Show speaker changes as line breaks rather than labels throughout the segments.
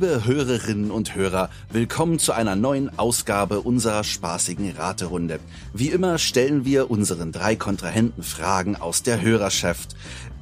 Liebe Hörerinnen und Hörer, willkommen zu einer neuen Ausgabe unserer spaßigen Raterunde. Wie immer stellen wir unseren drei Kontrahenten Fragen aus der Hörerschaft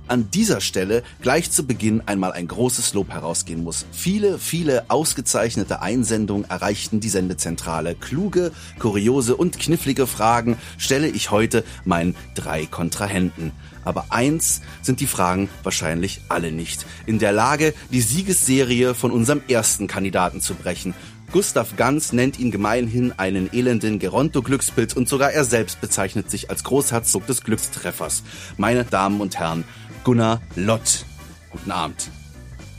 an dieser Stelle gleich zu Beginn einmal ein großes Lob herausgehen muss. Viele, viele ausgezeichnete Einsendungen erreichten die Sendezentrale. Kluge, kuriose und knifflige Fragen stelle ich heute meinen drei Kontrahenten. Aber eins sind die Fragen wahrscheinlich alle nicht. In der Lage, die Siegesserie von unserem ersten Kandidaten zu brechen. Gustav Ganz nennt ihn gemeinhin einen elenden Geronto-Glückspilz und sogar er selbst bezeichnet sich als Großherzog des Glückstreffers. Meine Damen und Herren, Gunnar Lott. Guten Abend.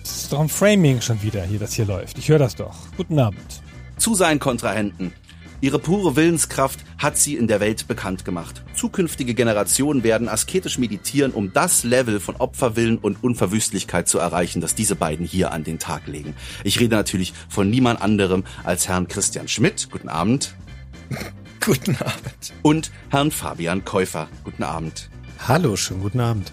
Das ist doch ein Framing schon wieder hier, das hier läuft. Ich höre das doch. Guten Abend.
Zu seinen Kontrahenten. Ihre pure Willenskraft hat sie in der Welt bekannt gemacht. Zukünftige Generationen werden asketisch meditieren, um das Level von Opferwillen und Unverwüstlichkeit zu erreichen, das diese beiden hier an den Tag legen. Ich rede natürlich von niemand anderem als Herrn Christian Schmidt. Guten Abend.
Guten Abend.
Und Herrn Fabian Käufer. Guten Abend.
Hallo, schönen guten Abend.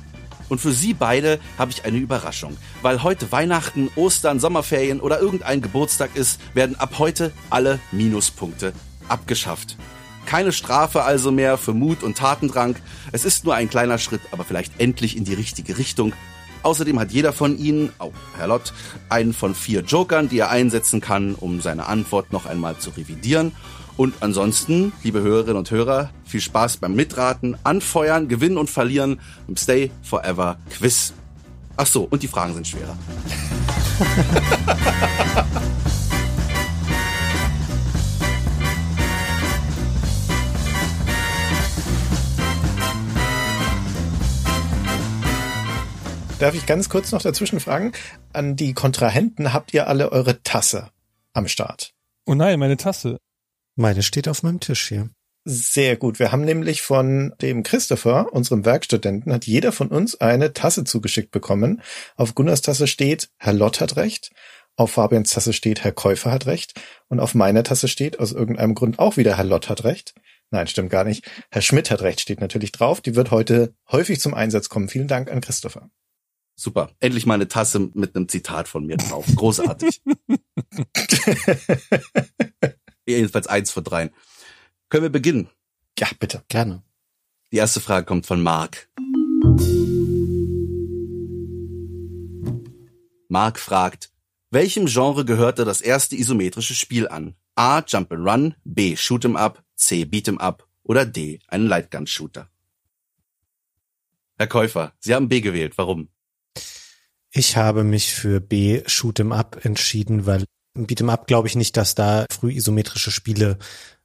Und für Sie beide habe ich eine Überraschung. Weil heute Weihnachten, Ostern, Sommerferien oder irgendein Geburtstag ist, werden ab heute alle Minuspunkte abgeschafft. Keine Strafe also mehr für Mut und Tatendrang. Es ist nur ein kleiner Schritt, aber vielleicht endlich in die richtige Richtung. Außerdem hat jeder von Ihnen, auch Herr Lott, einen von vier Jokern, die er einsetzen kann, um seine Antwort noch einmal zu revidieren. Und ansonsten, liebe Hörerinnen und Hörer, viel Spaß beim Mitraten, Anfeuern, Gewinnen und Verlieren im Stay Forever Quiz. Ach so, und die Fragen sind schwerer.
Darf ich ganz kurz noch dazwischen fragen? An die Kontrahenten habt ihr alle eure Tasse am Start?
Oh nein, meine Tasse.
Meine steht auf meinem Tisch hier.
Sehr gut. Wir haben nämlich von dem Christopher, unserem Werkstudenten, hat jeder von uns eine Tasse zugeschickt bekommen. Auf Gunnars Tasse steht, Herr Lott hat recht. Auf Fabians Tasse steht, Herr Käufer hat recht. Und auf meiner Tasse steht aus irgendeinem Grund auch wieder, Herr Lott hat recht. Nein, stimmt gar nicht. Herr Schmidt hat recht, steht natürlich drauf. Die wird heute häufig zum Einsatz kommen. Vielen Dank an Christopher.
Super. Endlich mal eine Tasse mit einem Zitat von mir drauf. Großartig. Jedenfalls eins von dreien. Können wir beginnen?
Ja, bitte.
Gerne.
Die erste Frage kommt von Mark. Mark fragt, welchem Genre gehörte das erste isometrische Spiel an? A. Jump'n'Run, B. Shoot'em Up, C. Beat'em Up oder D. einen Lightgun-Shooter? Herr Käufer, Sie haben B gewählt. Warum?
Ich habe mich für B Shoot'em Up entschieden, weil Beat'em Up glaube ich nicht, dass da früh isometrische Spiele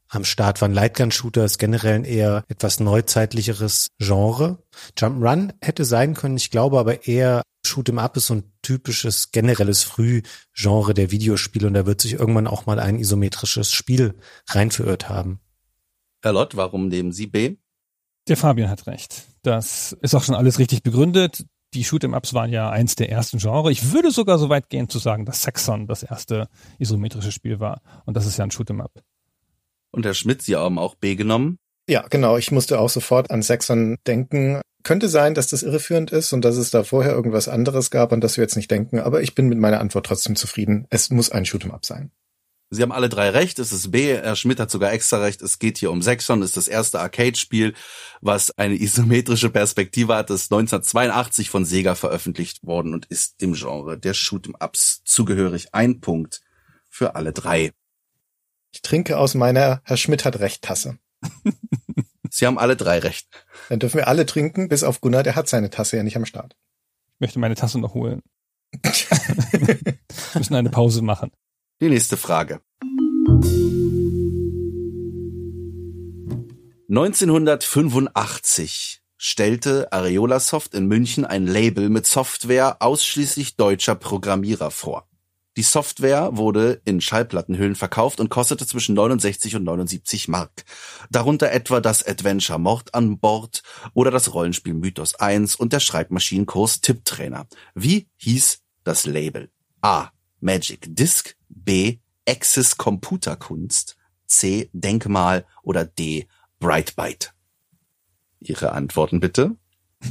am Start waren. Lightgun Shooter ist generell ein eher etwas neuzeitlicheres Genre. Jump'n'Run hätte sein können, ich glaube aber eher Shoot'em Up ist so ein typisches generelles Frühgenre der Videospiele und da wird sich irgendwann auch mal ein isometrisches Spiel reinverirrt haben.
Herr Lott, warum nehmen Sie B?
Der Fabian hat recht. Das ist auch schon alles richtig begründet. Die Shoot'em-Ups waren ja eins der ersten Genre. Ich würde sogar so weit gehen zu sagen, dass Saxon das erste isometrische Spiel war. Und das ist ja ein Shoot'em-Up.
Und Herr Schmidt, Sie haben auch B genommen?
Ja, genau. Ich musste auch sofort an Saxon denken. Könnte sein, dass das irreführend ist und dass es da vorher irgendwas anderes gab, an das wir jetzt nicht denken. Aber ich bin mit meiner Antwort trotzdem zufrieden. Es muss ein Shoot'em-Up sein.
Sie haben alle drei recht, es ist B. Herr Schmidt hat sogar extra recht. Es geht hier um Sexon, ist das erste Arcade-Spiel, was eine isometrische Perspektive hat. Das ist 1982 von Sega veröffentlicht worden und ist dem Genre der Shoot'em-Ups zugehörig. Ein Punkt für alle drei.
Ich trinke aus meiner Herr Schmidt hat recht Tasse.
Sie haben alle drei recht.
Dann dürfen wir alle trinken, bis auf Gunnar, der hat seine Tasse ja nicht am Start.
Ich möchte meine Tasse noch holen. müssen eine Pause machen.
Die nächste Frage. 1985 stellte Areola Soft in München ein Label mit Software ausschließlich deutscher Programmierer vor. Die Software wurde in Schallplattenhüllen verkauft und kostete zwischen 69 und 79 Mark. Darunter etwa das Adventure Mord an Bord oder das Rollenspiel Mythos 1 und der Schreibmaschinenkurs Tipptrainer. Wie hieß das Label? A. Magic Disc, B. Axis Computerkunst, C. Denkmal oder D. Brightbyte? Ihre Antworten bitte.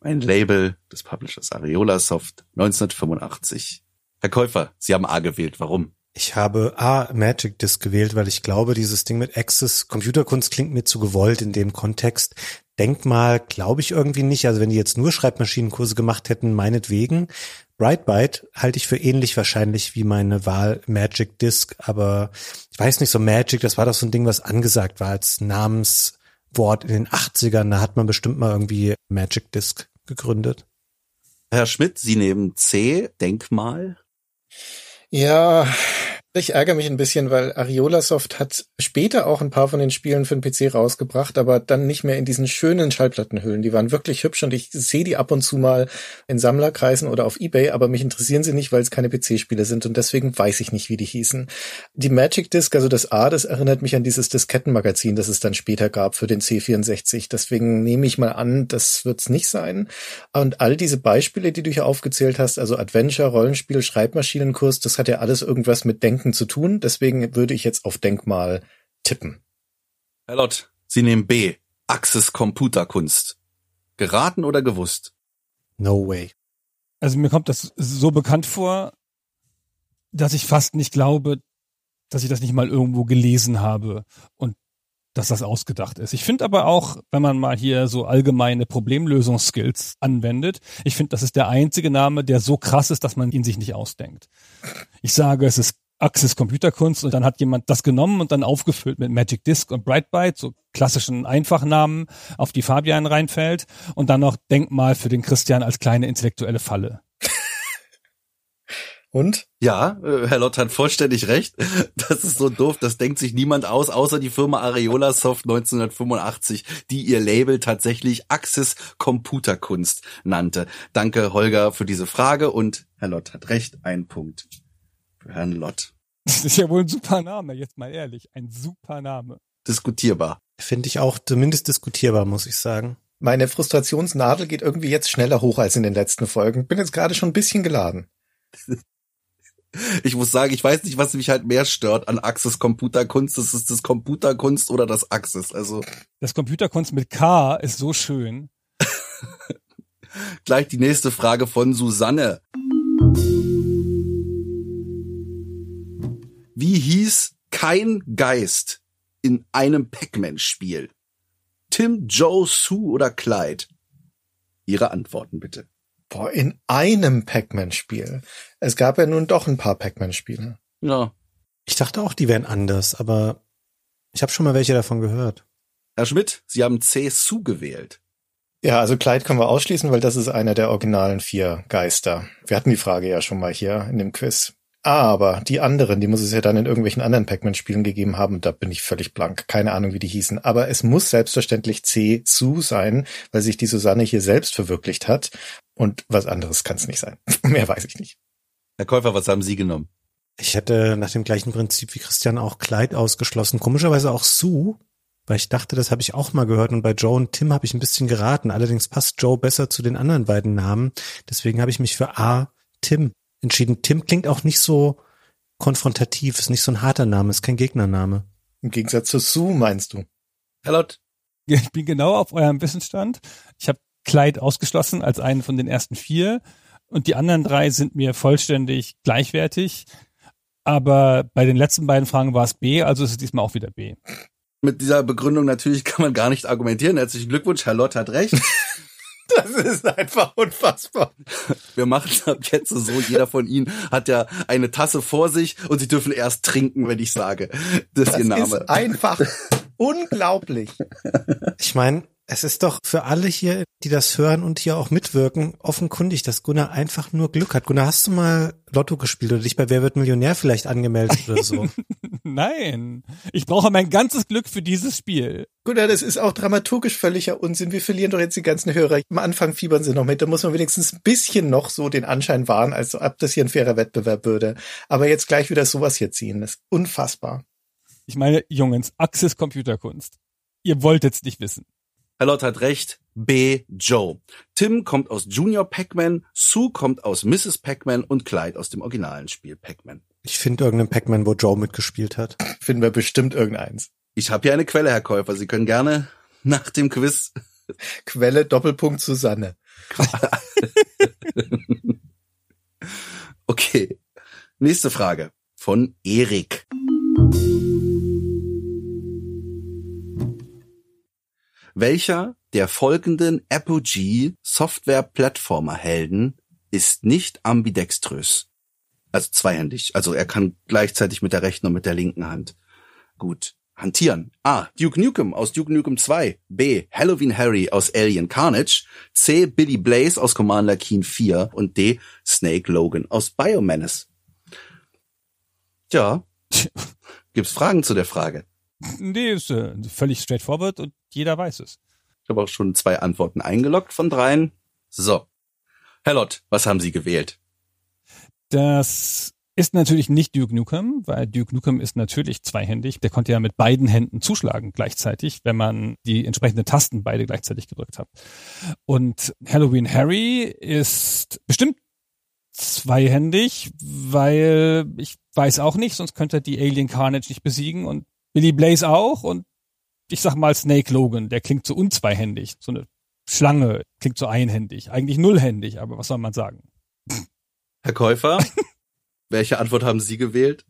Ein Label des Publishers Areola Soft 1985. Herr Käufer, Sie haben A gewählt. Warum?
Ich habe A, Magic Disc gewählt, weil ich glaube, dieses Ding mit Access Computerkunst klingt mir zu gewollt in dem Kontext. Denkmal glaube ich irgendwie nicht. Also wenn die jetzt nur Schreibmaschinenkurse gemacht hätten, meinetwegen. Brightbyte halte ich für ähnlich wahrscheinlich wie meine Wahl Magic Disc, aber ich weiß nicht, so Magic, das war doch so ein Ding, was angesagt war als Namenswort in den 80ern. Da hat man bestimmt mal irgendwie Magic Disc gegründet.
Herr Schmidt, Sie nehmen C, Denkmal.
Ja, ich ärgere mich ein bisschen, weil Ariola Soft hat später auch ein paar von den Spielen für den PC rausgebracht, aber dann nicht mehr in diesen schönen Schallplattenhüllen. Die waren wirklich hübsch und ich sehe die ab und zu mal in Sammlerkreisen oder auf Ebay, aber mich interessieren sie nicht, weil es keine PC-Spiele sind und deswegen weiß ich nicht, wie die hießen. Die Magic Disc, also das A, das erinnert mich an dieses Diskettenmagazin, das es dann später gab für den C64. Deswegen nehme ich mal an, das wird's nicht sein. Und all diese Beispiele, die du hier aufgezählt hast, also Adventure, Rollenspiel, Schreibmaschinenkurs, das hat ja alles irgendwas mit Denken Denken zu tun. Deswegen würde ich jetzt auf Denkmal tippen.
Herr Lott, Sie nehmen B. Axis Computerkunst. Geraten oder gewusst?
No way.
Also mir kommt das so bekannt vor, dass ich fast nicht glaube, dass ich das nicht mal irgendwo gelesen habe und dass das ausgedacht ist. Ich finde aber auch, wenn man mal hier so allgemeine Problemlösungsskills anwendet, ich finde, das ist der einzige Name, der so krass ist, dass man ihn sich nicht ausdenkt. Ich sage, es ist Axis Computerkunst und dann hat jemand das genommen und dann aufgefüllt mit Magic Disk und Brightbyte, so klassischen Einfachnamen, auf die Fabian reinfällt und dann noch Denkmal für den Christian als kleine intellektuelle Falle.
Und?
Ja, äh, Herr Lott hat vollständig recht. Das ist so doof, das denkt sich niemand aus, außer die Firma Areola Soft 1985, die ihr Label tatsächlich Axis Computerkunst nannte. Danke, Holger, für diese Frage und Herr Lott hat recht, ein Punkt für Herrn Lott.
Das ist ja wohl ein super Name, jetzt mal ehrlich. Ein super Name.
Diskutierbar.
Finde ich auch zumindest diskutierbar, muss ich sagen.
Meine Frustrationsnadel geht irgendwie jetzt schneller hoch als in den letzten Folgen. Bin jetzt gerade schon ein bisschen geladen.
Ich muss sagen, ich weiß nicht, was mich halt mehr stört an Axis Computerkunst. Das ist das Computerkunst oder das Axis. Also.
Das Computerkunst mit K ist so schön.
Gleich die nächste Frage von Susanne. Wie hieß kein Geist in einem Pac-Man-Spiel? Tim, Joe, Sue oder Clyde? Ihre Antworten bitte.
Boah, in einem Pac-Man-Spiel. Es gab ja nun doch ein paar Pac-Man-Spiele.
Ja.
Ich dachte auch, die wären anders, aber ich habe schon mal welche davon gehört.
Herr Schmidt, Sie haben C. Sue gewählt.
Ja, also Clyde können wir ausschließen, weil das ist einer der originalen vier Geister. Wir hatten die Frage ja schon mal hier in dem Quiz. Aber die anderen, die muss es ja dann in irgendwelchen anderen Pac-Man-Spielen gegeben haben, da bin ich völlig blank. Keine Ahnung, wie die hießen. Aber es muss selbstverständlich C. Sue sein, weil sich die Susanne hier selbst verwirklicht hat. Und was anderes kann es nicht sein. Mehr weiß ich nicht.
Herr Käufer, was haben Sie genommen?
Ich hätte nach dem gleichen Prinzip wie Christian auch Clyde ausgeschlossen. Komischerweise auch Sue, weil ich dachte, das habe ich auch mal gehört. Und bei Joe und Tim habe ich ein bisschen geraten. Allerdings passt Joe besser zu den anderen beiden Namen. Deswegen habe ich mich für A. Tim entschieden. Tim klingt auch nicht so konfrontativ, ist nicht so ein harter Name, ist kein Gegnername.
Im Gegensatz zu Sue, meinst du?
Herr Lott.
Ich bin genau auf eurem Wissensstand. Ich habe Clyde ausgeschlossen als einen von den ersten vier und die anderen drei sind mir vollständig gleichwertig. Aber bei den letzten beiden Fragen war es B, also ist es diesmal auch wieder B.
Mit dieser Begründung natürlich kann man gar nicht argumentieren. Herzlichen Glückwunsch, Herr Lott hat recht.
Das ist einfach unfassbar.
Wir machen es ab jetzt so. Jeder von Ihnen hat ja eine Tasse vor sich und Sie dürfen erst trinken, wenn ich sage, das,
das
ist Ihr Name.
Ist einfach unglaublich.
Ich meine, es ist doch für alle hier, die das hören und hier auch mitwirken, offenkundig, dass Gunnar einfach nur Glück hat. Gunnar, hast du mal Lotto gespielt oder dich bei Wer wird Millionär vielleicht angemeldet oder so?
Nein, ich brauche mein ganzes Glück für dieses Spiel.
Gunnar, das ist auch dramaturgisch völliger Unsinn. Wir verlieren doch jetzt die ganzen Hörer. Am Anfang fiebern sie noch mit. Da muss man wenigstens ein bisschen noch so den Anschein wahren, als ob das hier ein fairer Wettbewerb würde. Aber jetzt gleich wieder sowas hier ziehen, das ist unfassbar.
Ich meine, Jungens, Axis Computerkunst. Ihr wollt jetzt nicht wissen.
Herr Lott hat recht. B. Joe. Tim kommt aus Junior Pac-Man, Sue kommt aus Mrs. Pac-Man und Clyde aus dem originalen Spiel Pac-Man.
Ich finde irgendeinen Pac-Man, wo Joe mitgespielt hat.
Finden wir bestimmt irgendeins.
Ich habe hier eine Quelle, Herr Käufer. Sie können gerne nach dem Quiz
Quelle Doppelpunkt Susanne.
okay. Nächste Frage von Erik. Welcher der folgenden Apogee Software-Plattformer Helden ist nicht ambidextrös? Also zweihändig. Also er kann gleichzeitig mit der rechten und mit der linken Hand. Gut. Hantieren. A. Duke Nukem aus Duke Nukem 2. B. Halloween Harry aus Alien Carnage. C. Billy Blaze aus Commander Keen 4. Und D. Snake Logan aus Biomenace. Tja. Gibt's Fragen zu der Frage?
Nee, ist äh, völlig straightforward und jeder weiß es.
Ich habe auch schon zwei Antworten eingeloggt von dreien. So. Herr Lott, was haben Sie gewählt?
Das ist natürlich nicht Duke Nukem, weil Duke Nukem ist natürlich zweihändig. Der konnte ja mit beiden Händen zuschlagen gleichzeitig, wenn man die entsprechenden Tasten beide gleichzeitig gedrückt hat. Und Halloween Harry ist bestimmt zweihändig, weil ich weiß auch nicht, sonst könnte er die Alien Carnage nicht besiegen und Billy Blaze auch und ich sag mal Snake Logan, der klingt so unzweihändig. So eine Schlange klingt so einhändig. Eigentlich nullhändig, aber was soll man sagen?
Herr Käufer, welche Antwort haben Sie gewählt?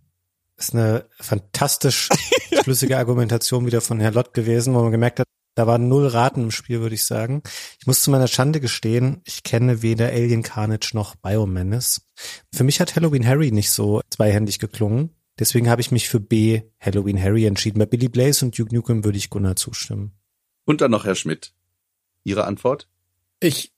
Das ist eine fantastisch schlüssige Argumentation wieder von Herr Lott gewesen, wo man gemerkt hat, da war null Raten im Spiel, würde ich sagen. Ich muss zu meiner Schande gestehen, ich kenne weder Alien Carnage noch Biomenace. Für mich hat Halloween Harry nicht so zweihändig geklungen. Deswegen habe ich mich für B Halloween Harry entschieden. Bei Billy Blaze und Duke Nukem würde ich Gunnar zustimmen.
Und dann noch Herr Schmidt. Ihre Antwort?
Ich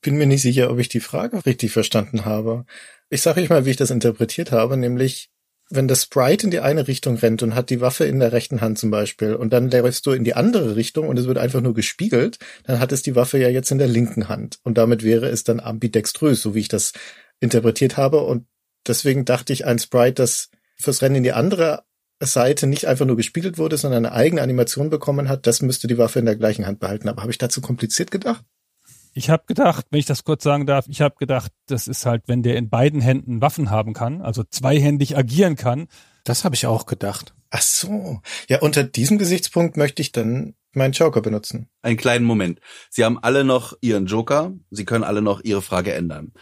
bin mir nicht sicher, ob ich die Frage richtig verstanden habe. Ich sage euch mal, wie ich das interpretiert habe, nämlich wenn das Sprite in die eine Richtung rennt und hat die Waffe in der rechten Hand zum Beispiel und dann läufst du in die andere Richtung und es wird einfach nur gespiegelt, dann hat es die Waffe ja jetzt in der linken Hand und damit wäre es dann ambidextrös, so wie ich das interpretiert habe und deswegen dachte ich, ein Sprite, das fürs Rennen in die andere Seite nicht einfach nur gespiegelt wurde, sondern eine eigene Animation bekommen hat, das müsste die Waffe in der gleichen Hand behalten. Aber habe ich dazu kompliziert gedacht?
Ich habe gedacht, wenn ich das kurz sagen darf, ich habe gedacht, das ist halt, wenn der in beiden Händen Waffen haben kann, also zweihändig agieren kann.
Das habe ich auch gedacht.
Ach so. Ja, unter diesem Gesichtspunkt möchte ich dann meinen Joker benutzen.
Einen kleinen Moment. Sie haben alle noch Ihren Joker. Sie können alle noch Ihre Frage ändern.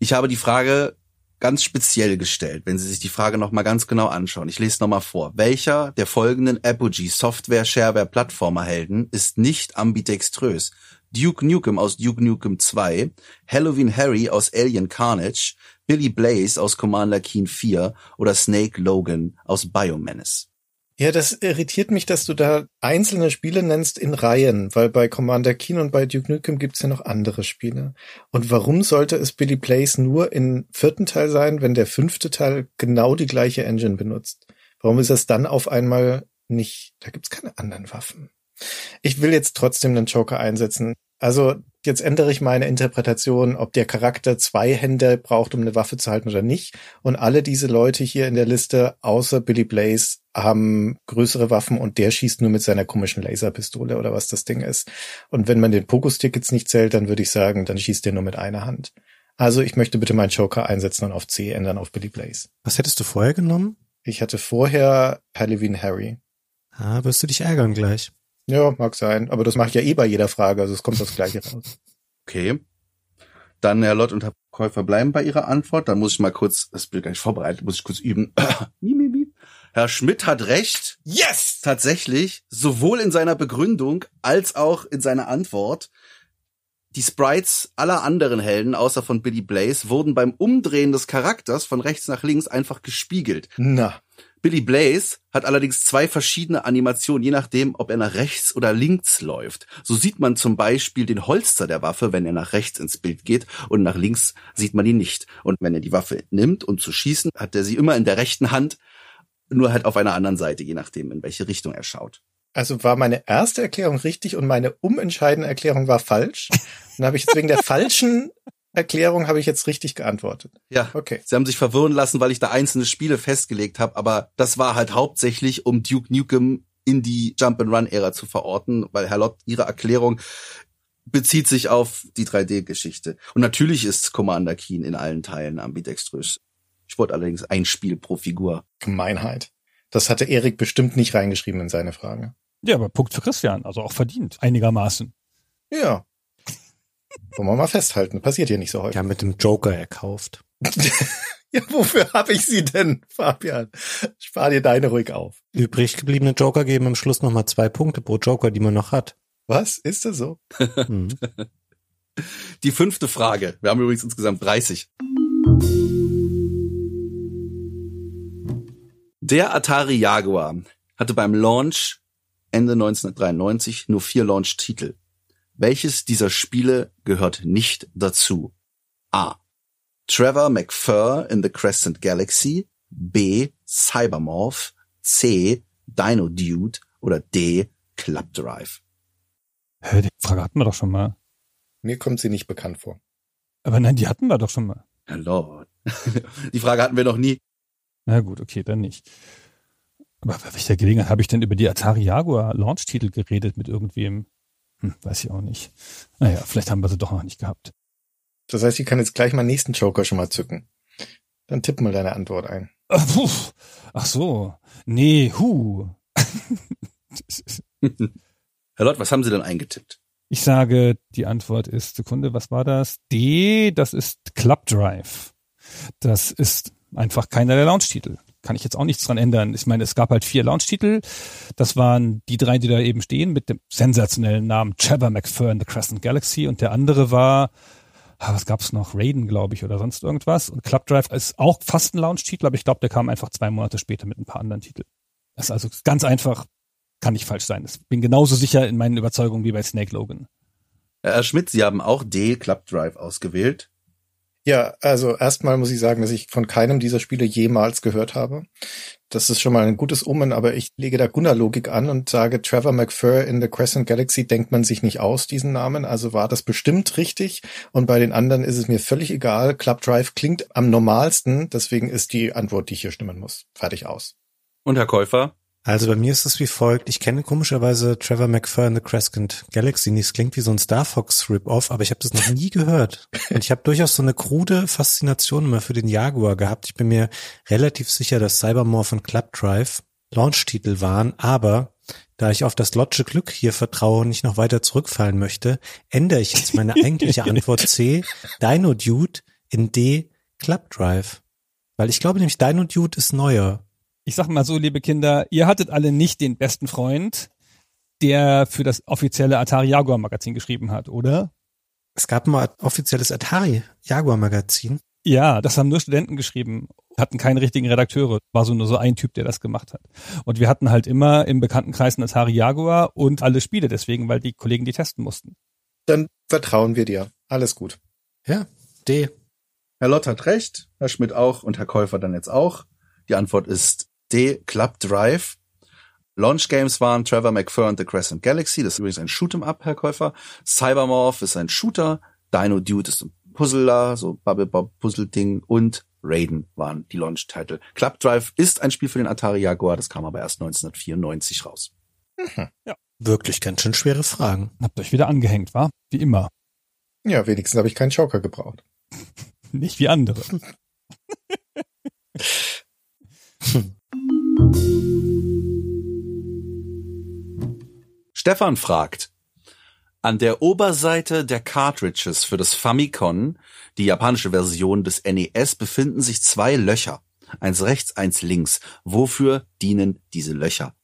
Ich habe die Frage ganz speziell gestellt, wenn Sie sich die Frage nochmal ganz genau anschauen. Ich lese nochmal vor. Welcher der folgenden Apogee Software Shareware Plattformer Helden ist nicht ambidextrös? Duke Nukem aus Duke Nukem 2, Halloween Harry aus Alien Carnage, Billy Blaze aus Commander Keen 4 oder Snake Logan aus Biomenace.
Ja, das irritiert mich, dass du da einzelne Spiele nennst in Reihen, weil bei Commander Keen und bei Duke Nukem gibt's ja noch andere Spiele. Und warum sollte es Billy Blaze nur im vierten Teil sein, wenn der fünfte Teil genau die gleiche Engine benutzt? Warum ist das dann auf einmal nicht? Da gibt's keine anderen Waffen. Ich will jetzt trotzdem einen Joker einsetzen. Also jetzt ändere ich meine Interpretation, ob der Charakter zwei Hände braucht, um eine Waffe zu halten oder nicht. Und alle diese Leute hier in der Liste, außer Billy Blaze, haben größere Waffen und der schießt nur mit seiner komischen Laserpistole oder was das Ding ist. Und wenn man den Pokus-Tick jetzt nicht zählt, dann würde ich sagen, dann schießt der nur mit einer Hand. Also ich möchte bitte meinen Joker einsetzen und auf C ändern auf Billy Blaze.
Was hättest du vorher genommen?
Ich hatte vorher Halloween Harry.
Ah, wirst du dich ärgern gleich.
Ja, mag sein. Aber das mache ich ja eh bei jeder Frage, also es kommt das Gleiche raus.
Okay. Dann Herr Lott und Herr Käufer bleiben bei Ihrer Antwort. Da muss ich mal kurz, das bin ich gar nicht vorbereitet, muss ich kurz üben. Herr Schmidt hat recht.
Yes!
Tatsächlich, sowohl in seiner Begründung als auch in seiner Antwort. Die Sprites aller anderen Helden, außer von Billy Blaze, wurden beim Umdrehen des Charakters von rechts nach links einfach gespiegelt.
Na.
Billy Blaze hat allerdings zwei verschiedene Animationen, je nachdem, ob er nach rechts oder links läuft. So sieht man zum Beispiel den Holster der Waffe, wenn er nach rechts ins Bild geht und nach links sieht man ihn nicht. Und wenn er die Waffe nimmt, um zu schießen, hat er sie immer in der rechten Hand, nur halt auf einer anderen Seite, je nachdem, in welche Richtung er schaut.
Also war meine erste Erklärung richtig und meine umentscheidende Erklärung war falsch. Dann habe ich jetzt wegen der falschen Erklärung habe ich jetzt richtig geantwortet.
Ja, okay. Sie haben sich verwirren lassen, weil ich da einzelne Spiele festgelegt habe, aber das war halt hauptsächlich, um Duke Nukem in die Jump-and-Run-Ära zu verorten, weil Herr Lott, Ihre Erklärung bezieht sich auf die 3D-Geschichte. Und natürlich ist Commander Keen in allen Teilen ambidextrös. Ich wollte allerdings ein Spiel pro Figur.
Gemeinheit. Das hatte Erik bestimmt nicht reingeschrieben in seine Frage.
Ja, aber Punkt für Christian, also auch verdient, einigermaßen.
Ja. Wollen wir mal festhalten. Passiert hier nicht so häufig.
Ja, mit dem Joker erkauft.
ja, wofür habe ich sie denn, Fabian? Spar dir deine ruhig auf.
Übrig gebliebene Joker geben am Schluss nochmal zwei Punkte pro Joker, die man noch hat.
Was? Ist das so?
Hm.
Die fünfte Frage. Wir haben übrigens insgesamt 30. Der Atari Jaguar hatte beim Launch Ende 1993 nur vier Launch-Titel. Welches dieser Spiele gehört nicht dazu? A. Trevor McFur in the Crescent Galaxy. B. Cybermorph. C. Dino Dude. Oder D. Club Drive.
Hä, die Frage hatten wir doch schon mal.
Mir kommt sie nicht bekannt vor.
Aber nein, die hatten wir doch schon mal.
Hallo. Die Frage hatten wir noch nie.
Na gut, okay, dann nicht. Aber bei welcher Gelegenheit habe ich denn über die Atari Jaguar Launch-Titel geredet mit irgendwem? Hm, weiß ich auch nicht. Naja, vielleicht haben wir sie doch noch nicht gehabt.
Das heißt, ich kann jetzt gleich meinen nächsten Joker schon mal zücken. Dann tipp mal deine Antwort ein.
Ach, puh. Ach so. Nee, hu.
Herr Lott, was haben Sie denn eingetippt?
Ich sage, die Antwort ist, Sekunde, was war das? D, das ist Club Drive. Das ist einfach keiner der Launch-Titel. Kann ich jetzt auch nichts dran ändern. Ich meine, es gab halt vier Launch-Titel. Das waren die drei, die da eben stehen, mit dem sensationellen Namen Trevor McFur in the Crescent Galaxy. Und der andere war, ah, was gab's noch? Raiden, glaube ich, oder sonst irgendwas. Und Club Drive ist auch fast ein Launch-Titel, aber ich glaube, der kam einfach zwei Monate später mit ein paar anderen Titeln. Das ist also ganz einfach, kann nicht falsch sein. Ich bin genauso sicher in meinen Überzeugungen wie bei Snake Logan.
Herr Schmidt, Sie haben auch D Club Drive ausgewählt.
Ja, also erstmal muss ich sagen, dass ich von keinem dieser Spiele jemals gehört habe. Das ist schon mal ein gutes Omen, aber ich lege da Gunnar-Logik an und sage, Trevor McFur in The Crescent Galaxy denkt man sich nicht aus, diesen Namen. Also war das bestimmt richtig. Und bei den anderen ist es mir völlig egal. Club Drive klingt am normalsten. Deswegen ist die Antwort, die ich hier stimmen muss. Fertig aus.
Und Herr Käufer?
Also bei mir ist es wie folgt. Ich kenne komischerweise Trevor McFur in the Crescent Galaxy. Es klingt wie so ein Star Fox Rip-Off, aber ich habe das noch nie gehört. Und ich habe durchaus so eine krude Faszination immer für den Jaguar gehabt. Ich bin mir relativ sicher, dass Cybermorph und Club Drive Launch-Titel waren, aber da ich auf das Logische Glück hier vertraue und nicht noch weiter zurückfallen möchte, ändere ich jetzt meine eigentliche Antwort C, Dino Dude, in D, Club Drive. Weil ich glaube nämlich, Dino Dude ist neuer
ich sag mal so, liebe Kinder, ihr hattet alle nicht den besten Freund, der für das offizielle Atari Jaguar Magazin geschrieben hat, oder?
Es gab mal ein offizielles Atari Jaguar Magazin.
Ja, das haben nur Studenten geschrieben, hatten keine richtigen Redakteure, war so nur so ein Typ, der das gemacht hat. Und wir hatten halt immer im Bekanntenkreis einen Atari Jaguar und alle Spiele deswegen, weil die Kollegen die testen mussten.
Dann vertrauen wir dir. Alles gut.
Ja, D.
Herr Lott hat recht, Herr Schmidt auch und Herr Käufer dann jetzt auch. Die Antwort ist D. Club Drive. Launch Games waren Trevor McFur und The Crescent Galaxy. Das ist übrigens ein Shoot'em Up, Herr Käufer. Cybermorph ist ein Shooter. Dino Dude ist ein Puzzler, so Bubble Bob Puzzle Ding und Raiden waren die Launch-Titel. Club Drive ist ein Spiel für den Atari Jaguar, das kam aber erst 1994 raus.
Mhm. Ja. Wirklich ganz schön schwere Fragen.
Habt euch wieder angehängt, war? Wie immer.
Ja, wenigstens habe ich keinen Joker gebraucht.
Nicht wie andere.
Stefan fragt, an der Oberseite der Cartridges für das Famicom, die japanische Version des NES, befinden sich zwei Löcher. Eins rechts, eins links. Wofür dienen diese Löcher?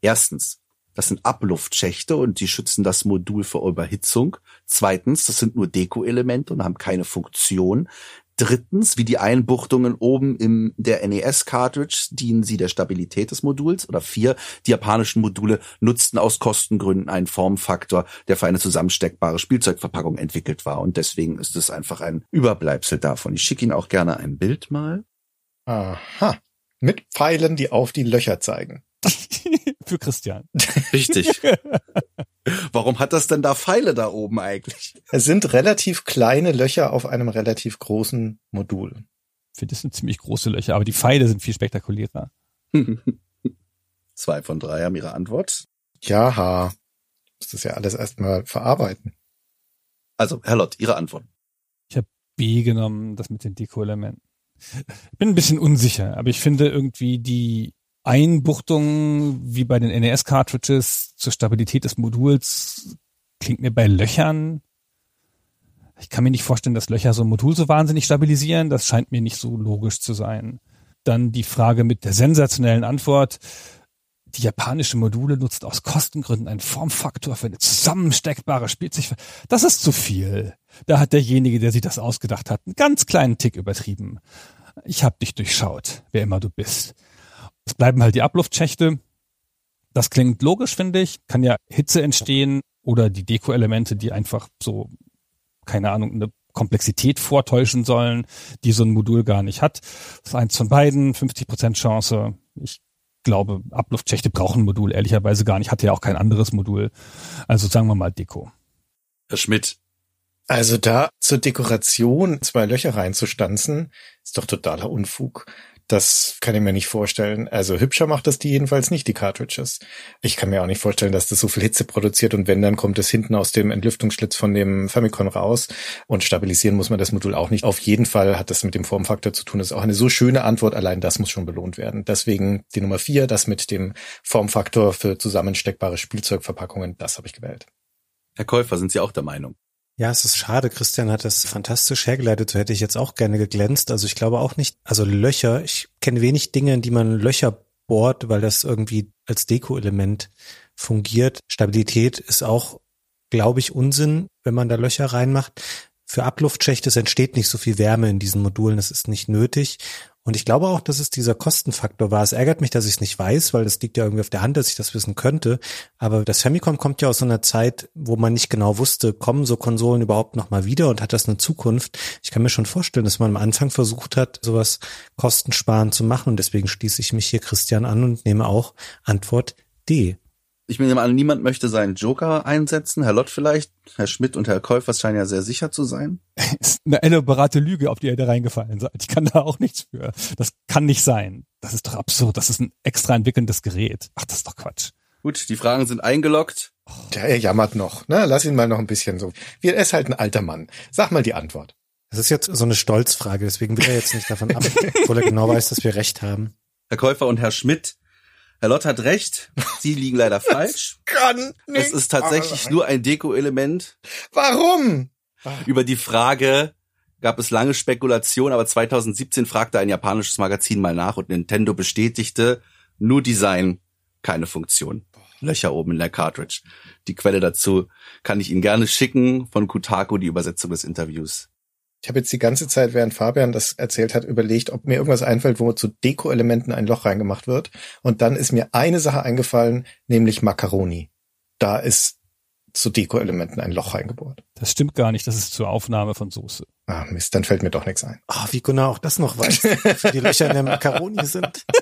Erstens, das sind Abluftschächte und die schützen das Modul vor Überhitzung. Zweitens, das sind nur Deko-Elemente und haben keine Funktion. Drittens, wie die Einbuchtungen oben im der NES-Cartridge dienen sie der Stabilität des Moduls. Oder vier, die japanischen Module nutzten aus Kostengründen einen Formfaktor, der für eine zusammensteckbare Spielzeugverpackung entwickelt war. Und deswegen ist es einfach ein Überbleibsel davon. Ich schicke Ihnen auch gerne ein Bild mal.
Aha. Mit Pfeilen, die auf die Löcher zeigen.
Für Christian.
Richtig. Warum hat das denn da Pfeile da oben eigentlich?
Es sind relativ kleine Löcher auf einem relativ großen Modul.
Ich finde, das sind ziemlich große Löcher, aber die Pfeile sind viel spektakulärer.
Zwei von drei haben ihre Antwort.
Ja, muss das ja alles erstmal verarbeiten.
Also, Herr Lott, Ihre Antwort.
Ich habe B genommen, das mit den Deko-Elementen. Ich bin ein bisschen unsicher, aber ich finde irgendwie die Einbuchtungen wie bei den NES-Cartridges zur Stabilität des Moduls klingt mir bei Löchern ich kann mir nicht vorstellen, dass Löcher so ein Modul so wahnsinnig stabilisieren. Das scheint mir nicht so logisch zu sein. Dann die Frage mit der sensationellen Antwort. Die japanische Module nutzt aus Kostengründen einen Formfaktor für eine zusammensteckbare Spielzeug. Das ist zu viel. Da hat derjenige, der sich das ausgedacht hat, einen ganz kleinen Tick übertrieben. Ich hab dich durchschaut, wer immer du bist. Es bleiben halt die Abluftschächte. Das klingt logisch, finde ich. Kann ja Hitze entstehen oder die Deko-Elemente, die einfach so keine Ahnung, eine Komplexität vortäuschen sollen, die so ein Modul gar nicht hat. Das ist eins von beiden, 50 Prozent Chance. Ich glaube, Abluftschächte brauchen ein Modul ehrlicherweise gar nicht. Hatte ja auch kein anderes Modul. Also sagen wir mal Deko.
Herr Schmidt.
Also da zur Dekoration zwei Löcher reinzustanzen, ist doch totaler Unfug. Das kann ich mir nicht vorstellen. Also hübscher macht das die jedenfalls nicht, die Cartridges. Ich kann mir auch nicht vorstellen, dass das so viel Hitze produziert und wenn, dann kommt es hinten aus dem Entlüftungsschlitz von dem Famicom raus und stabilisieren muss man das Modul auch nicht. Auf jeden Fall hat das mit dem Formfaktor zu tun. Das ist auch eine so schöne Antwort. Allein das muss schon belohnt werden. Deswegen die Nummer vier, das mit dem Formfaktor für zusammensteckbare Spielzeugverpackungen, das habe ich gewählt.
Herr Käufer, sind Sie auch der Meinung?
Ja, es ist schade. Christian hat das fantastisch hergeleitet. So hätte ich jetzt auch gerne geglänzt. Also ich glaube auch nicht, also Löcher, ich kenne wenig Dinge, in die man Löcher bohrt, weil das irgendwie als Deko-Element fungiert. Stabilität ist auch, glaube ich, Unsinn, wenn man da Löcher reinmacht. Für Abluftschächte, es entsteht nicht so viel Wärme in diesen Modulen, das ist nicht nötig. Und ich glaube auch, dass es dieser Kostenfaktor war. Es ärgert mich, dass ich es nicht weiß, weil das liegt ja irgendwie auf der Hand, dass ich das wissen könnte. Aber das Famicom kommt ja aus so einer Zeit, wo man nicht genau wusste, kommen so Konsolen überhaupt nochmal wieder und hat das eine Zukunft? Ich kann mir schon vorstellen, dass man am Anfang versucht hat, sowas kostensparend zu machen. Und deswegen schließe ich mich hier Christian an und nehme auch Antwort D
ich nehme an, niemand möchte seinen Joker einsetzen. Herr Lott vielleicht, Herr Schmidt und Herr Käufers scheinen ja sehr sicher zu sein.
ist eine elaborate Lüge, auf die ihr da reingefallen seid. Ich kann da auch nichts für. Das kann nicht sein. Das ist doch absurd. Das ist ein extra entwickelndes Gerät. Ach, das ist doch Quatsch.
Gut, die Fragen sind eingeloggt.
Ja, er jammert noch. Ne? Lass ihn mal noch ein bisschen so. Er ist halt ein alter Mann. Sag mal die Antwort.
Das ist jetzt so eine Stolzfrage, deswegen will er jetzt nicht davon ab, obwohl er genau weiß, dass wir recht haben.
Herr Käufer und Herr Schmidt, Herr Lott hat recht. Sie liegen leider falsch.
Kann nicht.
Es ist tatsächlich nur ein Deko-Element.
Warum?
Über die Frage gab es lange Spekulation, aber 2017 fragte ein japanisches Magazin mal nach und Nintendo bestätigte nur Design, keine Funktion. Löcher oben in der Cartridge. Die Quelle dazu kann ich Ihnen gerne schicken von Kutaku, die Übersetzung des Interviews.
Ich habe jetzt die ganze Zeit, während Fabian das erzählt hat, überlegt, ob mir irgendwas einfällt, wo zu Deko-Elementen ein Loch reingemacht wird. Und dann ist mir eine Sache eingefallen, nämlich Macaroni. Da ist zu Deko-Elementen ein Loch reingebohrt.
Das stimmt gar nicht, das ist zur Aufnahme von Soße.
Ah, Mist, dann fällt mir doch nichts ein.
Ah, oh, wie Gunnar auch das noch weiß, für die Löcher in der Macaroni sind.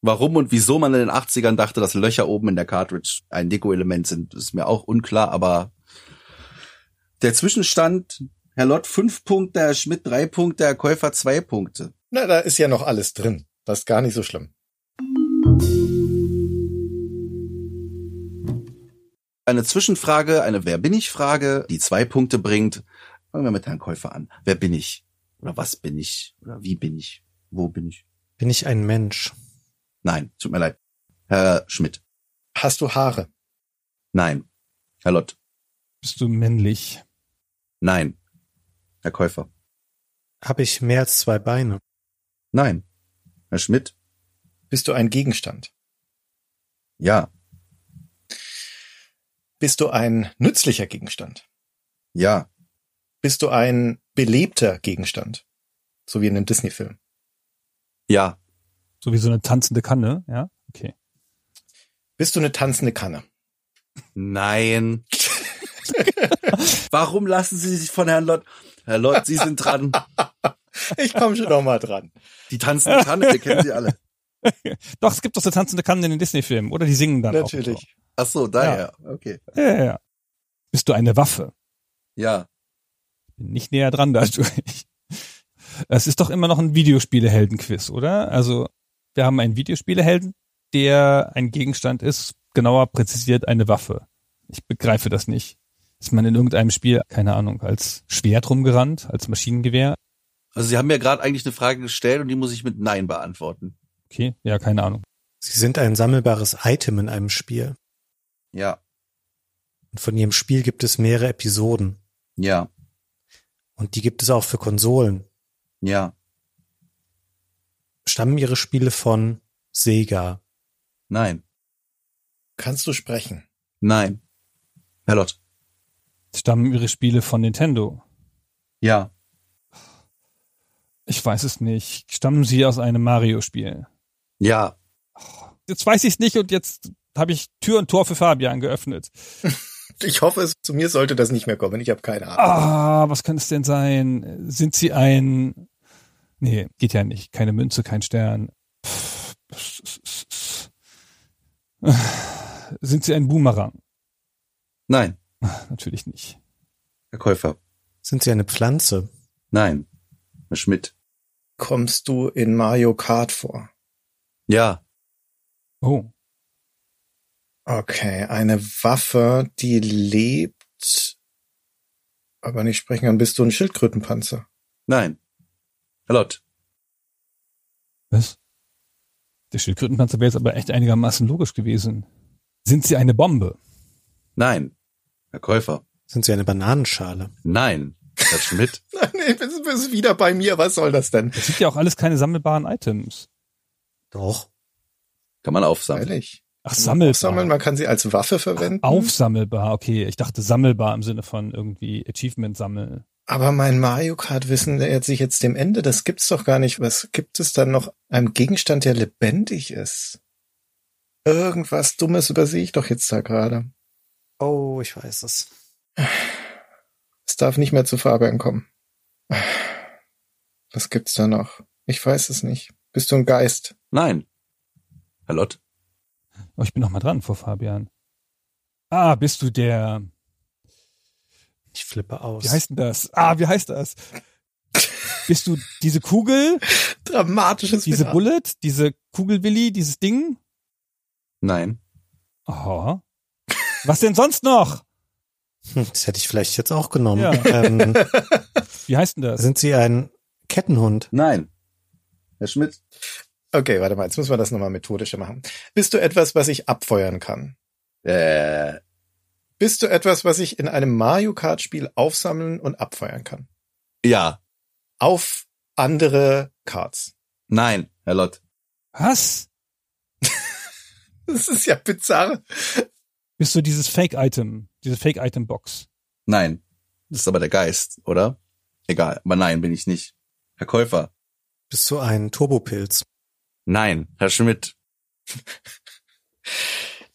Warum und wieso man in den 80ern dachte, dass Löcher oben in der Cartridge ein Deko-Element sind, ist mir auch unklar, aber der Zwischenstand, Herr Lott fünf Punkte, Herr Schmidt drei Punkte, Herr Käufer zwei Punkte.
Na, da ist ja noch alles drin. Das ist gar nicht so schlimm.
Eine Zwischenfrage, eine Wer bin ich Frage, die zwei Punkte bringt. Fangen wir mit Herrn Käufer an. Wer bin ich? Oder was bin ich? Oder wie bin ich? Wo bin ich?
Bin ich ein Mensch?
Nein, tut mir leid. Herr Schmidt.
Hast du Haare?
Nein. Herr Lott.
Bist du männlich?
Nein. Herr Käufer.
Habe ich mehr als zwei Beine?
Nein. Herr Schmidt.
Bist du ein Gegenstand?
Ja.
Bist du ein nützlicher Gegenstand?
Ja.
Bist du ein belebter Gegenstand? So wie in einem Disney-Film?
Ja.
So wie so eine tanzende Kanne, ja? Okay.
Bist du eine tanzende Kanne?
Nein. Warum lassen Sie sich von Herrn Lott? Herr Lott, Sie sind dran.
Ich komme schon noch mal dran.
Die tanzende Kanne, wir kennen sie alle.
Doch, es gibt doch so tanzende Kannen in den Disney-Filmen, oder? Die singen dann
Natürlich.
auch.
Ach so, daher. Okay.
Ja. ja, ja. Bist du eine Waffe?
Ja.
Bin nicht näher dran dadurch. Es ist doch immer noch ein Videospielehelden-Quiz, oder? Also, wir haben einen Videospielehelden, der ein Gegenstand ist, genauer präzisiert eine Waffe. Ich begreife das nicht. Ist man in irgendeinem Spiel, keine Ahnung, als Schwert rumgerannt, als Maschinengewehr?
Also Sie haben mir gerade eigentlich eine Frage gestellt und die muss ich mit Nein beantworten.
Okay, ja, keine Ahnung.
Sie sind ein sammelbares Item in einem Spiel.
Ja.
Und von ihrem Spiel gibt es mehrere Episoden.
Ja.
Und die gibt es auch für Konsolen.
Ja.
Stammen ihre Spiele von Sega?
Nein.
Kannst du sprechen?
Nein. Herr Lott.
Stammen ihre Spiele von Nintendo?
Ja.
Ich weiß es nicht. Stammen sie aus einem Mario-Spiel?
Ja.
Jetzt weiß ich es nicht und jetzt habe ich Tür und Tor für Fabian geöffnet.
Ich hoffe, es, zu mir sollte das nicht mehr kommen. Ich habe keine Ahnung.
Ah, was kann es denn sein? Sind sie ein... Nee, geht ja nicht. Keine Münze, kein Stern. Sind sie ein Boomerang?
Nein.
Natürlich nicht.
Herr Käufer.
Sind sie eine Pflanze?
Nein. Herr Schmidt.
Kommst du in Mario Kart vor?
Ja.
Oh.
Okay, eine Waffe, die lebt, aber nicht sprechen kann. Bist du ein Schildkrötenpanzer?
Nein. Herr Lott.
Was? Der Schildkrötenpanzer wäre jetzt aber echt einigermaßen logisch gewesen. Sind sie eine Bombe?
Nein. Herr Käufer.
Sind sie eine Bananenschale?
Nein. Herr Schmidt.
Nein, bist, bist wieder bei mir. Was soll das denn?
Das sind ja auch alles keine sammelbaren Items.
Doch.
Kann man aufsammeln.
Ehrlich.
Ach, sammelbar.
aufsammeln, man kann sie als Waffe verwenden.
Aufsammelbar, okay. Ich dachte sammelbar im Sinne von irgendwie Achievement sammeln.
Aber mein Mario Kart Wissen nähert sich jetzt dem Ende. Das gibt's doch gar nicht. Was gibt es dann noch? Einem Gegenstand, der lebendig ist? Irgendwas Dummes übersehe ich doch jetzt da gerade.
Oh, ich weiß es.
Es darf nicht mehr zu Fabian kommen. Was gibt's da noch? Ich weiß es nicht. Bist du ein Geist?
Nein. Herr Lott.
Oh, ich bin noch mal dran vor Fabian. Ah, bist du der,
Ich flippe aus.
wie heißt denn das? Ah, wie heißt das? bist du diese Kugel,
Dramatisches
diese. Bullet, diese Kugelwilli, dieses Ding?
Nein.
Aha. Was denn sonst noch?
Hm, Das hätte ich vielleicht jetzt auch genommen.
Ja.
Ähm,
Wie heißt denn das?
sind sie ein Kettenhund?
Nein. Herr Schmidt.
Okay, warte mal, jetzt müssen wir das nochmal methodischer machen. Bist du etwas, was ich abfeuern kann?
Äh,
Bist du etwas, was ich in einem Mario Kart Spiel aufsammeln und abfeuern kann?
ja.
Auf andere Karts.
Nein. Herr Lott.
Was?
Das ist ja bizarr.
Bist du dieses Fake-Item, diese Fake-Item-Box?
Nein. Das ist aber der Geist, oder? Egal. Aber nein, bin ich nicht. Herr Käufer.
Bist du ein Turbopilz?
Nein. Herr Schmidt.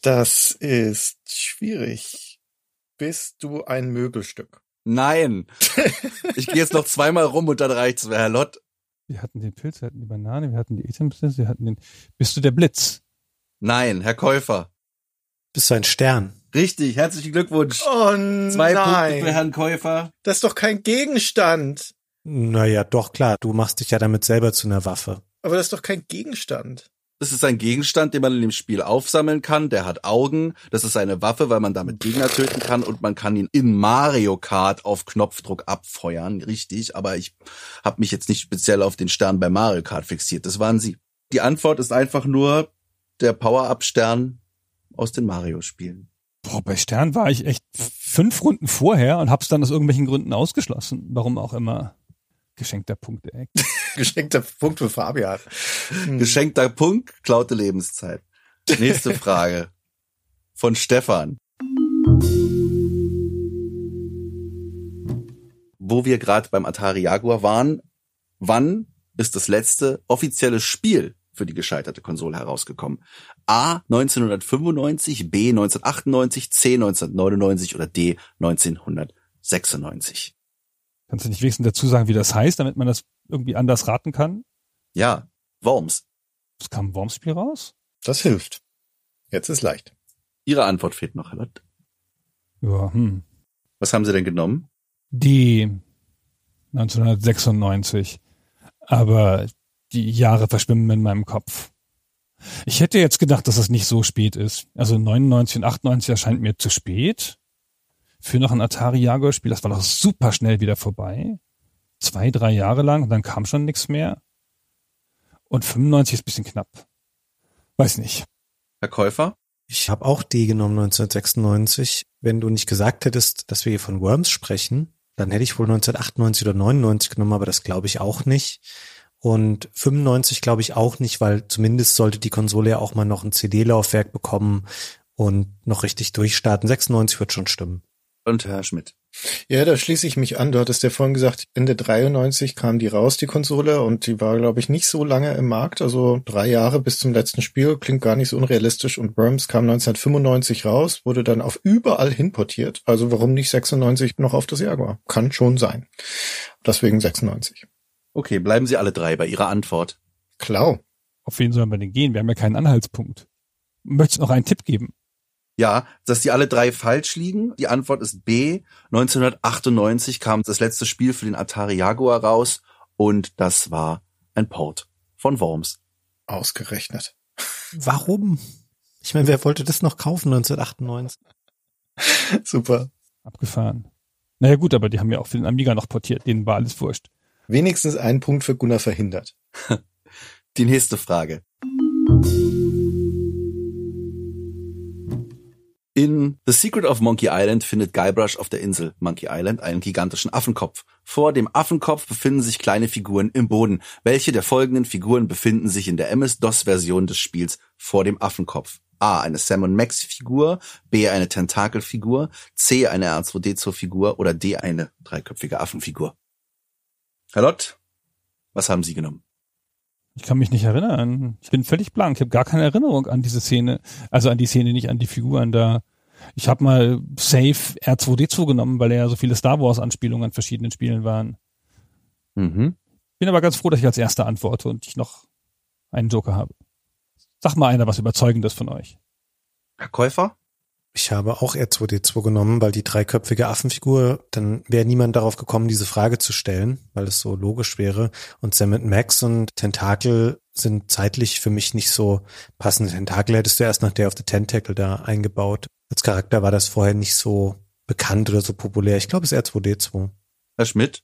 Das ist schwierig. Bist du ein Möbelstück?
Nein. Ich gehe jetzt noch zweimal rum und dann reicht's. Herr Lott.
Wir hatten den Pilz, wir hatten die Banane, wir hatten die Items, wir hatten den. Bist du der Blitz?
Nein. Herr Käufer.
Bist du ein Stern?
Richtig. Herzlichen Glückwunsch.
Oh
Zwei Punkte
nein.
für Herrn Käufer.
Das ist doch kein Gegenstand.
Naja, doch klar. Du machst dich ja damit selber zu einer Waffe.
Aber das ist doch kein Gegenstand.
Das ist ein Gegenstand, den man in dem Spiel aufsammeln kann. Der hat Augen. Das ist eine Waffe, weil man damit Gegner töten kann und man kann ihn in Mario Kart auf Knopfdruck abfeuern. Richtig, aber ich habe mich jetzt nicht speziell auf den Stern bei Mario Kart fixiert. Das waren sie. Die Antwort ist einfach nur der Power-Up-Stern aus den Mario-Spielen.
Boah, bei Stern war ich echt fünf Runden vorher und hab's dann aus irgendwelchen Gründen ausgeschlossen. Warum auch immer. Geschenkter Punkt, ey.
Geschenkter Punkt für Fabian. Hm.
Geschenkter Punkt, klaute Lebenszeit. Nächste Frage. Von Stefan. Wo wir gerade beim Atari Jaguar waren, wann ist das letzte offizielle Spiel für die gescheiterte Konsole herausgekommen? A 1995, B 1998, C 1999 oder D 1996?
Kannst du nicht wenigstens dazu sagen, wie das heißt, damit man das irgendwie anders raten kann?
Ja, Worms.
Es kam ein Worms-Spiel raus?
Das hilft. Jetzt ist leicht.
Ihre Antwort fehlt noch, Herr Lott.
Ja, hm.
Was haben Sie denn genommen?
Die 1996. Aber die Jahre verschwimmen in meinem Kopf. Ich hätte jetzt gedacht, dass es nicht so spät ist. Also 99 und 98 erscheint mir zu spät. Für noch ein Atari Jaguar Spiel, das war doch super schnell wieder vorbei. Zwei, drei Jahre lang und dann kam schon nichts mehr. Und 95 ist ein bisschen knapp. Weiß nicht.
Herr Käufer?
Ich habe auch D genommen 1996. Wenn du nicht gesagt hättest, dass wir hier von Worms sprechen, dann hätte ich wohl 1998 oder 99 genommen, aber das glaube ich auch nicht. Und 95 glaube ich auch nicht, weil zumindest sollte die Konsole ja auch mal noch ein CD-Laufwerk bekommen und noch richtig durchstarten. 96 wird schon stimmen.
Und Herr Schmidt.
Ja, da schließe ich mich an. Du hattest ja vorhin gesagt, Ende 93 kam die raus, die Konsole, und die war, glaube ich, nicht so lange im Markt. Also drei Jahre bis zum letzten Spiel, klingt gar nicht so unrealistisch. Und Worms kam 1995 raus, wurde dann auf überall hinportiert. Also warum nicht 96 noch auf das Jaguar? Kann schon sein. Deswegen 96.
Okay, bleiben Sie alle drei bei Ihrer Antwort.
Klar.
Auf wen sollen wir denn gehen? Wir haben ja keinen Anhaltspunkt. Möchtest du noch einen Tipp geben?
Ja, dass die alle drei falsch liegen. Die Antwort ist B. 1998 kam das letzte Spiel für den Atari Jaguar raus und das war ein Port von Worms.
Ausgerechnet.
Warum? Ich meine, wer wollte das noch kaufen 1998?
Super.
Abgefahren. Naja gut, aber die haben ja auch für den Amiga noch portiert. Denen war alles wurscht.
Wenigstens ein Punkt für Gunnar verhindert.
Die nächste Frage. In The Secret of Monkey Island findet Guybrush auf der Insel Monkey Island einen gigantischen Affenkopf. Vor dem Affenkopf befinden sich kleine Figuren im Boden. Welche der folgenden Figuren befinden sich in der MS-DOS-Version des Spiels vor dem Affenkopf? A. Eine Sam Max Figur, B. Eine Tentakelfigur, C. Eine R2D2-Figur oder D. Eine dreiköpfige Affenfigur. Herr Lott, was haben Sie genommen?
Ich kann mich nicht erinnern. Ich bin völlig blank. Ich habe gar keine Erinnerung an diese Szene. Also an die Szene, nicht an die Figuren da. Ich habe mal Safe R2D2 genommen, weil ja so viele Star Wars Anspielungen an verschiedenen Spielen waren.
Mhm.
Bin aber ganz froh, dass ich als erster antworte und ich noch einen Joker habe. Sag mal einer was Überzeugendes von euch.
Herr Käufer?
Ich habe auch R2D2 genommen, weil die dreiköpfige Affenfigur, dann wäre niemand darauf gekommen, diese Frage zu stellen, weil es so logisch wäre. Und Sam Max und Tentakel sind zeitlich für mich nicht so passend. Tentakel hättest du erst nach der of the Tentacle da eingebaut. Als Charakter war das vorher nicht so bekannt oder so populär. Ich glaube, es ist R2D2.
Herr Schmidt?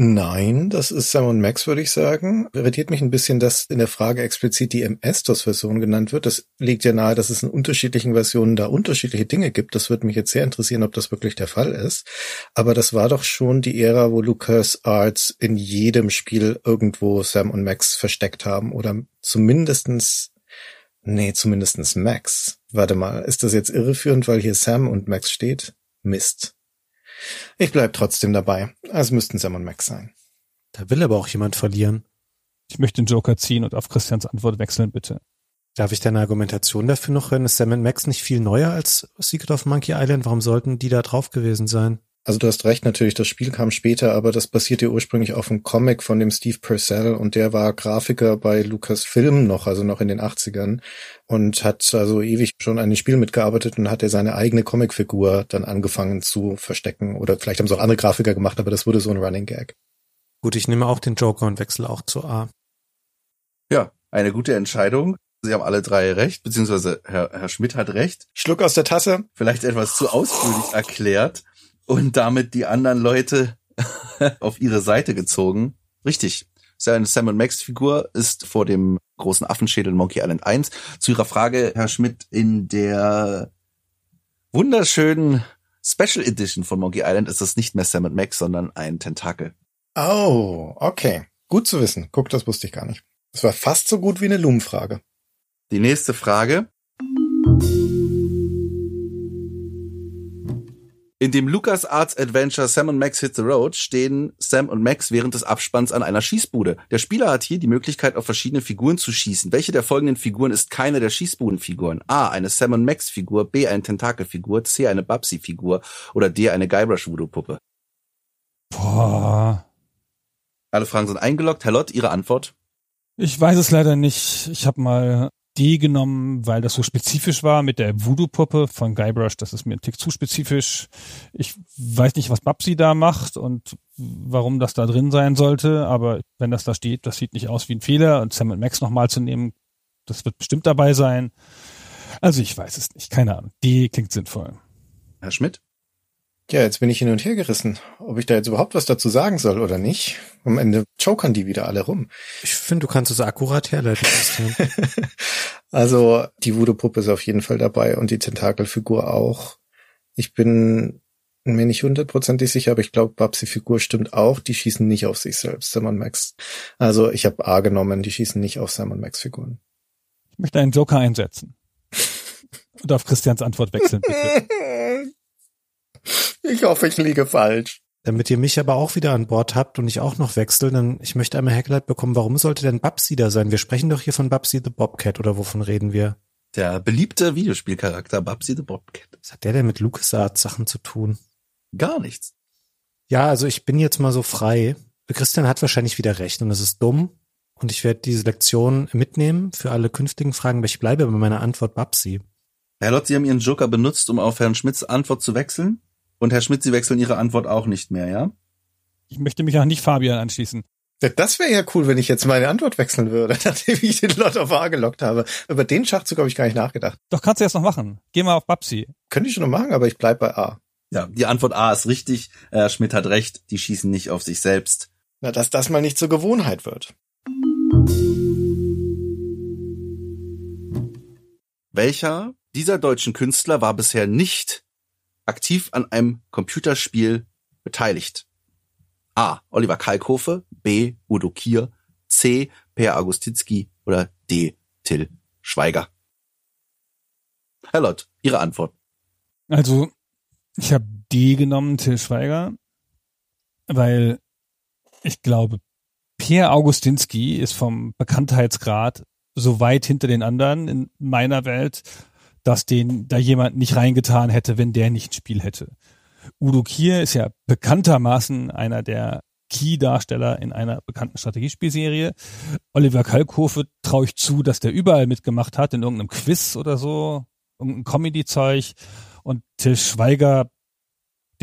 Nein, das ist Sam Max, würde ich sagen. Irritiert mich ein bisschen, dass in der Frage explizit die MS-DOS-Version genannt wird. Das liegt ja nahe, dass es in unterschiedlichen Versionen da unterschiedliche Dinge gibt. Das würde mich jetzt sehr interessieren, ob das wirklich der Fall ist. Aber das war doch schon die Ära, wo Lucas Arts in jedem Spiel irgendwo Sam und Max versteckt haben oder zumindestens Nee, zumindestens Max. Warte mal, ist das jetzt irreführend, weil hier Sam und Max steht? Mist. Ich bleib trotzdem dabei. Es müssten Sam und Max sein.
Da will aber auch jemand verlieren.
Ich möchte den Joker ziehen und auf Christians Antwort wechseln, bitte.
Darf ich deine Argumentation dafür noch hören? Ist Sam Max nicht viel neuer als Secret of Monkey Island? Warum sollten die da drauf gewesen sein?
Also du hast recht, natürlich, das Spiel kam später, aber das basierte ursprünglich auf einem Comic von dem Steve Purcell und der war Grafiker bei Lucasfilm noch, also noch in den 80ern und hat also ewig schon an dem Spiel mitgearbeitet und hat er seine eigene Comicfigur dann angefangen zu verstecken oder vielleicht haben es auch andere Grafiker gemacht, aber das wurde so ein Running Gag.
Gut, ich nehme auch den Joker und wechsle auch zu A.
Ja, eine gute Entscheidung. Sie haben alle drei recht, beziehungsweise Herr, Herr Schmidt hat recht.
Schluck aus der Tasse.
Vielleicht etwas zu ausführlich erklärt und damit die anderen Leute auf ihre Seite gezogen. Richtig. Seine Sam Max Figur ist vor dem großen Affenschädel Monkey Island 1. Zu Ihrer Frage, Herr Schmidt, in der wunderschönen Special Edition von Monkey Island ist das nicht mehr Sam Max, sondern ein Tentakel.
Oh, okay. Gut zu wissen. Guck, das wusste ich gar nicht. Das war fast so gut wie eine Lumenfrage.
Die nächste Frage. In dem LucasArts Adventure Sam und Max Hit the Road stehen Sam und Max während des Abspanns an einer Schießbude. Der Spieler hat hier die Möglichkeit, auf verschiedene Figuren zu schießen. Welche der folgenden Figuren ist keine der Schießbudenfiguren? A. Eine Sam und Max Figur, B. Eine Tentakelfigur, C. Eine Babsi Figur oder D. Eine Guybrush Voodoo Puppe.
Boah.
Alle Fragen sind eingeloggt. Herr Lott, Ihre Antwort?
Ich weiß es leider nicht. Ich habe mal D genommen, weil das so spezifisch war mit der Voodoo-Puppe von Guybrush. Das ist mir ein Tick zu spezifisch. Ich weiß nicht, was Babsi da macht und warum das da drin sein sollte, aber wenn das da steht, das sieht nicht aus wie ein Fehler und Sam und Max nochmal zu nehmen, das wird bestimmt dabei sein. Also ich weiß es nicht, keine Ahnung. D klingt sinnvoll.
Herr Schmidt?
Ja, jetzt bin ich hin und her gerissen, ob ich da jetzt überhaupt was dazu sagen soll oder nicht. Am Ende chokern die wieder alle rum.
Ich finde, du kannst es akkurat herleiten. Christian.
also die Voodoo-Puppe ist auf jeden Fall dabei und die Tentakelfigur auch. Ich bin mir nicht hundertprozentig sicher, aber ich glaube, Babsi-Figur stimmt auch. Die schießen nicht auf sich selbst, Sam und Max. Also ich habe A genommen, die schießen nicht auf Sam und Max-Figuren.
Ich möchte einen Joker einsetzen. Und auf Christians Antwort wechseln, bitte.
Ich hoffe, ich liege falsch.
Damit ihr mich aber auch wieder an Bord habt und ich auch noch wechsle, dann ich möchte einmal hergeleitet bekommen, warum sollte denn Babsi da sein? Wir sprechen doch hier von Babsi the Bobcat oder wovon reden wir?
Der beliebte Videospielcharakter Babsi the Bobcat.
Was hat der denn mit LucasArts Sachen zu tun?
Gar nichts.
Ja, also ich bin jetzt mal so frei. Christian hat wahrscheinlich wieder recht und es ist dumm. Und ich werde diese Lektion mitnehmen für alle künftigen Fragen, aber ich bleibe bei meiner Antwort Babsi.
Herr Lott, Sie haben Ihren Joker benutzt, um auf Herrn Schmidts Antwort zu wechseln? Und Herr Schmidt, Sie wechseln Ihre Antwort auch nicht mehr, ja?
Ich möchte mich auch nicht Fabian anschließen.
Das wäre ja cool, wenn ich jetzt meine Antwort wechseln würde, nachdem ich den Lot auf A gelockt habe. Über den Schachzug habe ich gar nicht nachgedacht.
Doch kannst du jetzt noch machen. Geh mal auf Babsi.
Könnte ich schon noch machen, aber ich bleib bei A.
Ja, die Antwort A ist richtig. Herr Schmidt hat recht. Die schießen nicht auf sich selbst.
Na, dass das mal nicht zur Gewohnheit wird.
Welcher dieser deutschen Künstler war bisher nicht aktiv an einem Computerspiel beteiligt? A. Oliver Kalkofe, B. Udo Kier, C. Per Agustinski oder D. Till Schweiger. Herr Lott, Ihre Antwort.
Also, ich habe D genommen, Till Schweiger, weil ich glaube, Per Augustinski ist vom Bekanntheitsgrad so weit hinter den anderen in meiner Welt, dass den da jemand nicht reingetan hätte, wenn der nicht ein Spiel hätte. Udo Kier ist ja bekanntermaßen einer der Key-Darsteller in einer bekannten Strategiespielserie. Oliver Kalkofe traue ich zu, dass der überall mitgemacht hat, in irgendeinem Quiz oder so, irgendein Comedy-Zeug. Und Till Schweiger,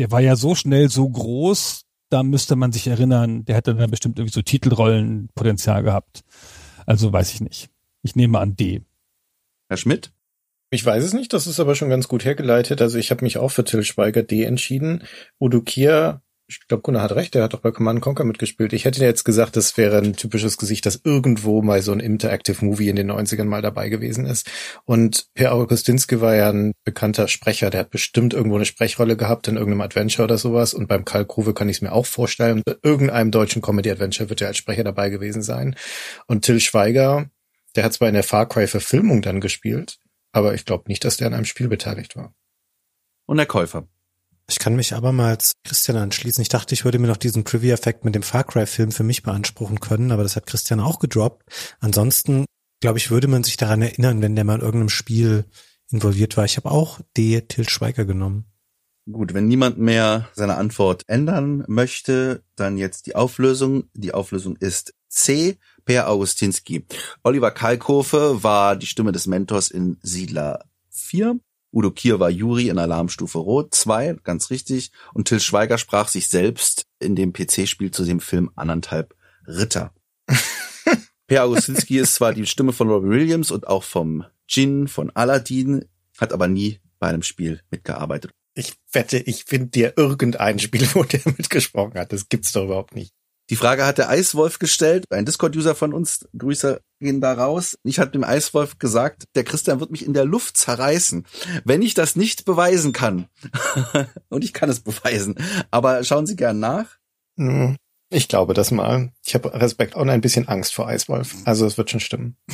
der war ja so schnell so groß, da müsste man sich erinnern, der hätte dann bestimmt irgendwie so Titelrollenpotenzial gehabt. Also weiß ich nicht. Ich nehme an D.
Herr Schmidt?
Ich weiß es nicht, das ist aber schon ganz gut hergeleitet. Also ich habe mich auch für Till Schweiger D entschieden. Udo Kier, ich glaube, Gunnar hat recht, der hat doch bei Command Conquer mitgespielt. Ich hätte jetzt gesagt, das wäre ein typisches Gesicht, das irgendwo mal so ein Interactive Movie in den 90ern mal dabei gewesen ist. Und Per Augustinski war ja ein bekannter Sprecher, der hat bestimmt irgendwo eine Sprechrolle gehabt in irgendeinem Adventure oder sowas. Und beim Karl Grove kann ich es mir auch vorstellen. Bei irgendeinem deutschen Comedy-Adventure wird er als Sprecher dabei gewesen sein. Und Till Schweiger, der hat zwar in der Far Cry-Verfilmung dann gespielt, aber ich glaube nicht, dass der an einem Spiel beteiligt war.
Und der Käufer.
Ich kann mich abermals Christian anschließen. Ich dachte, ich würde mir noch diesen Trivia-Effekt mit dem Far Cry-Film für mich beanspruchen können, aber das hat Christian auch gedroppt. Ansonsten, glaube ich, würde man sich daran erinnern, wenn der mal in irgendeinem Spiel involviert war. Ich habe auch D. Till Schweiger genommen.
Gut, wenn niemand mehr seine Antwort ändern möchte, dann jetzt die Auflösung. Die Auflösung ist C. Per Augustinski. Oliver Kalkofe war die Stimme des Mentors in Siedler 4. Udo Kier war Juri in Alarmstufe Rot 2, ganz richtig. Und Till Schweiger sprach sich selbst in dem PC-Spiel zu dem Film Anderthalb Ritter. per Augustinski ist zwar die Stimme von Robbie Williams und auch vom Jin von Aladdin, hat aber nie bei einem Spiel mitgearbeitet.
Ich wette, ich finde dir irgendein Spiel, wo der mitgesprochen hat. Das gibt's doch überhaupt nicht.
Die Frage hat der Eiswolf gestellt, ein Discord-User von uns, Grüße gehen da raus. Ich hatte dem Eiswolf gesagt, der Christian wird mich in der Luft zerreißen, wenn ich das nicht beweisen kann. Und ich kann es beweisen. Aber schauen Sie gern nach.
Hm, Ich glaube das mal. Ich habe Respekt und ein bisschen Angst vor Eiswolf. Also es wird schon stimmen.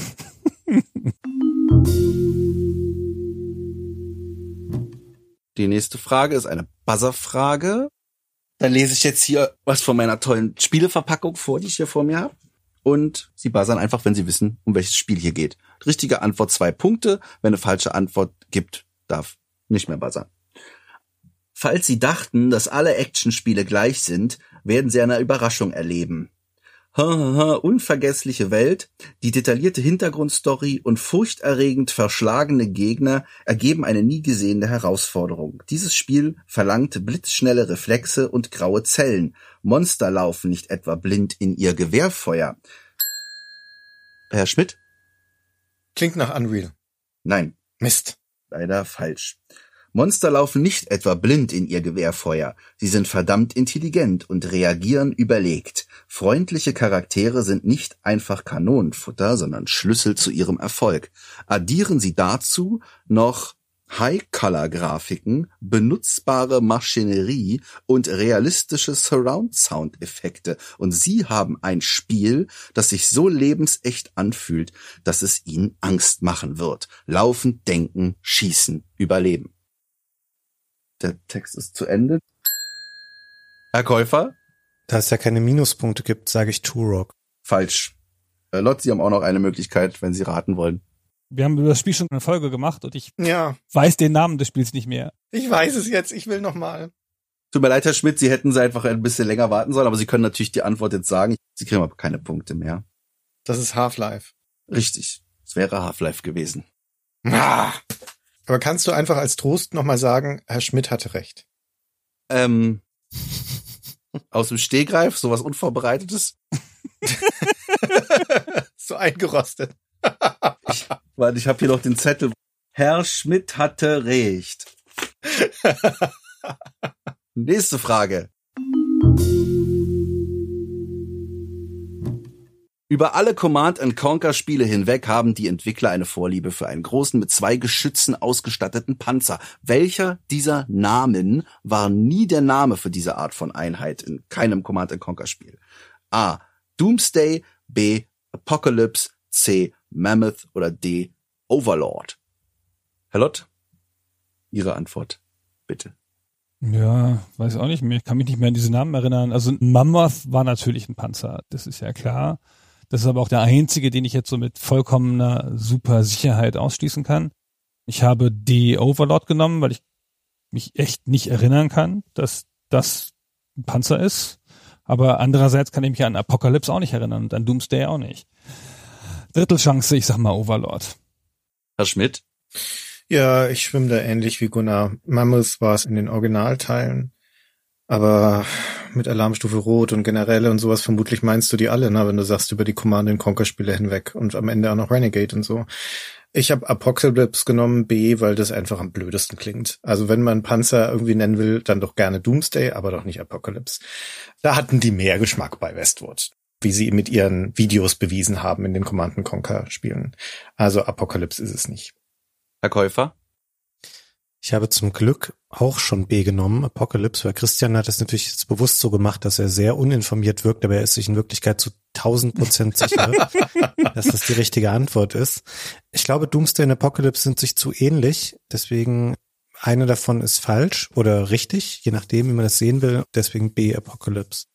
Die nächste Frage ist eine Buzzer-Frage. Da lese ich jetzt hier was von meiner tollen Spieleverpackung vor, die ich hier vor mir habe. Und Sie buzzern einfach, wenn Sie wissen, um welches Spiel hier geht. Richtige Antwort zwei Punkte. Wenn eine falsche Antwort gibt, darf nicht mehr buzzern. Falls Sie dachten, dass alle Actionspiele gleich sind, werden Sie eine Überraschung erleben. Unvergessliche Welt, die detaillierte Hintergrundstory und furchterregend verschlagene Gegner ergeben eine nie gesehene Herausforderung. Dieses Spiel verlangt blitzschnelle Reflexe und graue Zellen. Monster laufen nicht etwa blind in ihr Gewehrfeuer. Herr Schmidt?
Klingt nach Unreal.
Nein,
Mist.
leider falsch. Monster laufen nicht etwa blind in ihr Gewehrfeuer. Sie sind verdammt intelligent und reagieren überlegt. Freundliche Charaktere sind nicht einfach Kanonenfutter, sondern Schlüssel zu ihrem Erfolg. Addieren Sie dazu noch High-Color-Grafiken, benutzbare Maschinerie und realistische Surround-Sound-Effekte und Sie haben ein Spiel, das sich so lebensecht anfühlt, dass es Ihnen Angst machen wird. Laufen, denken, schießen, überleben. Der Text ist zu Ende. Herr Käufer?
Da es ja keine Minuspunkte gibt, sage ich Turok.
Falsch. Äh, Lot, Sie haben auch noch eine Möglichkeit, wenn Sie raten wollen.
Wir haben über das Spiel schon eine Folge gemacht und ich
Ja,
weiß den Namen des Spiels nicht mehr.
ich weiß es jetzt. Ich will noch mal.
Tut mir leid, Herr Schmidt, Sie hätten Sie einfach ein bisschen länger warten sollen, aber Sie können natürlich die Antwort jetzt sagen. Sie kriegen aber keine Punkte mehr.
Das ist Half-Life.
Richtig. Es wäre Half-Life gewesen.
Ah. Aber kannst du einfach als Trost noch mal sagen, Herr Schmidt hatte recht.
Ähm, aus dem Stehgreif, sowas Unvorbereitetes.
so eingerostet.
Warte, ich habe hier noch den Zettel. Herr Schmidt hatte recht. Nächste Frage. Über alle Command Conquer Spiele hinweg haben die Entwickler eine Vorliebe für einen großen mit zwei Geschützen ausgestatteten Panzer. Welcher dieser Namen war nie der Name für diese Art von Einheit in keinem Command Conquer Spiel? A. Doomsday, B. Apocalypse, C. Mammoth oder D. Overlord? Herr Lott, Ihre Antwort, bitte.
Ja, weiß auch nicht mehr. Ich kann mich nicht mehr an diese Namen erinnern. Also Mammoth war natürlich ein Panzer, das ist ja klar. Das ist aber auch der einzige, den ich jetzt so mit vollkommener super Sicherheit ausschließen kann. Ich habe D Overlord genommen, weil ich mich echt nicht erinnern kann, dass das ein Panzer ist. Aber andererseits kann ich mich an Apocalypse auch nicht erinnern und an Doomsday auch nicht. Drittelchance, ich sag mal Overlord.
Herr Schmidt?
Ja, ich schwimme da ähnlich wie Gunnar. Mammoth war es in den Originalteilen. Aber mit Alarmstufe Rot und Generäle und sowas vermutlich meinst du die alle, ne, wenn du sagst über die Command Conquer Spiele hinweg und am Ende auch noch Renegade und so. Ich habe Apocalypse genommen, B, weil das einfach am blödesten klingt. Also wenn man Panzer irgendwie nennen will, dann doch gerne Doomsday, aber doch nicht Apocalypse. Da hatten die mehr Geschmack bei Westwood, wie sie mit ihren Videos bewiesen haben in den Command Conquer Spielen. Also Apocalypse ist es nicht.
Herr Käufer?
Ich habe zum Glück auch schon B genommen, Apocalypse, weil Christian hat es natürlich jetzt bewusst so gemacht, dass er sehr uninformiert wirkt, aber er ist sich in Wirklichkeit zu 1000 Prozent sicher, dass das die richtige Antwort ist. Ich glaube, Doomsday und Apocalypse sind sich zu ähnlich, deswegen eine davon ist falsch oder richtig, je nachdem, wie man das sehen will, deswegen B, Apocalypse.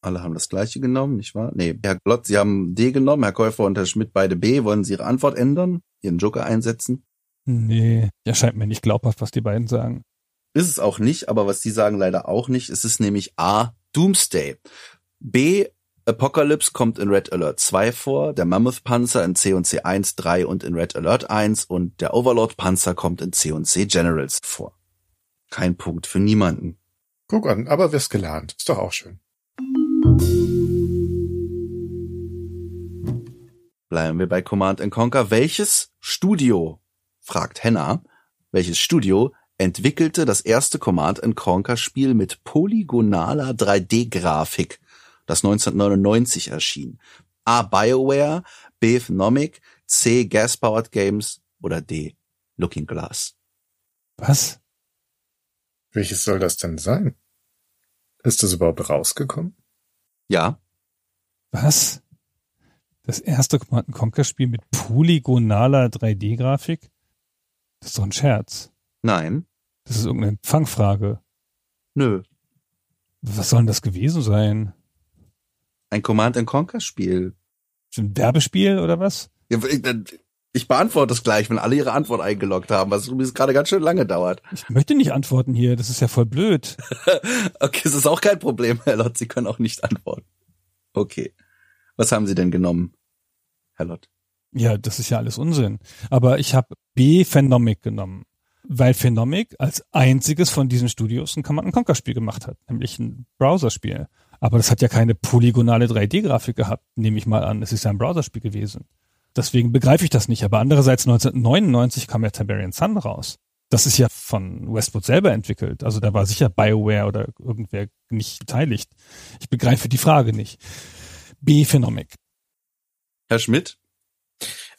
Alle haben das gleiche genommen, nicht wahr? Nee, Herr Glott, Sie haben D genommen, Herr Käufer und Herr Schmidt beide B. Wollen Sie Ihre Antwort ändern? Ihren Joker einsetzen?
Nee, erscheint mir nicht glaubhaft, was die beiden sagen.
Ist es auch nicht, aber was die sagen leider auch nicht. Es ist nämlich A. Doomsday. B. Apocalypse kommt in Red Alert 2 vor, der Mammoth Panzer in C und C 1, 3 und in Red Alert 1 und der Overlord Panzer kommt in C und C Generals vor. Kein Punkt für niemanden.
Guck an, aber wir's gelernt. Ist doch auch schön.
Bleiben wir bei Command Conquer. Welches Studio, fragt Henna, welches Studio entwickelte das erste Command Conquer Spiel mit polygonaler 3D-Grafik, das 1999 erschien? A. BioWare, B. Phenomic, C. Gas-Powered Games oder D. Looking Glass?
Was?
Welches soll das denn sein? Ist das überhaupt rausgekommen?
Ja,
Was? Das erste Command Conquer Spiel mit polygonaler 3D-Grafik? Das ist doch ein Scherz.
nein,
Das ist irgendeine Fangfrage.
nö.
Was soll denn das gewesen sein?
Ein Command Conquer Spiel.
Ein Werbespiel oder was?
Ja, Ich ich beantworte es gleich, wenn alle ihre Antwort eingeloggt haben, was übrigens gerade ganz schön lange dauert.
Ich möchte nicht antworten hier, das ist ja voll blöd.
Okay, es ist auch kein Problem, Herr Lott. Sie können auch nicht antworten. Okay. Was haben Sie denn genommen, Herr Lott?
Ja, das ist ja alles Unsinn. Aber ich habe B Phenomic genommen, weil Phenomic als einziges von diesen Studios ein Command Conquer Spiel gemacht hat, nämlich ein Browserspiel. Aber das hat ja keine polygonale 3D-Grafik gehabt, nehme ich mal an. Es ist ja ein Browserspiel gewesen. Deswegen begreife ich das nicht. Aber andererseits 1999 kam ja Tiberian Sun raus. Das ist ja von Westwood selber entwickelt. Also da war sicher BioWare oder irgendwer nicht beteiligt. Ich begreife die Frage nicht. B. Phenomic.
Herr Schmidt?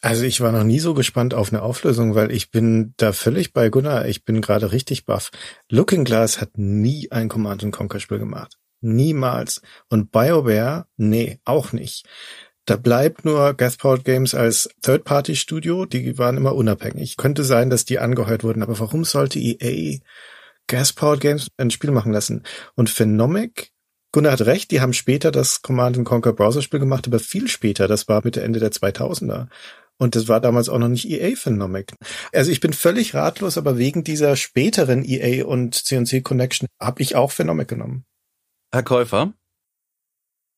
Also ich war noch nie so gespannt auf eine Auflösung, weil ich bin da völlig bei Gunnar. Ich bin gerade richtig baff. Looking Glass hat nie ein Command Conquer Spiel gemacht. Niemals. Und BioWare, nee, auch nicht. Da bleibt nur Gasport Games als Third-Party-Studio, die waren immer unabhängig. Könnte sein, dass die angeheuert wurden, aber warum sollte EA Gasport Games ein Spiel machen lassen? Und Phenomic, Gunnar hat recht, die haben später das Command Conquer Browser-Spiel gemacht, aber viel später, das war Mitte Ende der 2000er. Und das war damals auch noch nicht EA Phenomic. Also ich bin völlig ratlos, aber wegen dieser späteren EA und CNC Connection habe ich auch Phenomic genommen.
Herr Käufer?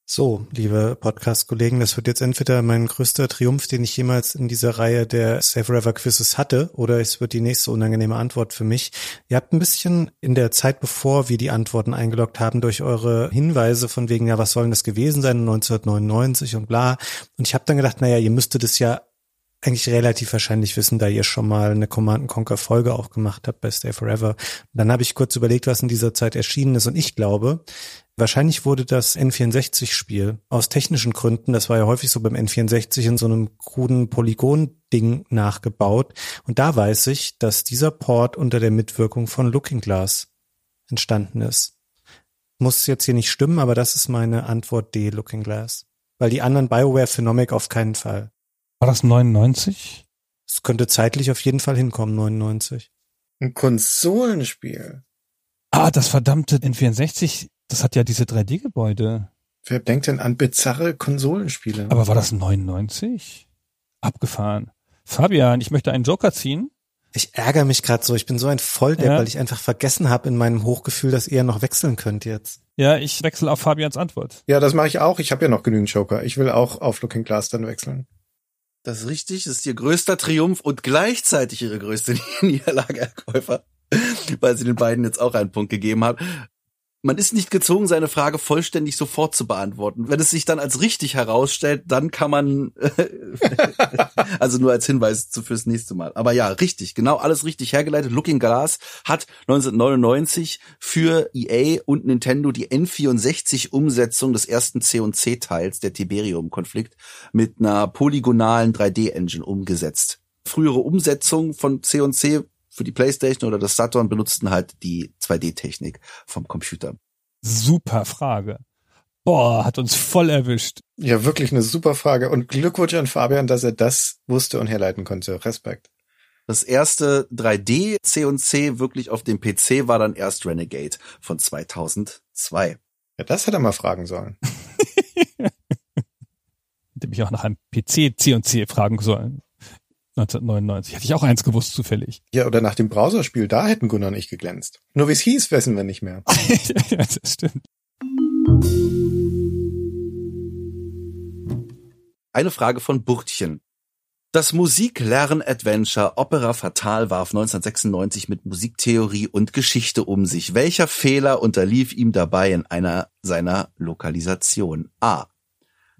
So, liebe Podcast-Kollegen, das wird jetzt entweder mein größter Triumph, den ich jemals in dieser Reihe der Save Forever Quizzes hatte, oder es wird die nächste unangenehme Antwort für mich. Ihr habt ein bisschen in der Zeit, bevor wir die Antworten eingeloggt haben, durch eure Hinweise von wegen, ja, was soll denn das gewesen sein, 1999 und bla. Und ich habe dann gedacht, naja, ihr müsstet es ja eigentlich relativ wahrscheinlich wissen, da ihr schon mal eine Command Conquer Folge auch gemacht habt bei Stay Forever. Dann habe ich kurz überlegt, was in dieser Zeit erschienen ist und ich glaube, Wahrscheinlich wurde das N64-Spiel aus technischen Gründen, das war ja häufig so beim N64 in so einem kruden Polygon-Ding nachgebaut. Und da weiß ich, dass dieser Port unter der Mitwirkung von Looking Glass entstanden ist. Muss jetzt hier nicht stimmen, aber das ist meine Antwort D, Looking Glass. Weil die anderen BioWare Phenomic auf keinen Fall.
War das 99?
Es könnte zeitlich auf jeden Fall hinkommen, 99.
Ein Konsolenspiel.
Ah, das verdammte N64 das hat ja diese 3D-Gebäude.
Wer denkt denn an bizarre Konsolenspiele?
Aber war das 99? Abgefahren. Fabian, ich möchte einen Joker ziehen.
Ich ärgere mich gerade so. Ich bin so ein Volldepp, ja. weil ich einfach vergessen habe in meinem Hochgefühl, dass ihr noch wechseln könnt jetzt.
Ja, ich wechsle auf Fabians Antwort.
Ja, das mache ich auch. Ich habe ja noch genügend Joker. Ich will auch auf Looking Glass dann wechseln.
Das ist richtig. Das ist ihr größter Triumph und gleichzeitig ihre größte Niederlage, Herr Käufer. Weil sie den beiden jetzt auch einen Punkt gegeben hat man ist nicht gezwungen, seine Frage vollständig sofort zu beantworten. Wenn es sich dann als richtig herausstellt, dann kann man, also nur als Hinweis fürs nächste Mal. Aber ja, richtig, genau alles richtig hergeleitet. Looking Glass hat 1999 für EA und Nintendo die N64-Umsetzung des ersten C&C-Teils der Tiberium-Konflikt mit einer polygonalen 3D-Engine umgesetzt. Frühere Umsetzung von C&C für die Playstation oder das Saturn benutzten halt die 2D-Technik vom Computer.
Super Frage. Boah, hat uns voll erwischt.
Ja, wirklich eine super Frage. Und Glückwunsch an Fabian, dass er das wusste und herleiten konnte. Respekt.
Das erste 3D C&C wirklich auf dem PC war dann erst Renegade von 2002.
Ja, das hätte er mal fragen sollen.
Hätte mich auch nach einem PC C&C fragen sollen. 1999. Hätte ich auch eins gewusst, zufällig.
Ja, oder nach dem Browserspiel, da hätten Gunnar und ich geglänzt. Nur wie es hieß, wissen wir nicht mehr.
ja, das stimmt.
Eine Frage von Burtchen. Das Musiklern-Adventure Opera Fatal warf 1996 mit Musiktheorie und Geschichte um sich. Welcher Fehler unterlief ihm dabei in einer seiner Lokalisation? A.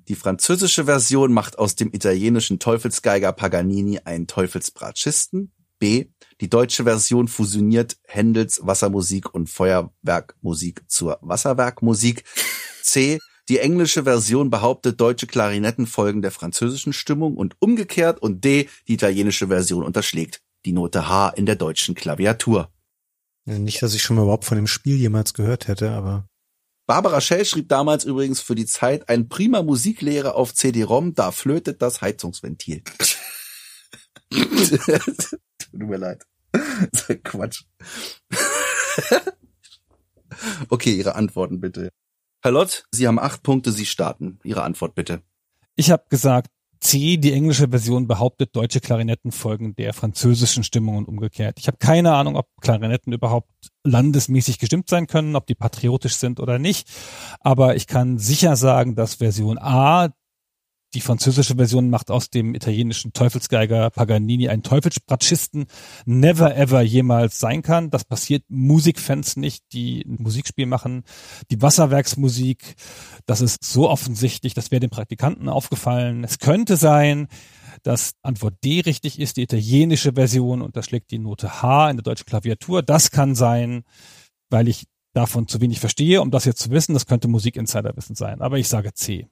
Die französische Version macht aus dem italienischen Teufelsgeiger Paganini einen Teufelsbratschisten. B. Die deutsche Version fusioniert Händels Wassermusik und Feuerwerkmusik zur Wasserwerkmusik. C. Die englische Version behauptet, deutsche Klarinetten folgen der französischen Stimmung und umgekehrt. Und D. Die italienische Version unterschlägt die Note H in der deutschen Klaviatur.
Nicht, dass ich schon mal überhaupt von dem Spiel jemals gehört hätte, aber
Barbara Schell schrieb damals übrigens für die Zeit ein prima Musiklehrer auf CD-ROM, da flötet das Heizungsventil. Tut mir leid. Quatsch. okay, Ihre Antworten bitte. Herr Lott, Sie haben acht Punkte, Sie starten. Ihre Antwort bitte.
Ich habe gesagt, C, die englische Version behauptet, deutsche Klarinetten folgen der französischen Stimmung und umgekehrt. Ich habe keine Ahnung, ob Klarinetten überhaupt landesmäßig gestimmt sein können, ob die patriotisch sind oder nicht. Aber ich kann sicher sagen, dass Version A die französische Version macht aus dem italienischen Teufelsgeiger Paganini einen Teufelsbratschisten never ever jemals sein kann. Das passiert Musikfans nicht, die ein Musikspiel machen. Die Wasserwerksmusik, das ist so offensichtlich, das wäre den Praktikanten aufgefallen. Es könnte sein, dass Antwort D richtig ist, die italienische Version und das schlägt die Note H in der deutschen Klaviatur. Das kann sein, weil ich davon zu wenig verstehe, um das jetzt zu wissen. Das könnte Musikinsiderwissen sein, aber ich sage C.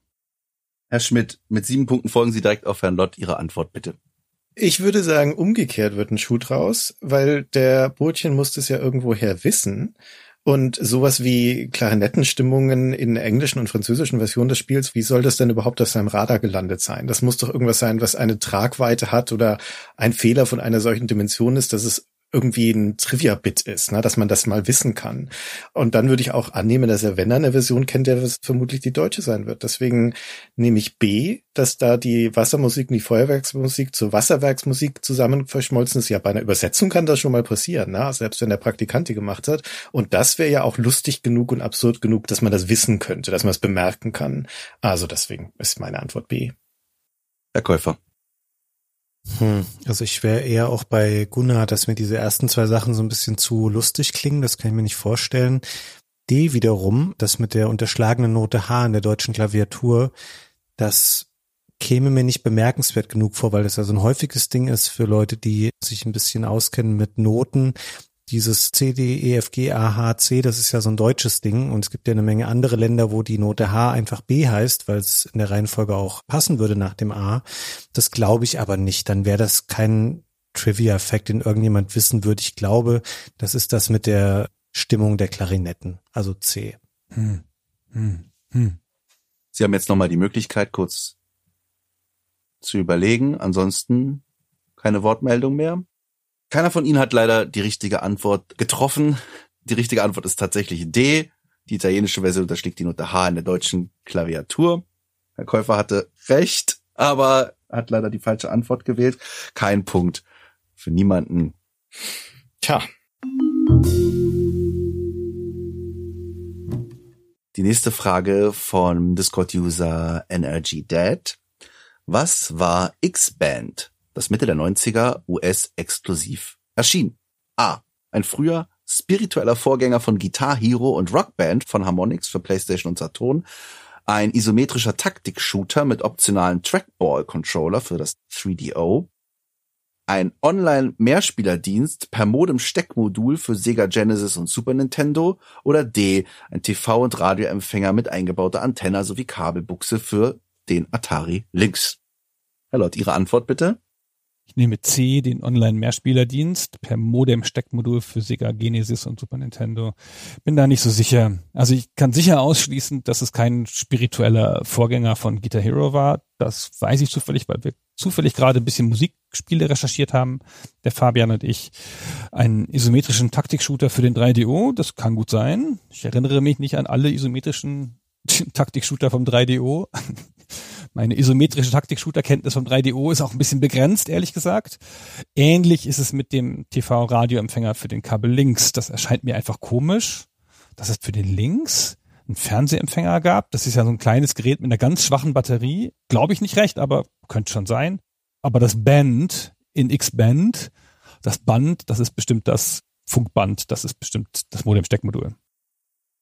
Herr Schmidt, mit sieben Punkten folgen Sie direkt auf Herrn Lott. Ihre Antwort bitte.
Ich würde sagen, umgekehrt wird ein Schuh draus, weil der Brötchen muss es ja irgendwoher wissen. Und sowas wie Klarinettenstimmungen in englischen und französischen Versionen des Spiels, wie soll das denn überhaupt auf seinem Radar gelandet sein? Das muss doch irgendwas sein, was eine Tragweite hat oder ein Fehler von einer solchen Dimension ist, dass es irgendwie ein Trivia-Bit ist, ne, dass man das mal wissen kann. Und dann würde ich auch annehmen, dass er, wenn er eine Version kennt, der vermutlich die deutsche sein wird. Deswegen nehme ich B, dass da die Wassermusik und die Feuerwerksmusik zur Wasserwerksmusik zusammen verschmolzen ist. Ja, bei einer Übersetzung kann das schon mal passieren, ne? selbst wenn der Praktikant die gemacht hat. Und das wäre ja auch lustig genug und absurd genug, dass man das wissen könnte, dass man es bemerken kann. Also deswegen ist meine Antwort B.
Herr Käufer.
Hm, also ich wäre eher auch bei Gunnar, dass mir diese ersten zwei Sachen so ein bisschen zu lustig klingen, das kann ich mir nicht vorstellen. D wiederum, das mit der unterschlagenen Note H in der deutschen Klaviatur, das käme mir nicht bemerkenswert genug vor, weil das ja so ein häufiges Ding ist für Leute, die sich ein bisschen auskennen mit Noten, dieses C, D, E, F, G, A, H, C, das ist ja so ein deutsches Ding und es gibt ja eine Menge andere Länder, wo die Note H einfach B heißt, weil es in der Reihenfolge auch passen würde nach dem A. Das glaube ich aber nicht. Dann wäre das kein Trivia-Fact, den irgendjemand wissen würde. Ich glaube, das ist das mit der Stimmung der Klarinetten, also C. Hm.
Hm. Hm. Sie haben jetzt nochmal die Möglichkeit, kurz zu überlegen. Ansonsten keine Wortmeldung mehr. Keiner von Ihnen hat leider die richtige Antwort getroffen. Die richtige Antwort ist tatsächlich D. Die italienische Version unterschlägt die Note H in der deutschen Klaviatur. Herr Käufer hatte recht, aber hat leider die falsche Antwort gewählt. Kein Punkt für niemanden.
Tja.
Die nächste Frage von Discord-User NRG Dad. Was war X-Band? Das Mitte der 90er US-exklusiv erschien. A. Ein früher spiritueller Vorgänger von Guitar Hero und Rockband von Harmonix für PlayStation und Saturn, ein isometrischer Taktik-Shooter mit optionalen Trackball-Controller für das 3DO, ein Online-Mehrspielerdienst per Modem-Steckmodul für Sega Genesis und Super Nintendo oder D, ein TV- und Radioempfänger mit eingebauter Antenne sowie Kabelbuchse für den Atari Lynx. Herr Lott, Ihre Antwort bitte?
Ich nehme C, den Online-Mehrspielerdienst per Modem-Steckmodul für Sega Genesis und Super Nintendo. Bin da nicht so sicher. Also ich kann sicher ausschließen, dass es kein spiritueller Vorgänger von Guitar Hero war. Das weiß ich zufällig, weil wir zufällig gerade ein bisschen Musikspiele recherchiert haben, der Fabian und ich. Einen isometrischen Taktik-Shooter für den 3DO, das kann gut sein. Ich erinnere mich nicht an alle isometrischen Taktik-Shooter vom 3DO meine isometrische Taktik-Shooter-Kenntnis vom 3DO ist auch ein bisschen begrenzt, ehrlich gesagt. Ähnlich ist es mit dem TV-Radioempfänger für den Kabel links. Das erscheint mir einfach komisch, dass es für den links einen Fernsehempfänger gab. Das ist ja so ein kleines Gerät mit einer ganz schwachen Batterie. Glaube ich nicht recht, aber könnte schon sein. Aber das Band in X-Band, das Band, das ist bestimmt das Funkband, das ist bestimmt das Modem-Steckmodul.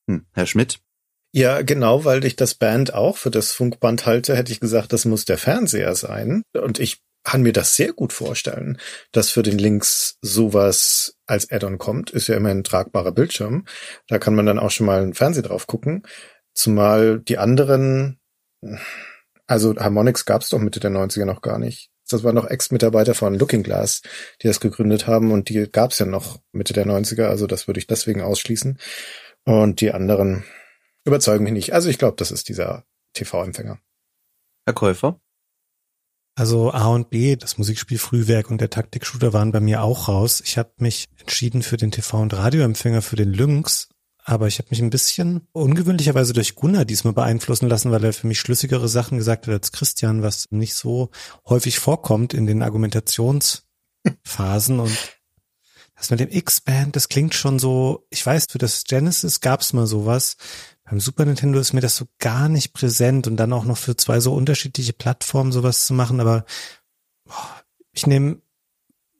Hm. Herr Schmidt?
Ja, genau, weil ich das Band auch für das Funkband halte, hätte ich gesagt, das muss der Fernseher sein. Und ich kann mir das sehr gut vorstellen, dass für den Links sowas als Add-on kommt. Ist ja immer ein tragbarer Bildschirm. Da kann man dann auch schon mal einen Fernseher drauf gucken. Zumal die anderen, also Harmonix gab es doch Mitte der 90er noch gar nicht. Das waren noch Ex-Mitarbeiter von Looking Glass, die das gegründet haben und die gab es ja noch Mitte der 90er, also das würde ich deswegen ausschließen. Und die anderen, überzeugen mich nicht. Also ich glaube, das ist dieser TV-Empfänger.
Herr Käufer?
Also A und B, das Musikspiel Frühwerk und der Taktik-Shooter waren bei mir auch raus. Ich habe mich entschieden für den TV- und Radioempfänger für den Lynx, aber ich habe mich ein bisschen ungewöhnlicherweise durch Gunnar diesmal beeinflussen lassen, weil er für mich schlüssigere Sachen gesagt hat als Christian, was nicht so häufig vorkommt in den Argumentationsphasen und das mit dem X-Band, das klingt schon so, ich weiß, für das Genesis gab's mal sowas, Beim Super Nintendo ist mir das so gar nicht präsent und dann auch noch für zwei so unterschiedliche Plattformen sowas zu machen, aber boah, ich nehme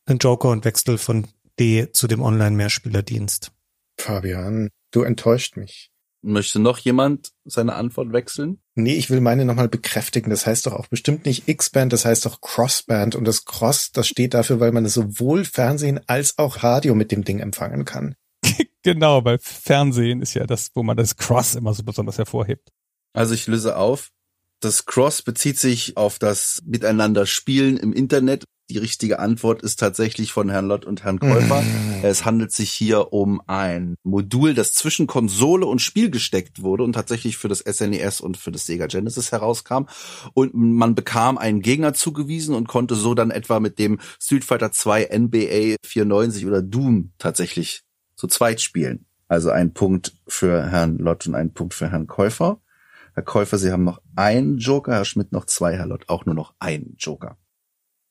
einen Joker und wechsel von D zu dem Online-Mehrspielerdienst.
Fabian, du enttäuscht mich.
Möchte noch jemand seine Antwort wechseln?
Nee, ich will meine nochmal bekräftigen. Das heißt doch auch bestimmt nicht X-Band, das heißt doch Crossband. Und das Cross, das steht dafür, weil man sowohl Fernsehen als auch Radio mit dem Ding empfangen kann.
genau, weil Fernsehen ist ja das, wo man das Cross immer so besonders hervorhebt.
Also ich löse auf. Das Cross bezieht sich auf das Miteinander Spielen im Internet. Die richtige Antwort ist tatsächlich von Herrn Lott und Herrn Käufer.
Mhm.
Es handelt sich hier um ein Modul, das zwischen Konsole und Spiel gesteckt wurde und tatsächlich für das SNES und für das Sega Genesis herauskam. Und man bekam einen Gegner zugewiesen und konnte so dann etwa mit dem Street Fighter 2 NBA 94 oder Doom tatsächlich zu zweit spielen. Also ein Punkt für Herrn Lott und ein Punkt für Herrn Käufer. Herr Käufer, Sie haben noch einen Joker, Herr Schmidt noch zwei, Herr Lott auch nur noch einen Joker.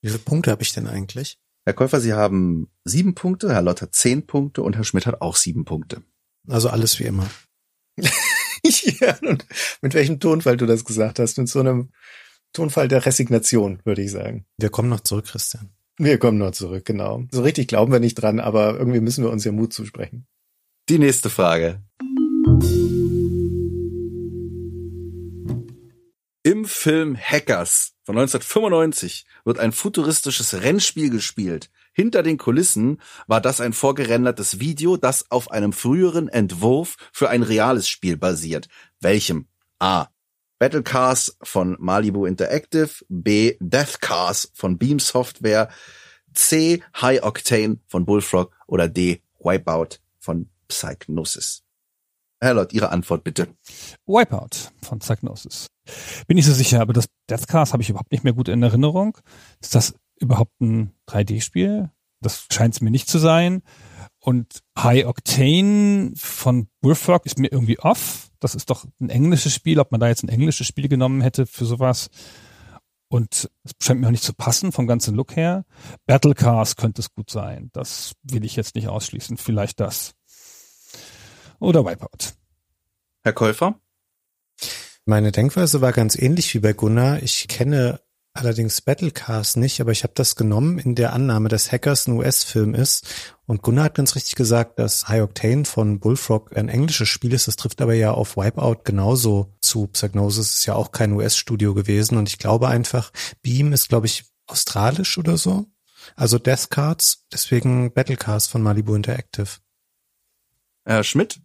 Wie viele Punkte habe ich denn eigentlich?
Herr Käufer, Sie haben sieben Punkte, Herr Lott hat zehn Punkte und Herr Schmidt hat auch sieben Punkte.
Also alles wie immer.
ja, und mit welchem Tonfall du das gesagt hast? Mit so einem Tonfall der Resignation, würde ich sagen.
Wir kommen noch zurück, Christian.
Wir kommen noch zurück, genau. So richtig glauben wir nicht dran, aber irgendwie müssen wir uns ja Mut zusprechen.
Die nächste Frage. Im Film Hackers von 1995 wird ein futuristisches Rennspiel gespielt. Hinter den Kulissen war das ein vorgerendertes Video, das auf einem früheren Entwurf für ein reales Spiel basiert. Welchem? A. Battle Cars von Malibu Interactive, B. Death Cars von Beam Software, C. High Octane von Bullfrog oder D. Wipeout von Psychnosis. Herr Lott, Ihre Antwort bitte.
Wipeout von Psychnosis. Bin ich so sicher, aber das Deathcast habe ich überhaupt nicht mehr gut in Erinnerung. Ist das überhaupt ein 3D-Spiel? Das scheint es mir nicht zu sein. Und High Octane von Bullfrog ist mir irgendwie off. Das ist doch ein englisches Spiel, ob man da jetzt ein englisches Spiel genommen hätte für sowas. Und es scheint mir auch nicht zu passen vom ganzen Look her. Battle Cars könnte es gut sein. Das will ich jetzt nicht ausschließen. Vielleicht das. Oder Wipeout.
Herr Käufer?
Meine Denkweise war ganz ähnlich wie bei Gunnar. Ich kenne allerdings Battlecars nicht, aber ich habe das genommen in der Annahme, dass Hackers ein US-Film ist. Und Gunnar hat ganz richtig gesagt, dass High Octane von Bullfrog ein englisches Spiel ist. Das trifft aber ja auf Wipeout genauso zu. Psygnosis ist ja auch kein US-Studio gewesen. Und ich glaube einfach, Beam ist, glaube ich, australisch oder so. Also Death Cards, deswegen Battlecars von Malibu Interactive.
Herr Schmidt?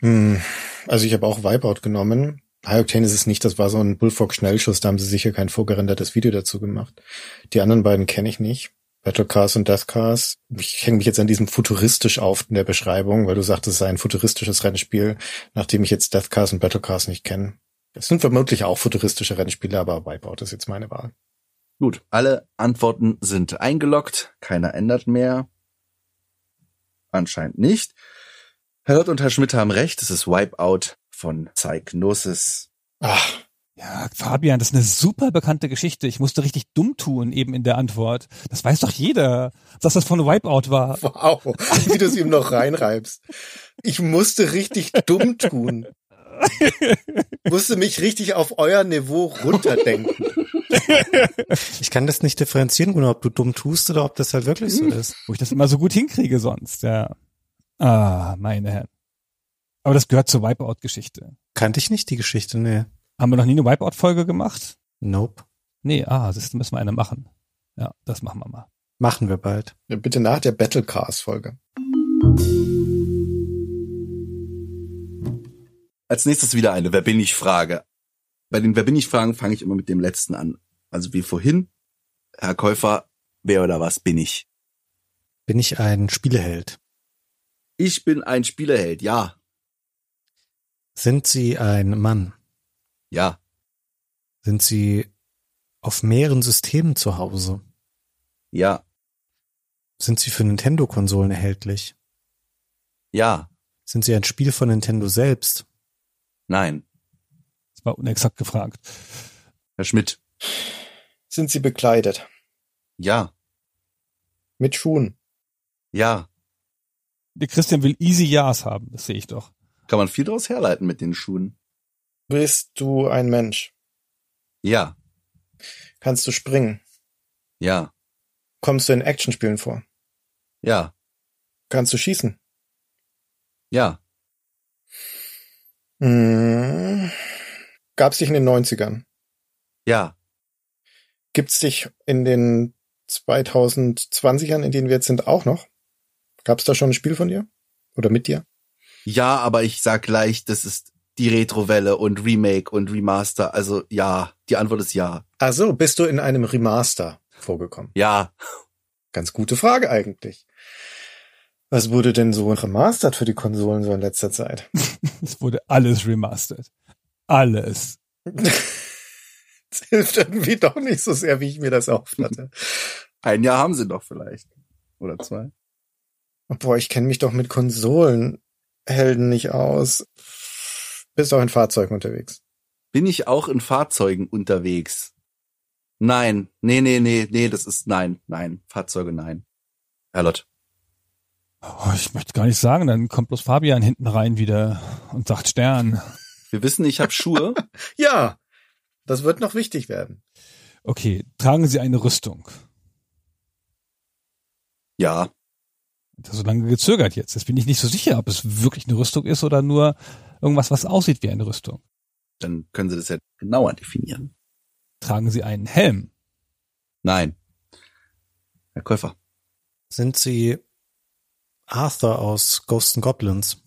Hm, Also ich habe auch Wipeout genommen. High Octane ist es nicht, das war so ein Bullfrog-Schnellschuss, da haben sie sicher kein vorgerendertes Video dazu gemacht. Die anderen beiden kenne ich nicht. Battle Cars und Death Cars. Ich hänge mich jetzt an diesem futuristisch auf in der Beschreibung, weil du sagtest, es sei ein futuristisches Rennspiel, nachdem ich jetzt Death Cars und Battle Cars nicht kenne. Das sind vermutlich auch futuristische Rennspiele, aber Wipeout ist jetzt meine Wahl.
Gut, alle Antworten sind eingeloggt. Keiner ändert mehr. Anscheinend nicht. Herr Lott und Herr Schmidt haben recht. Es ist Wipeout von Psychnosis.
Ach,
Ja, Fabian, das ist eine super bekannte Geschichte. Ich musste richtig dumm tun eben in der Antwort. Das weiß doch jeder, dass das von Wipeout war.
wow, wie du es ihm noch reinreibst. Ich musste richtig dumm tun. musste mich richtig auf euer Niveau runterdenken.
Ich kann das nicht differenzieren, Gunnar, ob du dumm tust oder ob das halt wirklich so ist.
Wo ich das immer so gut hinkriege sonst, ja. Ah, meine Herren. Aber das gehört zur Wipeout-Geschichte.
Kannte ich nicht die Geschichte, nee.
Haben wir noch nie eine Wipeout-Folge gemacht?
Nope.
Nee, ah, das müssen wir eine machen. Ja, das machen wir mal.
Machen wir bald.
Bitte nach der Battle Cars Folge.
Als nächstes wieder eine Wer bin ich Frage. Bei den Wer bin ich Fragen fange ich immer mit dem letzten an. Also wie vorhin. Herr Käufer, wer oder was bin ich?
Bin ich ein Spieleheld?
Ich bin ein Spielerheld. Ja.
Sind Sie ein Mann?
Ja.
Sind Sie auf mehreren Systemen zu Hause?
Ja.
Sind Sie für Nintendo-Konsolen erhältlich?
Ja.
Sind Sie ein Spiel von Nintendo selbst?
Nein.
Das war unexakt gefragt.
Herr Schmidt.
Sind sie bekleidet?
Ja.
Mit Schuhen?
Ja.
Der Christian will easy Ja's haben, das sehe ich doch.
Kann man viel daraus herleiten mit den Schuhen.
Bist du ein Mensch?
Ja,
Kannst du springen?
ja,
Kommst du in Actionspielen vor?
ja,
Kannst du schießen?
ja,
Hm. Gab's dich in den 90ern?
ja,
Gibt's dich in den 2020ern, in denen wir jetzt sind, auch noch? Gab's da schon ein Spiel von dir? Oder mit dir?
Ja, aber ich sag gleich, das ist die Retrowelle und Remake und Remaster. Also ja, die Antwort ist ja.
Ach so, bist du in einem Remaster vorgekommen?
Ja,
Ganz gute Frage eigentlich. Was wurde denn so remastert für die Konsolen so in letzter Zeit?
Es wurde alles remastered. Alles.
Das hilft irgendwie doch nicht so sehr, wie ich mir das erhofft hatte.
ein Jahr haben sie doch vielleicht. Oder zwei.
Boah, ich kenne mich doch mit Konsolenhelden nicht aus. Bist auch in Fahrzeugen unterwegs.
Bin ich auch in Fahrzeugen unterwegs? Nein, nee, nee, nee, nee, das ist nein, nein, Fahrzeuge nein. Herr Lott.
Oh, ich möchte gar nicht sagen, dann kommt bloß Fabian hinten rein wieder und sagt Stern.
Wir wissen, ich habe Schuhe.
Ja, das wird noch wichtig werden.
Okay, tragen Sie eine Rüstung.
ja,
so lange gezögert jetzt. Jetzt bin ich nicht so sicher, ob es wirklich eine Rüstung ist oder nur irgendwas, was aussieht wie eine Rüstung.
dann können Sie das ja genauer definieren.
Tragen Sie einen Helm.
Nein. Herr Käufer.
Sind sie Arthur aus Ghosts and Goblins?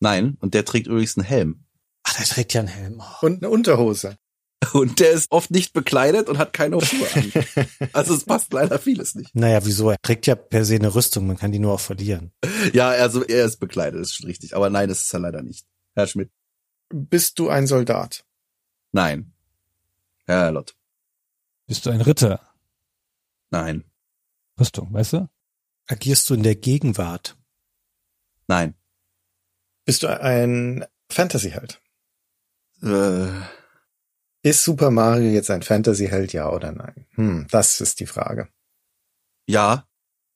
Nein, und der trägt übrigens einen Helm.
Ach, der trägt ja einen Helm. Oh.
Und eine Unterhose.
Und der ist oft nicht bekleidet und hat keine Schuhe an. Also es passt leider vieles nicht.
Naja, wieso? Er trägt ja per se eine Rüstung, man kann die nur auch verlieren.
Ja, also er ist bekleidet, das ist schon richtig. Aber nein, das ist er leider nicht. Herr Schmidt.
Bist du ein Soldat?
Nein. Herr Lott.
Bist du ein Ritter?
Nein.
Rüstung, weißt du?
Agierst du in der Gegenwart?
Nein.
Bist du ein Fantasyheld?
Äh,
Ist Super Mario jetzt ein Fantasyheld, ja oder nein? Hm, das ist die Frage.
ja,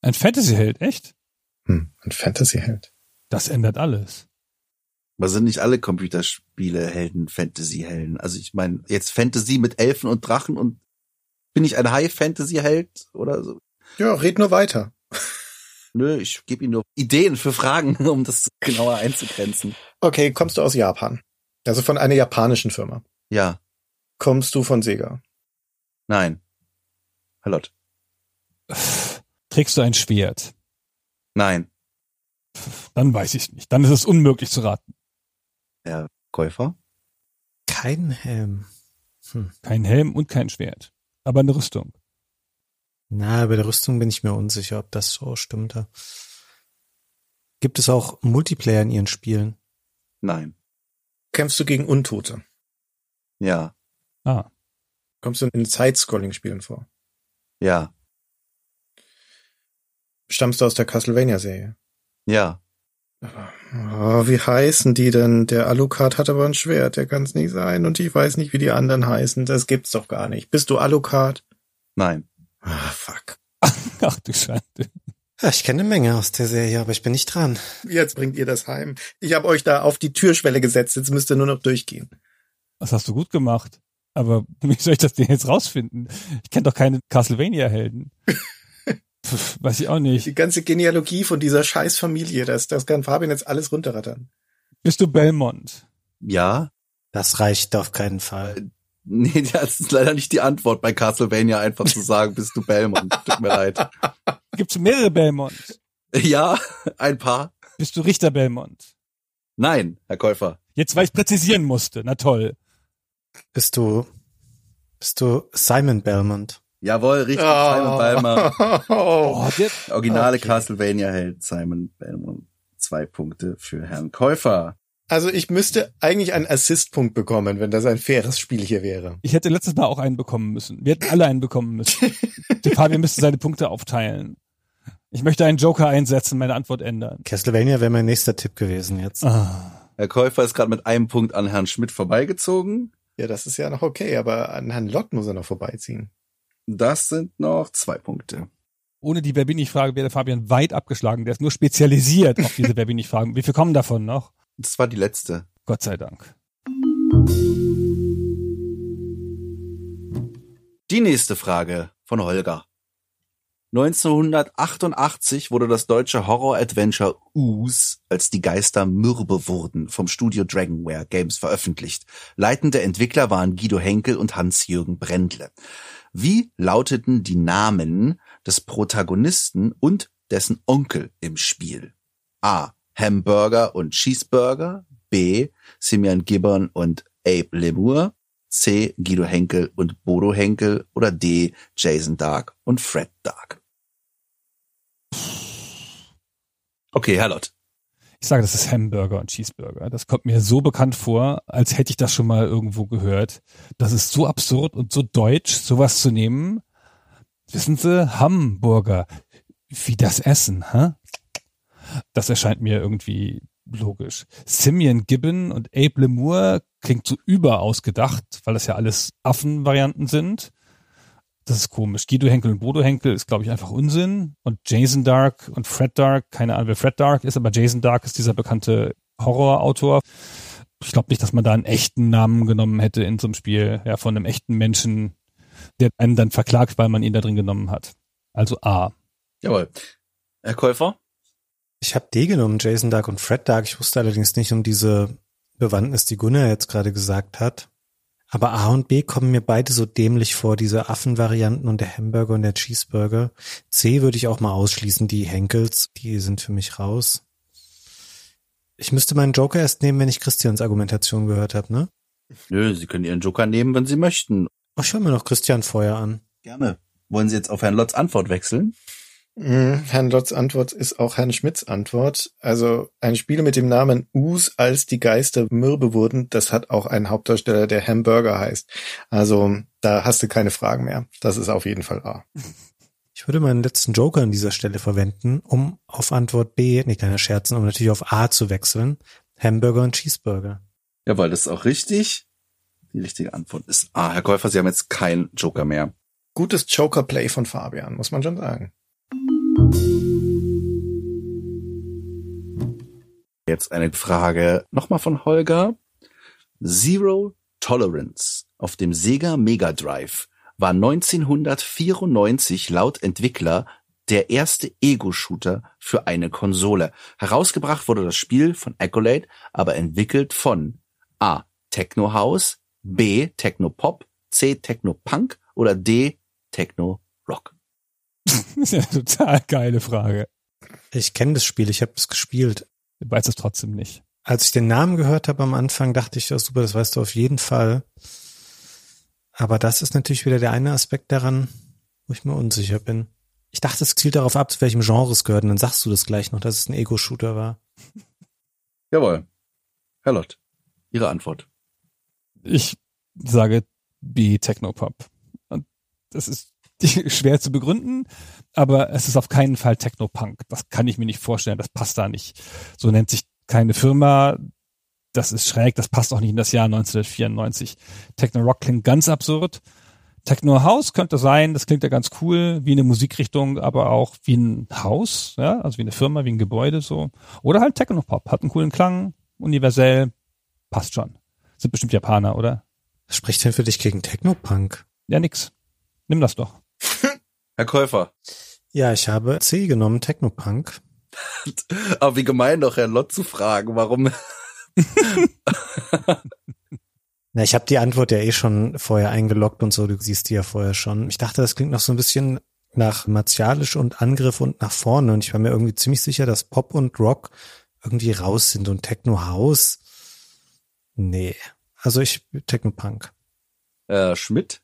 Ein Fantasyheld, echt?
Hm, ein Fantasyheld.
Das ändert alles.
aber sind nicht alle Computerspiele Helden, Fantasy-Helden? Also ich meine, jetzt Fantasy mit Elfen und Drachen und bin ich ein High-Fantasy-Held oder so?
Ja, red nur weiter.
Nö, ich gebe Ihnen nur Ideen für Fragen, um das genauer einzugrenzen.
Okay, kommst du aus Japan? Also von einer japanischen Firma.
Ja,
Kommst du von Sega?
nein. Lott.
Trägst du ein Schwert?
Nein.
Dann weiß ich nicht. Dann ist es unmöglich zu raten.
Herr Käufer?
Kein Helm. Hm.
Kein Helm und kein Schwert. Aber eine Rüstung.
Na, bei der Rüstung bin ich mir unsicher, ob das so stimmte. Gibt es auch Multiplayer in ihren Spielen?
Nein.
Kämpfst du gegen Untote?
Ja,
Ah,
Kommst du in Side-Scrolling-Spielen vor?
ja,
Stammst du aus der Castlevania-Serie?
ja.
Oh, wie heißen die denn? Der Alucard hat aber ein Schwert, der kann's nicht sein. Und ich weiß nicht, wie die anderen heißen. Das gibt's doch gar nicht. Bist du Alucard?
Nein.
Ah, fuck.
ach du Schande.
Ja, ich kenne eine Menge aus der Serie, aber ich bin nicht dran.
Jetzt bringt ihr das heim. Ich habe euch da auf die Türschwelle gesetzt. Jetzt müsst ihr nur noch durchgehen.
Das hast du gut gemacht. Aber wie soll ich das denn jetzt rausfinden? Ich kenne doch keine Castlevania-Helden. Weiß ich auch nicht.
Die ganze Genealogie von dieser scheiß Familie, das, das kann Fabian jetzt alles runterrattern.
Bist du Belmont?
Ja?
Das reicht auf keinen Fall.
Nee, das ist leider nicht die Antwort bei Castlevania, einfach zu sagen, bist du Belmont. Tut mir leid.
Gibt's mehrere Belmonts?
Ja, ein paar.
Bist du Richter Belmont?
Nein, Herr Käufer.
Jetzt, weil ich präzisieren musste. Na toll.
Bist du, bist du Simon Belmont?
Jawohl, richtig, Simon Belmont.
Oh, der,
Originale
Okay.
Castlevania-Held Simon Belmont. Zwei Punkte für Herrn Käufer.
Also ich müsste eigentlich einen Assistpunkt bekommen, wenn das ein faires Spiel hier wäre.
ich hätte letztes Mal auch einen bekommen müssen. Wir hätten alle einen bekommen müssen. Der Fabian müsste seine Punkte aufteilen. Ich möchte einen Joker einsetzen, meine Antwort ändern.
Castlevania wäre mein nächster Tipp gewesen jetzt.
Ah.
Herr Käufer ist gerade mit einem Punkt an Herrn Schmidt vorbeigezogen.
Ja, das ist ja noch okay, aber an Herrn Lott muss er noch vorbeiziehen.
Das sind noch zwei Punkte.
Ohne die Wer bin ich Frage wäre Fabian weit abgeschlagen. Der ist nur spezialisiert auf diese Wer bin ich Fragen. Wie viel kommen davon noch?
Das war die letzte.
Gott sei Dank.
Die nächste Frage von Holger. 1988 wurde das deutsche Horror-Adventure Ooze, als die Geister mürbe wurden, vom Studio Dragonware Games veröffentlicht. Leitende Entwickler waren Guido Henkel und Hans-Jürgen Brendle. Wie lauteten die Namen des Protagonisten und dessen Onkel im Spiel? A. Hamburger und Cheeseburger. B. Simeon Gibbon und Abe Lemur. C. Guido Henkel und Bodo Henkel. Oder D. Jason Dark und Fred Dark. Okay, Herr Lott.
Ich sage, das ist Hamburger und Cheeseburger. Das kommt mir so bekannt vor, als hätte ich das schon mal irgendwo gehört. Das ist so absurd und so deutsch, sowas zu nehmen. Wissen Sie, Hamburger, wie das Essen, hä? Das erscheint mir irgendwie logisch. Simeon Gibbon und Abe Lemur klingt so überausgedacht, weil das ja alles Affenvarianten sind. Das ist komisch. Guido Henkel und Bodo Henkel ist, glaube ich, einfach Unsinn. Und Jason Dark und Fred Dark, keine Ahnung, wer Fred Dark ist, aber Jason Dark ist dieser bekannte Horrorautor. Ich glaube nicht, dass man da einen echten Namen genommen hätte in so einem Spiel, ja, von einem echten Menschen, der einen dann verklagt, weil man ihn da drin genommen hat. Also A.
Jawohl. Herr Käufer?
Ich habe D genommen, Jason Dark und Fred Dark. Ich wusste allerdings nicht um diese Bewandtnis, die Gunnar jetzt gerade gesagt hat. Aber A und B kommen mir beide so dämlich vor, diese Affenvarianten und der Hamburger und der Cheeseburger. C würde ich auch mal ausschließen, die Henkels, die sind für mich raus. Ich müsste meinen Joker erst nehmen, wenn ich Christians Argumentation gehört habe, ne?
Nö, Sie können Ihren Joker nehmen, wenn Sie möchten.
Ach, ich höre mir noch Christian vorher an.
Gerne. Wollen Sie jetzt auf Herrn Lotz Antwort wechseln?
Mm, Herrn Lotz Antwort ist auch Herrn Schmidts Antwort. Also ein Spiel mit dem Namen Us, als die Geister mürbe wurden, das hat auch einen Hauptdarsteller, der Hamburger heißt. Also da hast du keine Fragen mehr. Das ist auf jeden Fall A.
Ich würde meinen letzten Joker an dieser Stelle verwenden, um auf Antwort B, nee, kleiner Scherzen, um natürlich auf A zu wechseln. Hamburger und Cheeseburger.
Jawohl, das ist auch richtig. Die richtige Antwort ist A. Herr Käufer, Sie haben jetzt keinen Joker mehr.
Gutes Joker-Play von Fabian, muss man schon sagen.
Jetzt eine Frage nochmal von Holger. Zero Tolerance auf dem Sega Mega Drive war 1994 laut Entwickler der erste Ego-Shooter für eine Konsole. Herausgebracht wurde das Spiel von Accolade, aber entwickelt von A. Techno House, B. Techno Pop, C. Techno Punk oder D. Techno Rock.
Das ist ja eine total geile Frage.
Ich kenne das Spiel, ich habe es gespielt.
Ich weiß es trotzdem nicht.
Als ich den Namen gehört habe am Anfang, dachte ich, ja, super, das weißt du auf jeden Fall. Aber das ist natürlich wieder der eine Aspekt daran, wo ich mir unsicher bin. Ich dachte, es zielt darauf ab, zu welchem Genre es gehört, und dann sagst du das gleich noch, dass es ein Ego-Shooter war.
Jawohl. Herr Lott, Ihre Antwort.
Ich sage B Technopop. Und das ist schwer zu begründen, aber es ist auf keinen Fall Technopunk. Das kann ich mir nicht vorstellen. Das passt da nicht. So nennt sich keine Firma. Das ist schräg. Das passt auch nicht in das Jahr 1994. Techno Rock klingt ganz absurd. Techno House könnte sein. Das klingt ja ganz cool, wie eine Musikrichtung, aber auch wie ein Haus, ja, also wie eine Firma, wie ein Gebäude so. Oder halt Technopop. Hat einen coolen Klang, universell, passt schon. Sind bestimmt Japaner, oder?
Was spricht denn für dich gegen Technopunk?
Ja, nix. Nimm das doch.
Herr Käufer.
Ja, ich habe C genommen, Technopunk.
Aber wie gemein doch, Herr Lott zu fragen, warum.
Na, ich habe die Antwort ja eh schon vorher eingeloggt und so, du siehst die ja vorher schon. Ich dachte, das klingt noch so ein bisschen nach martialisch und Angriff und nach vorne und ich war mir irgendwie ziemlich sicher, dass Pop und Rock irgendwie raus sind und Techno House. Nee. Also ich Technopunk.
Äh, Schmidt?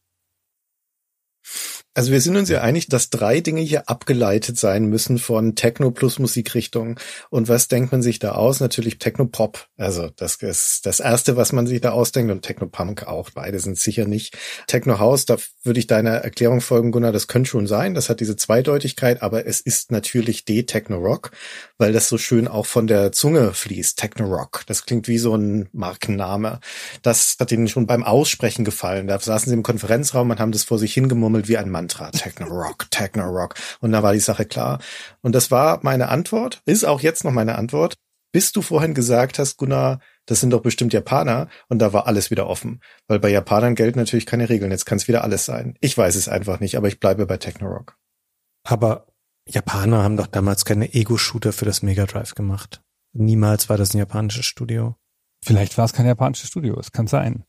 Also wir sind uns ja einig, dass drei Dinge hier abgeleitet sein müssen von Techno plus Musikrichtung. Und was denkt man sich da aus? Natürlich Techno-Pop. Also das ist das Erste, was man sich da ausdenkt. Und Techno-Punk auch. Beide sind sicher nicht. Techno-House, da würde ich deiner Erklärung folgen, Gunnar, das könnte schon sein. Das hat diese Zweideutigkeit. Aber es ist natürlich D-Techno-Rock, weil das so schön auch von der Zunge fließt. Techno-Rock. Das klingt wie so ein Markenname. Das hat ihnen schon beim Aussprechen gefallen. Da saßen sie im Konferenzraum und haben das vor sich hingemummelt wie ein. Mantra, Techno Rock, Techno Rock. Und da war die Sache klar. Und das war meine Antwort, ist auch jetzt noch meine Antwort. bis du vorhin gesagt hast, Gunnar, das sind doch bestimmt Japaner und da war alles wieder offen. Weil bei Japanern gelten natürlich keine Regeln. Jetzt kann es wieder alles sein. Ich weiß es einfach nicht, aber ich bleibe bei Techno-Rock.
Aber Japaner haben doch damals keine Ego-Shooter für das Mega Drive gemacht. Niemals war das ein japanisches Studio.
Vielleicht war es kein japanisches Studio, es kann sein.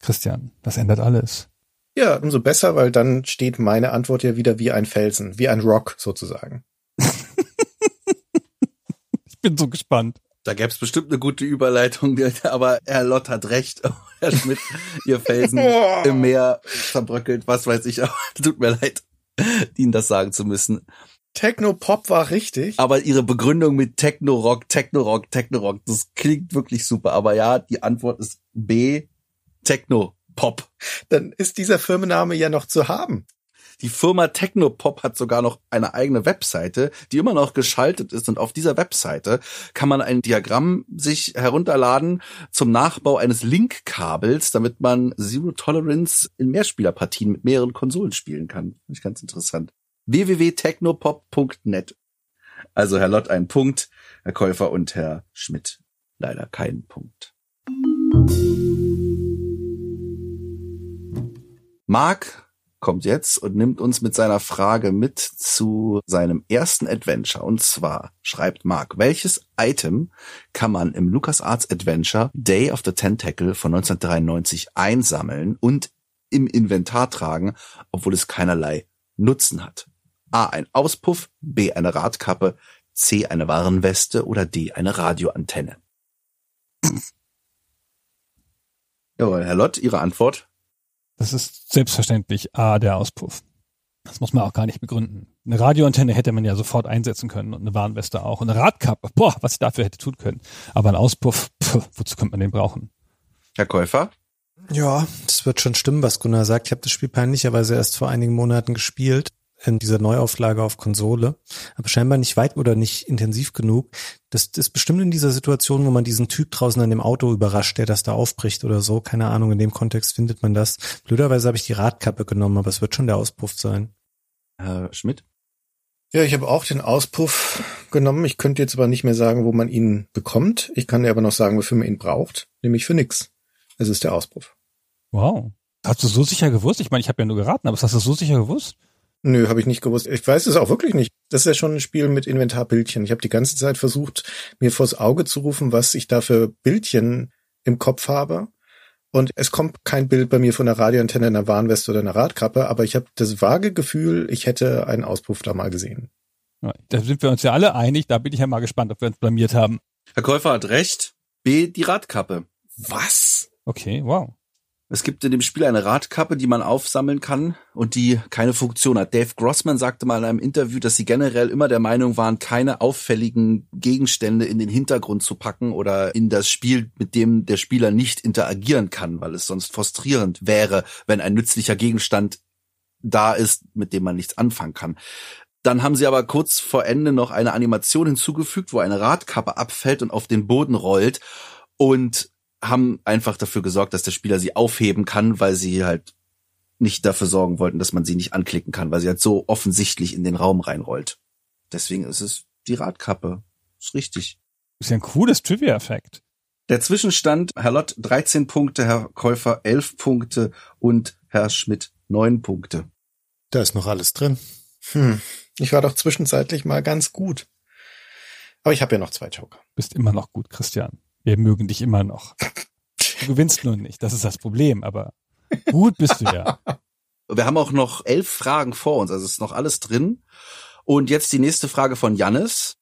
Christian, das ändert alles.
Ja, umso besser, weil dann steht meine Antwort ja wieder wie ein Felsen, wie ein Rock sozusagen.
ich bin so gespannt.
Da gäbe es bestimmt eine gute Überleitung, aber Herr Lott hat recht. Herr Schmidt, ihr Felsen im Meer zerbröckelt, was weiß ich, aber tut mir leid, Ihnen das sagen zu müssen.
Techno-Pop war richtig.
Aber ihre Begründung mit Techno-Rock, Techno-Rock, Techno-Rock, das klingt wirklich super. Aber ja, die Antwort ist B, Techno-Pop.
Dann ist dieser Firmenname ja noch zu haben.
Die Firma Technopop hat sogar noch eine eigene Webseite, die immer noch geschaltet ist. Und auf dieser Webseite kann man ein Diagramm sich herunterladen zum Nachbau eines Link-Kabels, damit man Zero Tolerance in Mehrspielerpartien mit mehreren Konsolen spielen kann. Finde ich ganz interessant. www.technopop.net. Also Herr Lott ein Punkt, Herr Käufer und Herr Schmidt leider keinen Punkt. Marc kommt jetzt und nimmt uns mit seiner Frage mit zu seinem ersten Adventure. Und zwar schreibt Mark, welches Item kann man im LucasArts Adventure Day of the Tentacle von 1993 einsammeln und im Inventar tragen, obwohl es keinerlei Nutzen hat? A. Ein Auspuff, B. Eine Radkappe, C. Eine Warenweste oder D. Eine Radioantenne. Jawohl, Herr Lott, Ihre Antwort?
Das ist selbstverständlich A, der Auspuff. Das muss man auch gar nicht begründen. Eine Radioantenne hätte man ja sofort einsetzen können und eine Warnweste auch. Und eine Radkappe, boah, was ich dafür hätte tun können. Aber ein Auspuff, pff, wozu könnte man den brauchen?
Herr Käufer?
Ja, das wird schon stimmen, was Gunnar sagt. Ich habe das Spiel peinlicherweise erst vor einigen Monaten gespielt in dieser Neuauflage auf Konsole, aber scheinbar nicht weit oder nicht intensiv genug. Das ist bestimmt in dieser Situation, wo man diesen Typ draußen an dem Auto überrascht, der das da aufbricht oder so. Keine Ahnung, in dem Kontext findet man das. Blöderweise habe ich die Radkappe genommen, aber es wird schon der Auspuff sein.
Herr Schmidt?
Ja, ich habe auch den Auspuff genommen. Ich könnte jetzt aber nicht mehr sagen, wo man ihn bekommt. Ich kann dir aber noch sagen, wofür man ihn braucht, nämlich für nix. Es ist der Auspuff.
Wow. Hast du so sicher gewusst? Ich meine, ich habe ja nur geraten, aber hast du so sicher gewusst?
Nö, habe ich nicht gewusst. Ich weiß es auch wirklich nicht. Das ist ja schon ein Spiel mit Inventarbildchen. Ich habe die ganze Zeit versucht, mir vors Auge zu rufen, was ich da für Bildchen im Kopf habe. Und es kommt kein Bild bei mir von einer Radioantenne, einer Warnweste oder einer Radkappe, aber ich habe das vage Gefühl, ich hätte einen Auspuff da mal gesehen.
Da sind wir uns ja alle einig. Da bin ich ja mal gespannt, ob wir uns blamiert haben.
Herr Käufer hat recht. B, die Radkappe.
Was?
Okay, wow.
Es gibt in dem Spiel eine Radkappe, die man aufsammeln kann und die keine Funktion hat. Dave Grossman sagte mal in einem Interview, dass sie generell immer der Meinung waren, keine auffälligen Gegenstände in den Hintergrund zu packen oder in das Spiel, mit dem der Spieler nicht interagieren kann, weil es sonst frustrierend wäre, wenn ein nützlicher Gegenstand da ist, mit dem man nichts anfangen kann. Dann haben sie aber kurz vor Ende noch eine Animation hinzugefügt, wo eine Radkappe abfällt und auf den Boden rollt und haben einfach dafür gesorgt, dass der Spieler sie aufheben kann, weil sie halt nicht dafür sorgen wollten, dass man sie nicht anklicken kann, weil sie halt so offensichtlich in den Raum reinrollt. Deswegen ist es die Radkappe. Ist richtig.
Ist ja ein cooles Trivia-Effekt.
Der Zwischenstand, Herr Lott 13 Punkte, Herr Käufer 11 Punkte und Herr Schmidt 9 Punkte.
Da ist noch alles drin.
Hm. Ich war doch zwischenzeitlich mal ganz gut. Aber ich habe ja noch zwei Joker.
Bist immer noch gut, Christian. Wir mögen dich immer noch. Du gewinnst nun nicht, das ist das Problem, aber gut bist du ja.
Wir haben auch noch elf Fragen vor uns, also ist noch alles drin. Und jetzt die nächste Frage von Jannis.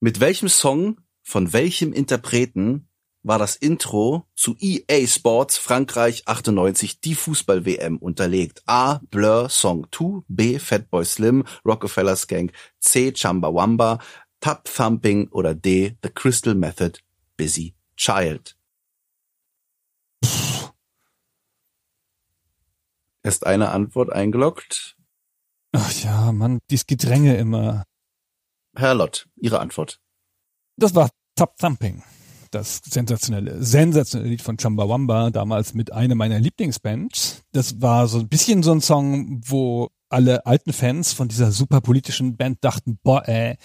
Mit welchem Song von welchem Interpreten war das Intro zu EA Sports Frankreich 98 die Fußball-WM unterlegt. A. Blur Song 2, B. Fatboy Slim, Rockefeller's Gang, C. Chumbawamba, Tap Thumping oder D. The Crystal Method, Busy Child. Erst eine Antwort eingeloggt.
Ach ja, Mann, dies Gedränge immer.
Herr Lott, Ihre Antwort.
Das war Tap Thumping das sensationelle, sensationelle Lied von Chumbawamba, damals mit einer meiner Lieblingsbands. Das war so ein bisschen so ein Song, wo alle alten Fans von dieser super politischen Band dachten, boah, ey,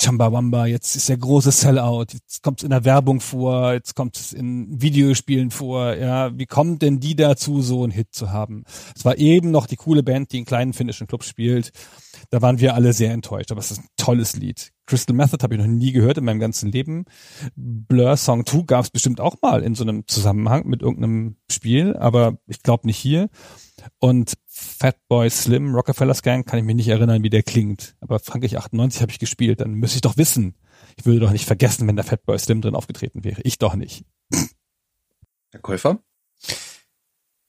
Chumbawamba, jetzt ist der große Sellout, jetzt kommt es in der Werbung vor, jetzt kommt es in Videospielen vor, ja, wie kommt denn die dazu, so einen Hit zu haben? Es war eben noch die coole Band, die in kleinen finnischen Clubs spielt. Da waren wir alle sehr enttäuscht, aber es ist ein tolles Lied. Crystal Method habe ich noch nie gehört in meinem ganzen Leben. Blur Song 2 gab es bestimmt auch mal in so einem Zusammenhang mit irgendeinem Spiel, aber ich glaube nicht hier. Und Fatboy Slim, Rockefeller's Gang, kann ich mich nicht erinnern, wie der klingt. Aber Frankreich 98 habe ich gespielt, dann müsste ich doch wissen. Ich würde doch nicht vergessen, wenn da Fatboy Slim drin aufgetreten wäre. Ich doch nicht.
Herr Käufer?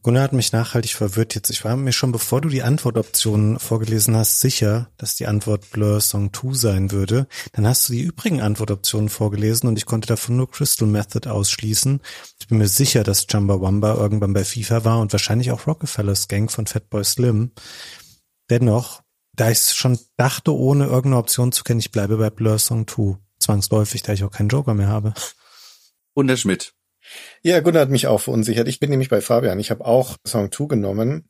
Gunnar hat mich nachhaltig verwirrt jetzt. Ich war mir schon, bevor du die Antwortoptionen vorgelesen hast, sicher, dass die Antwort Blur Song 2 sein würde. Dann hast du die übrigen Antwortoptionen vorgelesen und ich konnte davon nur Crystal Method ausschließen. Ich bin mir sicher, dass Wamba irgendwann bei FIFA war und wahrscheinlich auch Rockefellers Gang von Fatboy Slim. Dennoch, da ich schon dachte, ohne irgendeine Option zu kennen, ich bleibe bei Blur Song 2. Zwangsläufig, da ich auch keinen Joker mehr habe.
Und der Schmidt.
Ja, Gunnar hat mich auch verunsichert. Ich bin nämlich bei Fabian. Ich habe auch Song 2 genommen.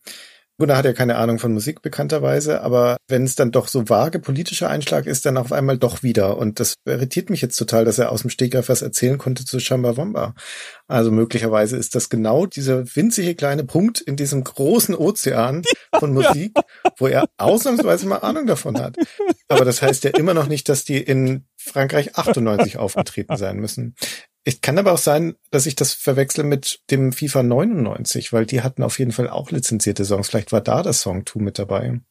Gunnar hat ja keine Ahnung von Musik bekannterweise, aber wenn es dann doch so vage politischer Einschlag ist, dann auf einmal doch wieder. Und das irritiert mich jetzt total, dass er aus dem Stegreif was erzählen konnte zu Shambawamba. Also möglicherweise ist das genau dieser winzige kleine Punkt in diesem großen Ozean von Musik, wo er ausnahmsweise mal Ahnung davon hat. Aber das heißt ja immer noch nicht, dass die in Frankreich 98 aufgetreten sein müssen. Es kann aber auch sein, dass ich das verwechsel mit dem FIFA 99, weil die hatten auf jeden Fall auch lizenzierte Songs. Vielleicht war da das Song 2 mit dabei.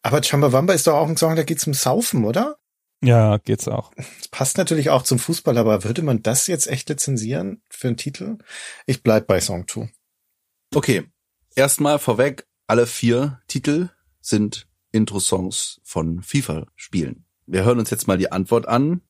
Aber Chumbawamba ist doch auch ein Song, da geht's um Saufen, oder?
Ja, geht's auch.
Das passt natürlich auch zum Fußball, aber würde man das jetzt echt lizenzieren für einen Titel? Ich bleib bei Song 2.
Okay. Erstmal vorweg, alle vier Titel sind Intro-Songs von FIFA-Spielen. Wir hören uns jetzt mal die Antwort an.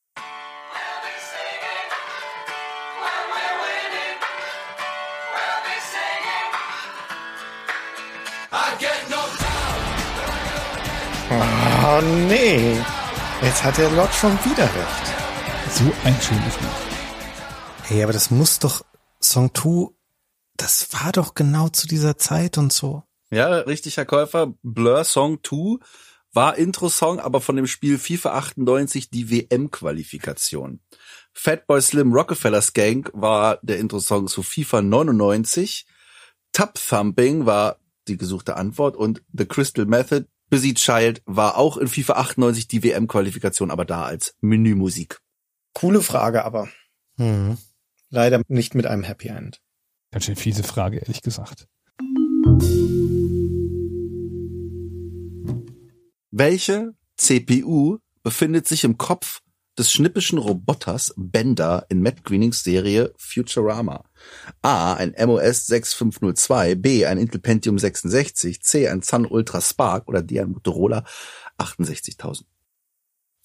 Oh nee. Jetzt hat der Lord schon wieder recht.
So ein schönes Lied.
Hey, aber das muss doch Song 2, das war doch genau zu dieser Zeit und so.
Ja, richtig, Herr Käufer. Blur Song 2 war Intro-Song, aber von dem Spiel FIFA 98 die WM-Qualifikation. Fatboy Slim Rockefellers Gang war der Intro-Song zu FIFA 99. Tub Thumping war die gesuchte Antwort und The Crystal Method Busy Child war auch in FIFA 98 die WM-Qualifikation, aber da als Menümusik.
Coole Frage, aber hm. leider nicht mit einem Happy End.
Ganz schön fiese Frage, ehrlich gesagt.
Welche CPU befindet sich im Kopf des schnippischen Roboters Bender in Matt Greenings Serie Futurama. A. Ein MOS 6502, B. ein Intel Pentium 66, C. ein Sun Ultra Spark oder D. ein Motorola 68000.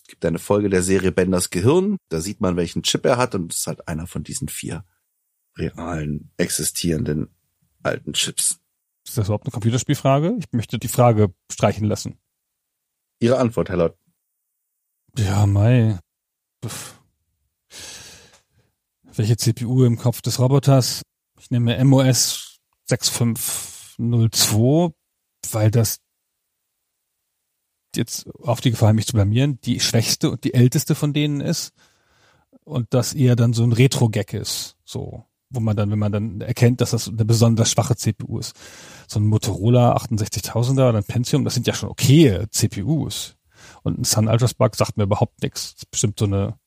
Es gibt eine Folge der Serie Benders Gehirn, da sieht man, welchen Chip er hat und es ist halt einer von diesen vier realen, existierenden alten Chips.
Ist das überhaupt eine Computerspielfrage? Ich möchte die Frage streichen lassen.
Ihre Antwort, Herr Lott.
Ja, Mai. Welche CPU im Kopf des Roboters? Ich nehme MOS 6502, weil das jetzt auf die Gefahr, mich zu blamieren, die schwächste und die älteste von denen ist und das eher dann so ein Retro-Gag ist, so, wo man dann, wenn man dann erkennt, dass das eine besonders schwache CPU ist. So ein Motorola 68000er oder ein Pentium, das sind ja schon okay CPUs. Und ein Sun Ultra Spark sagt mir überhaupt nichts. Das ist bestimmt so eine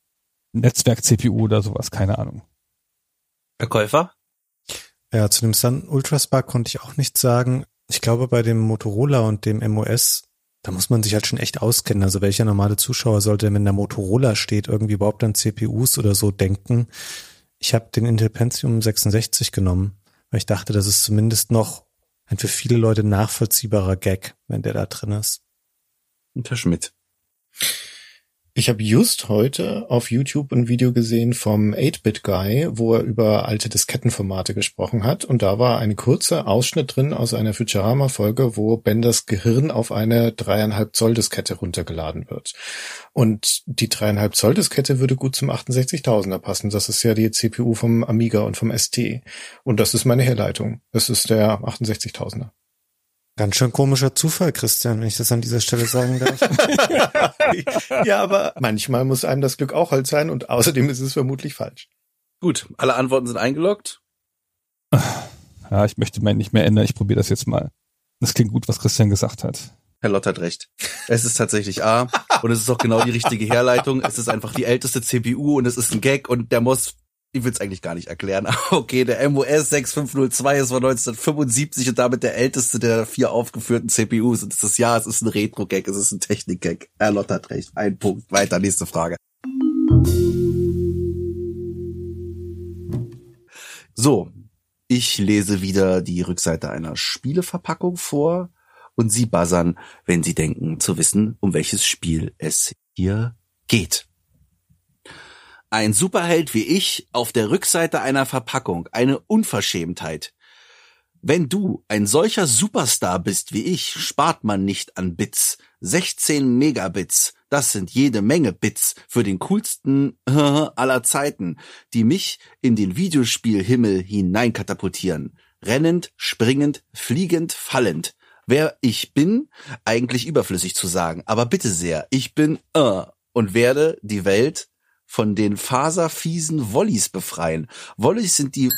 Netzwerk-CPU oder sowas, keine Ahnung.
Herr Käufer?
Ja, zu dem Sun Ultra Spark konnte ich auch nichts sagen. Ich glaube, bei dem Motorola und dem MOS, da muss man sich halt schon echt auskennen. Also welcher normale Zuschauer sollte, wenn der Motorola steht, irgendwie überhaupt an CPUs oder so denken? Ich habe den Intel Pentium 66 genommen, weil ich dachte, das ist zumindest noch ein für viele Leute nachvollziehbarer Gag, wenn der da drin ist.
Und Herr Schmidt.
Ich habe just heute auf YouTube ein Video gesehen vom 8-Bit-Guy, wo er über alte Diskettenformate gesprochen hat. Und da war ein kurzer Ausschnitt drin aus einer Futurama-Folge, wo Benders Gehirn auf eine dreieinhalb Zoll Diskette runtergeladen wird. Und die dreieinhalb Zoll Diskette würde gut zum 68000er passen. Das ist ja die CPU vom Amiga und vom ST. Und das ist meine Herleitung. Das ist der 68000er.
Ganz schön komischer Zufall, Christian, wenn ich das an dieser Stelle sagen darf.
ja, aber manchmal muss einem das Glück auch halt sein und außerdem ist es vermutlich falsch.
Gut, alle Antworten sind eingeloggt.
Ja, ich möchte meinen nicht mehr ändern. Ich probiere das jetzt mal. Das klingt gut, was Christian gesagt hat.
Herr Lott hat recht. Es ist tatsächlich A und es ist auch genau die richtige Herleitung. Es ist einfach die älteste CPU und es ist ein Gag und der muss ich will es eigentlich gar nicht erklären, okay, der MOS 6502 ist von 1975 und damit der älteste der vier aufgeführten CPUs. Und es ist ja, es ist ein Retro-Gag, es ist ein Technik-Gag. Herr Lott hat recht. Ein Punkt. Weiter, nächste Frage. So, ich lese wieder die Rückseite einer Spieleverpackung vor und Sie buzzern, wenn Sie denken zu wissen, um welches Spiel es hier geht. Ein Superheld wie ich auf der Rückseite einer Verpackung. Eine Unverschämtheit. Wenn du ein solcher Superstar bist wie ich, spart man nicht an Bits. 16 Megabits. Das sind jede Menge Bits für den coolsten aller Zeiten, die mich in den Videospielhimmel hineinkatapultieren. Rennend, springend, fliegend, fallend. Wer ich bin, eigentlich überflüssig zu sagen, aber bitte sehr, ich bin äh, und werde die Welt von den faserfiesen Wollies befreien. Wollies sind die,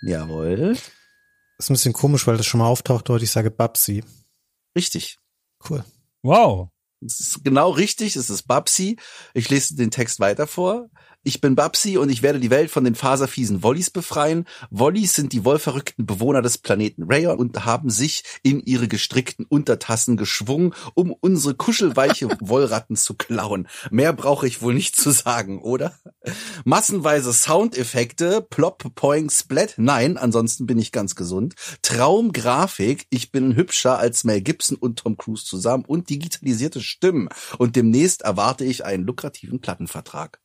jawohl.
Das ist ein bisschen komisch, weil das schon mal auftaucht dort. Ich sage Babsi.
Richtig.
Cool.
Wow.
Das ist genau richtig, es ist Babsi. Ich lese den Text weiter vor. Ich bin Babsi und ich werde die Welt von den faserfiesen Wollies befreien. Wollies sind die wollverrückten Bewohner des Planeten Rayon und haben sich in ihre gestrickten Untertassen geschwungen, um unsere kuschelweiche Wollratten zu klauen. Mehr brauche ich wohl nicht zu sagen, oder? Massenweise Soundeffekte, Plop, Poing, Splat. Nein, ansonsten bin ich ganz gesund. Traumgrafik. Ich bin hübscher als Mel Gibson und Tom Cruise zusammen und digitalisierte Stimmen. Und demnächst erwarte ich einen lukrativen Plattenvertrag.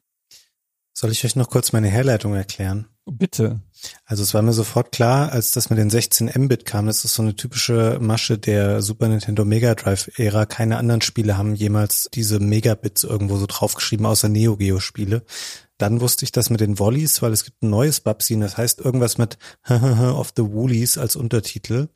Soll ich euch noch kurz meine Herleitung erklären?
Bitte.
Also es war mir sofort klar, als das mit den 16 Mbit kam, das ist so eine typische Masche der Super Nintendo Mega Drive Ära. Keine anderen Spiele haben jemals diese Megabits irgendwo so draufgeschrieben, außer Neo Geo Spiele. Dann wusste ich das mit den Volleys, weil es gibt ein neues Babsi, das heißt irgendwas mit of the Woolies als Untertitel.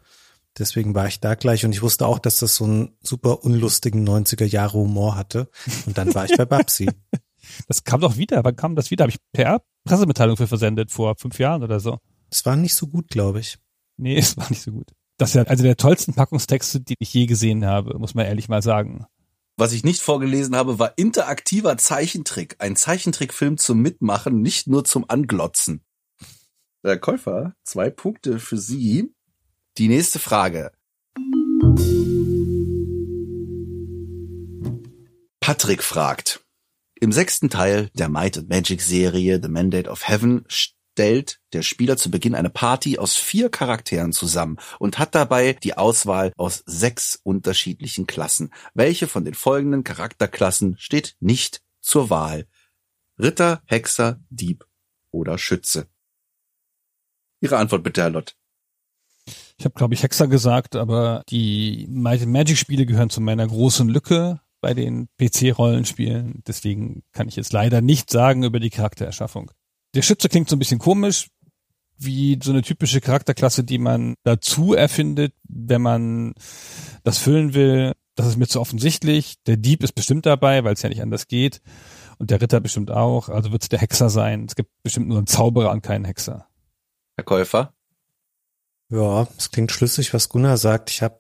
Deswegen war ich da gleich und ich wusste auch, dass das so einen super unlustigen 90er Jahre Humor hatte. Und dann war ich bei Babsi.
Das kam doch wieder. Wann kam das wieder? Habe ich per Pressemitteilung für versendet vor fünf Jahren oder so.
Es war nicht so gut, glaube ich.
Nee, es war nicht so gut. Das ist ja also der tollsten Packungstexte, die ich je gesehen habe, muss man ehrlich mal sagen.
Was ich nicht vorgelesen habe, war interaktiver Zeichentrick. Ein Zeichentrickfilm zum Mitmachen, nicht nur zum Anglotzen. Der Käufer, zwei Punkte für Sie. Die nächste Frage. Patrick fragt. Im sechsten Teil der Might and Magic Serie The Mandate of Heaven stellt der Spieler zu Beginn eine Party aus vier Charakteren zusammen und hat dabei die Auswahl aus sechs unterschiedlichen Klassen. Welche von den folgenden Charakterklassen steht nicht zur Wahl? Ritter, Hexer, Dieb oder Schütze? Ihre Antwort bitte, Herr Lott.
Ich habe, glaube ich, Hexer gesagt, aber die Might and Magic Spiele gehören zu meiner großen Lücke bei den PC-Rollenspielen. Deswegen kann ich jetzt leider nicht sagen über die Charaktererschaffung. Der Schütze klingt so ein bisschen komisch, wie so eine typische Charakterklasse, die man dazu erfindet, wenn man das füllen will. Das ist mir zu offensichtlich. Der Dieb ist bestimmt dabei, weil es ja nicht anders geht. Und der Ritter bestimmt auch. Also wird es der Hexer sein. Es gibt bestimmt nur einen Zauberer und keinen Hexer.
Herr Käufer?
Ja, es klingt schlüssig, was Gunnar sagt. Ich habe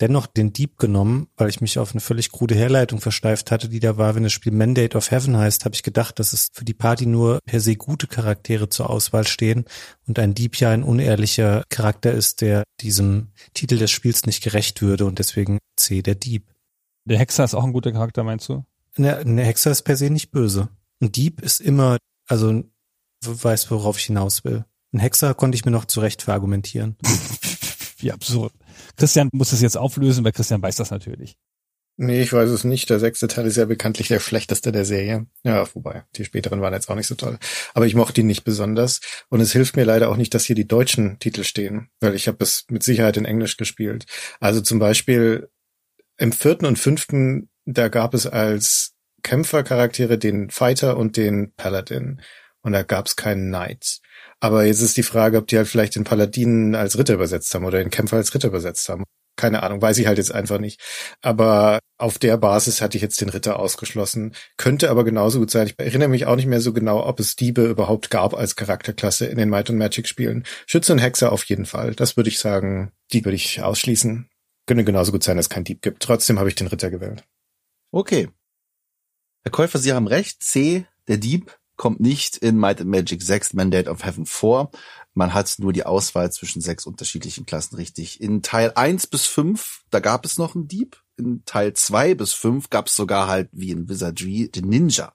dennoch den Dieb genommen, weil ich mich auf eine völlig krude Herleitung versteift hatte, die da war, wenn das Spiel Mandate of Heaven heißt, habe ich gedacht, dass es für die Party nur per se gute Charaktere zur Auswahl stehen und ein Dieb ja ein unehrlicher Charakter ist, der diesem Titel des Spiels nicht gerecht würde und deswegen C, der Dieb.
Der Hexer ist auch ein guter Charakter, meinst du?
Ne, eine Hexer ist per se nicht böse. Ein Dieb ist immer, also weiß, worauf ich hinaus will. Ein Hexer konnte ich mir noch zurecht verargumentieren.
Wie absurd. Christian muss es jetzt auflösen, weil Christian weiß das natürlich.
Nee, ich weiß es nicht. Der sechste Teil ist ja bekanntlich der schlechteste der Serie. Ja, wobei, die späteren waren jetzt auch nicht so toll. Aber ich mochte ihn nicht besonders. Und es hilft mir leider auch nicht, dass hier die deutschen Titel stehen, weil ich habe es mit Sicherheit in Englisch gespielt. Also zum Beispiel im vierten und fünften, da gab es als Kämpfercharaktere den Fighter und den Paladin. Und da gab es keinen Knight. Aber jetzt ist die Frage, ob die halt vielleicht den Paladinen als Ritter übersetzt haben oder den Kämpfer als Ritter übersetzt haben. keine Ahnung, weiß ich halt jetzt einfach nicht. Aber auf der Basis hatte ich jetzt den Ritter ausgeschlossen. Könnte aber genauso gut sein. Ich erinnere mich auch nicht mehr so genau, ob es Diebe überhaupt gab als Charakterklasse in den Might und Magic Spielen. Schütze und Hexer auf jeden Fall. Das würde ich sagen, die würde ich ausschließen. Könnte genauso gut sein, dass es kein Dieb gibt. Trotzdem habe ich den Ritter gewählt.
Okay. Herr Käufer, Sie haben recht. C, der Dieb, kommt nicht in Might and Magic 6 Mandate of Heaven vor. Man hat nur die Auswahl zwischen sechs unterschiedlichen Klassen richtig. In Teil 1 bis 5, da gab es noch einen Dieb. In Teil 2 bis 5 gab es sogar halt wie in Wizardry den Ninja.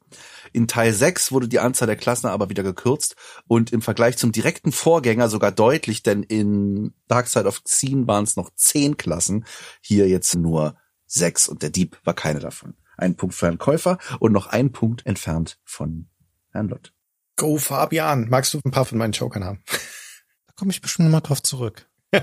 In Teil 6 wurde die Anzahl der Klassen aber wieder gekürzt und im Vergleich zum direkten Vorgänger sogar deutlich, denn in Dark Side of Xen waren es noch zehn Klassen, hier jetzt nur sechs und der Dieb war keine davon. Ein Punkt für Herrn Käufer und noch ein Punkt entfernt von Lott.
Go Fabian, magst du ein paar von meinen Jokern haben?
Da komme ich bestimmt mal drauf zurück.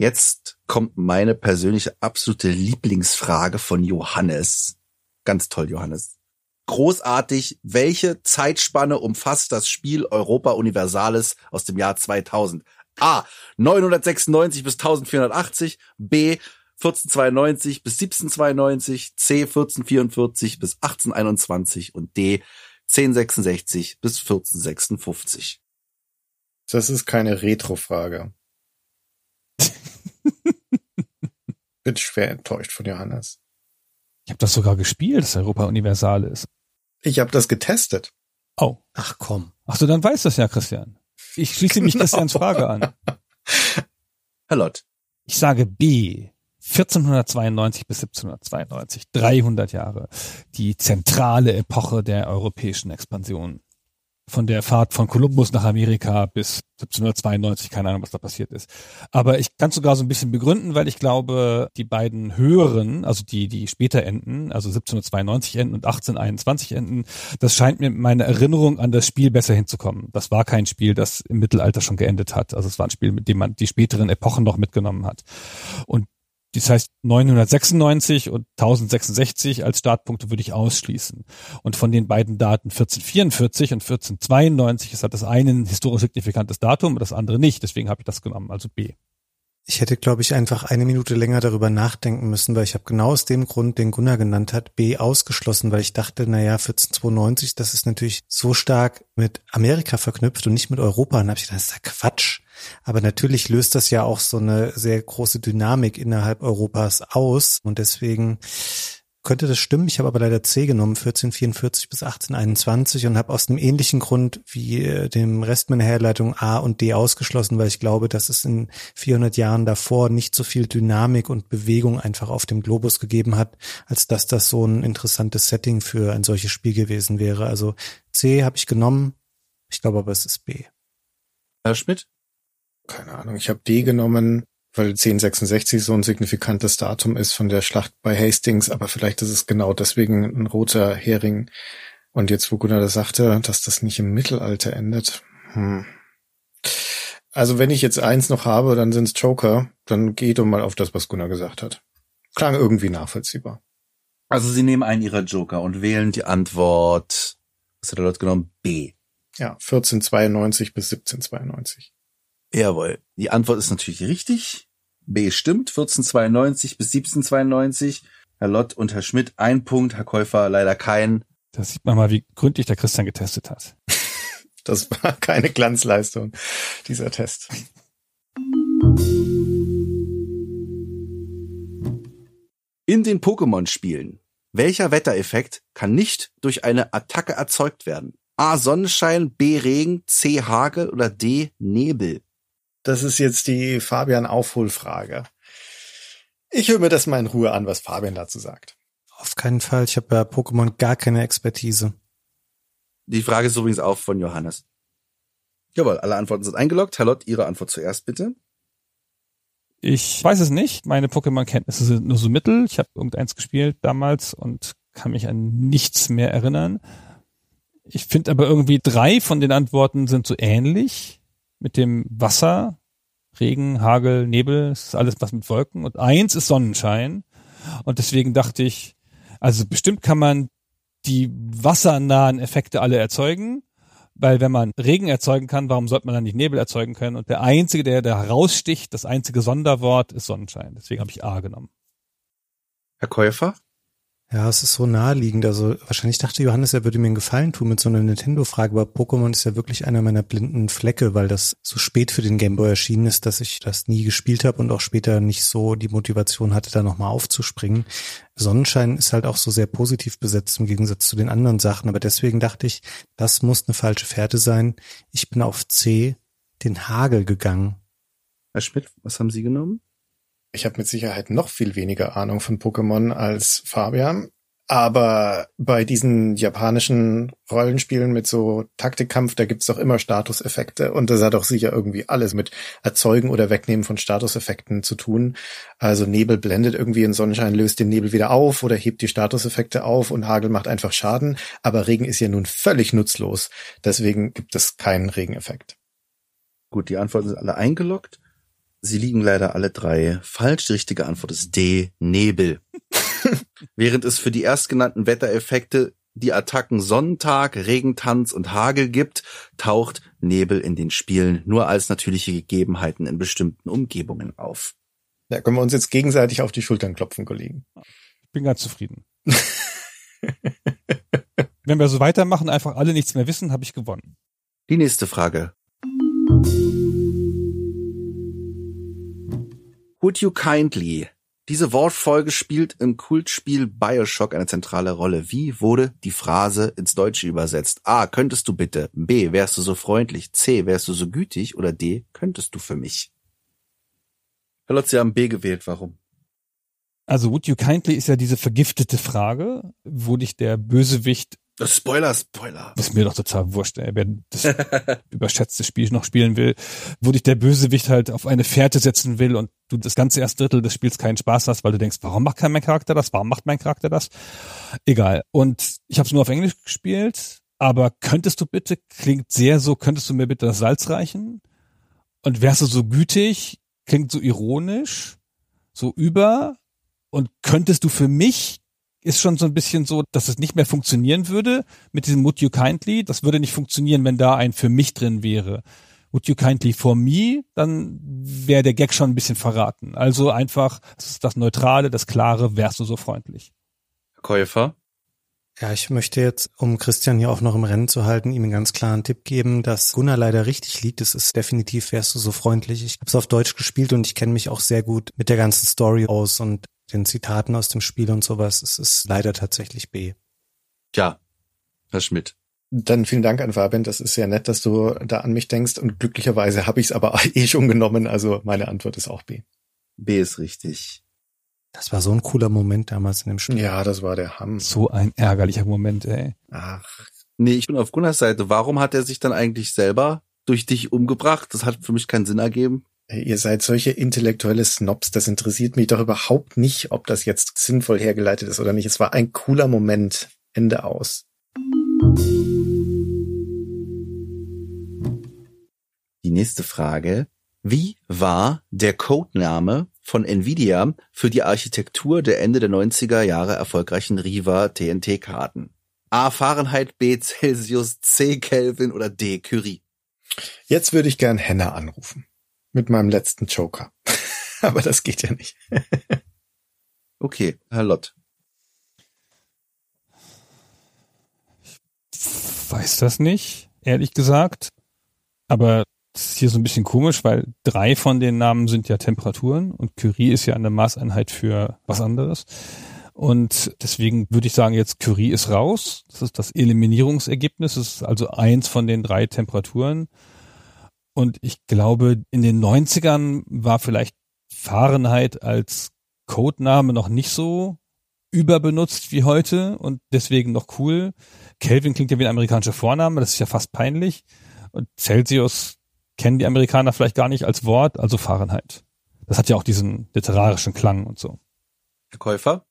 Jetzt kommt meine persönliche absolute Lieblingsfrage von Johannes. Ganz toll, Johannes. Großartig. Welche Zeitspanne umfasst das Spiel Europa Universalis aus dem Jahr 2000? A. 996 bis 1480. B. 1492 bis 1792. C. 1444 bis 1821. Und D. 1066 bis 1456.
Das ist keine Retro-Frage. Bin schwer enttäuscht von Johannes.
Ich habe das sogar gespielt, das Europa Universal ist.
Ich habe das getestet.
Oh.
Ach komm.
Ach so, dann weiß das ja, Christian. Ich schließe mich
Genau.
Christians Frage an.
Herr Lott.
Ich sage B. 1492 bis 1792, 300 Jahre. Die zentrale Epoche der europäischen Expansion. Von der Fahrt von Kolumbus nach Amerika bis 1792, keine Ahnung, was da passiert ist. Aber ich kann sogar so ein bisschen begründen, weil ich glaube, die beiden höheren, also die, die später enden, also 1792 enden und 1821 enden, das scheint mir meine Erinnerung an das Spiel besser hinzukommen. Das war kein Spiel, das im Mittelalter schon geendet hat. Also es war ein Spiel, mit dem man die späteren Epochen noch mitgenommen hat. Und das heißt, 996 und 1066 als Startpunkte würde ich ausschließen. Und von den beiden Daten 1444 und 1492 ist halt das eine ein historisch signifikantes Datum, das andere nicht. Deswegen habe ich das genommen, also B.
Ich hätte, glaube ich, einfach eine Minute länger darüber nachdenken müssen, weil ich habe genau aus dem Grund, den Gunnar genannt hat, B ausgeschlossen, weil ich dachte, naja, 1492, das ist natürlich so stark mit Amerika verknüpft und nicht mit Europa. Und dann habe ich gedacht, das ist ja Quatsch. Aber natürlich löst das ja auch so eine sehr große Dynamik innerhalb Europas aus. Und deswegen könnte das stimmen. Ich habe aber leider C genommen, 1444 bis 1821 und habe aus einem ähnlichen Grund wie äh, dem Rest meiner Herleitung A und D ausgeschlossen, weil ich glaube, dass es in 400 Jahren davor nicht so viel Dynamik und Bewegung einfach auf dem Globus gegeben hat, als dass das so ein interessantes Setting für ein solches Spiel gewesen wäre. Also C habe ich genommen. Ich glaube aber, es ist B.
Herr Schmidt?
Keine Ahnung, ich habe D genommen, weil 1066 so ein signifikantes Datum ist von der Schlacht bei Hastings, aber vielleicht ist es genau deswegen ein roter Hering. Und jetzt, wo Gunnar das sagte, dass das nicht im Mittelalter endet. Hm. Also wenn ich jetzt eins noch habe, dann sind's Joker. Dann geht doch mal auf das, was Gunnar gesagt hat. Klang irgendwie nachvollziehbar.
Also Sie nehmen einen Ihrer Joker und wählen die Antwort, was hat der Lott genommen? B.
Ja, 1492 bis 1792.
Jawohl. Die Antwort ist natürlich richtig. B stimmt. 1492 bis 1792. Herr Lott und Herr Schmidt ein Punkt, Herr Käufer leider kein.
Da sieht man mal, wie gründlich der Christian getestet hat.
Das war keine Glanzleistung, dieser Test.
In den Pokémon-Spielen. Welcher Wettereffekt kann nicht durch eine Attacke erzeugt werden? A. Sonnenschein, B. Regen, C. Hagel oder D. Nebel?
Das ist jetzt die Fabian-Aufholfrage. Ich höre mir das mal in Ruhe an, was Fabian dazu sagt.
Auf keinen Fall. Ich habe bei Pokémon gar keine Expertise.
Die Frage ist übrigens auch von Johannes. Jawohl, alle Antworten sind eingeloggt. Herr Lott, Ihre Antwort zuerst bitte.
Ich weiß es nicht. Meine Pokémon-Kenntnisse sind nur so mittel. Ich habe irgendeins gespielt damals und kann mich an nichts mehr erinnern. Ich finde aber irgendwie drei von den Antworten sind so ähnlich. Mit dem Wasser, Regen, Hagel, Nebel, es ist alles was mit Wolken. Und eins ist Sonnenschein. Und deswegen dachte ich, also bestimmt kann man die wassernahen Effekte alle erzeugen. Weil wenn man Regen erzeugen kann, warum sollte man dann nicht Nebel erzeugen können? Und der einzige, der da heraussticht, das einzige Sonderwort ist Sonnenschein. Deswegen habe ich A genommen.
Herr Käufer?
Ja, es ist so naheliegend. Also wahrscheinlich dachte Johannes, er würde mir einen Gefallen tun mit so einer Nintendo-Frage, aber Pokémon ist ja wirklich einer meiner blinden Flecke, weil das so spät für den Gameboy erschienen ist, dass ich das nie gespielt habe und auch später nicht so die Motivation hatte, da nochmal aufzuspringen. Sonnenschein ist halt auch so sehr positiv besetzt im Gegensatz zu den anderen Sachen, aber deswegen dachte ich, das muss eine falsche Fährte sein. Ich bin auf C, den Hagel gegangen.
Herr Schmidt, was haben Sie genommen?
Ich habe mit Sicherheit noch viel weniger Ahnung von Pokémon als Fabian. Aber bei diesen japanischen Rollenspielen mit so Taktikkampf, da gibt's doch immer Statuseffekte. Und das hat auch sicher irgendwie alles mit Erzeugen oder Wegnehmen von Statuseffekten zu tun. Also Nebel blendet irgendwie in Sonnenschein, löst den Nebel wieder auf oder hebt die Statuseffekte auf und Hagel macht einfach Schaden. Aber Regen ist ja nun völlig nutzlos. Deswegen gibt es keinen Regeneffekt.
Gut, die Antworten sind alle eingeloggt. Sie liegen leider alle drei falsch. Die richtige Antwort ist D, Nebel. Während es für die erstgenannten Wettereffekte die Attacken Sonnentag, Regentanz und Hagel gibt, taucht Nebel in den Spielen nur als natürliche Gegebenheiten in bestimmten Umgebungen auf.
Da können wir uns jetzt gegenseitig auf die Schultern klopfen, Kollegen.
Ich bin ganz zufrieden. Wenn wir so weitermachen, einfach alle nichts mehr wissen, habe ich gewonnen.
Die nächste Frage. Would you kindly? Diese Wortfolge spielt im Kultspiel Bioshock eine zentrale Rolle. Wie wurde die Phrase ins Deutsche übersetzt? A. Könntest du bitte? B. Wärst du so freundlich? C. Wärst du so gütig? Oder D. Könntest du für mich? Herr Lotz, Sie haben B gewählt. Warum?
Also would you kindly ist ja diese vergiftete Frage. Wurde ich der Bösewicht
Spoiler, Spoiler.
ist mir doch total wurscht, ey. wer das überschätzte Spiel noch spielen will, wo dich der Bösewicht halt auf eine Fährte setzen will und du das ganze erste Drittel des Spiels keinen Spaß hast, weil du denkst, warum macht kein mein Charakter das? Warum macht mein Charakter das? Egal. Und ich habe es nur auf Englisch gespielt, aber könntest du bitte, klingt sehr so, könntest du mir bitte das Salz reichen? Und wärst du so gütig, klingt so ironisch, so über, und könntest du für mich ist schon so ein bisschen so, dass es nicht mehr funktionieren würde mit diesem Would you kindly. Das würde nicht funktionieren, wenn da ein für mich drin wäre. Would you kindly for me, dann wäre der Gag schon ein bisschen verraten. Also einfach, das ist das Neutrale, das Klare, wärst du so freundlich.
Käufer?
Ja, ich möchte jetzt, um Christian hier auch noch im Rennen zu halten, ihm einen ganz klaren Tipp geben, dass Gunnar leider richtig liegt. Es ist definitiv, wärst du so freundlich. Ich habe es auf Deutsch gespielt und ich kenne mich auch sehr gut mit der ganzen Story aus und den Zitaten aus dem Spiel und sowas. Es ist leider tatsächlich B.
Tja, Herr Schmidt.
Dann vielen Dank an Fabian. Das ist sehr nett, dass du da an mich denkst. Und glücklicherweise habe ich es aber eh schon genommen. Also meine Antwort ist auch B.
B ist richtig.
Das war so ein cooler Moment damals in dem Spiel.
Ja, das war der Hamm.
So ein ärgerlicher Moment, ey.
Ach. Nee, ich bin auf Gunnars Seite. Warum hat er sich dann eigentlich selber durch dich umgebracht? Das hat für mich keinen Sinn ergeben.
Ihr seid solche intellektuelle Snobs. Das interessiert mich doch überhaupt nicht, ob das jetzt sinnvoll hergeleitet ist oder nicht. Es war ein cooler Moment. Ende aus.
Die nächste Frage. Wie war der Codename von Nvidia für die Architektur der Ende der 90er Jahre erfolgreichen Riva TNT-Karten? A. Fahrenheit, B. Celsius, C. Kelvin oder D. Curie?
Jetzt würde ich gern Henna anrufen. Mit meinem letzten Joker. aber das geht ja nicht.
Okay, Herr Lott.
Weiß das nicht, ehrlich gesagt. Aber das ist hier so ein bisschen komisch, weil drei von den Namen sind ja Temperaturen und Curie ist ja eine Maßeinheit für was anderes. Und deswegen würde ich sagen, jetzt Curie ist raus. Das ist das Eliminierungsergebnis. Das ist also eins von den drei Temperaturen. Und ich glaube, in den 90ern war vielleicht Fahrenheit als Codename noch nicht so überbenutzt wie heute und deswegen noch cool. Kelvin klingt ja wie ein amerikanischer Vorname, das ist ja fast peinlich. Und Celsius kennen die Amerikaner vielleicht gar nicht als Wort, also Fahrenheit. Das hat ja auch diesen literarischen Klang und so.
Herr Käufer?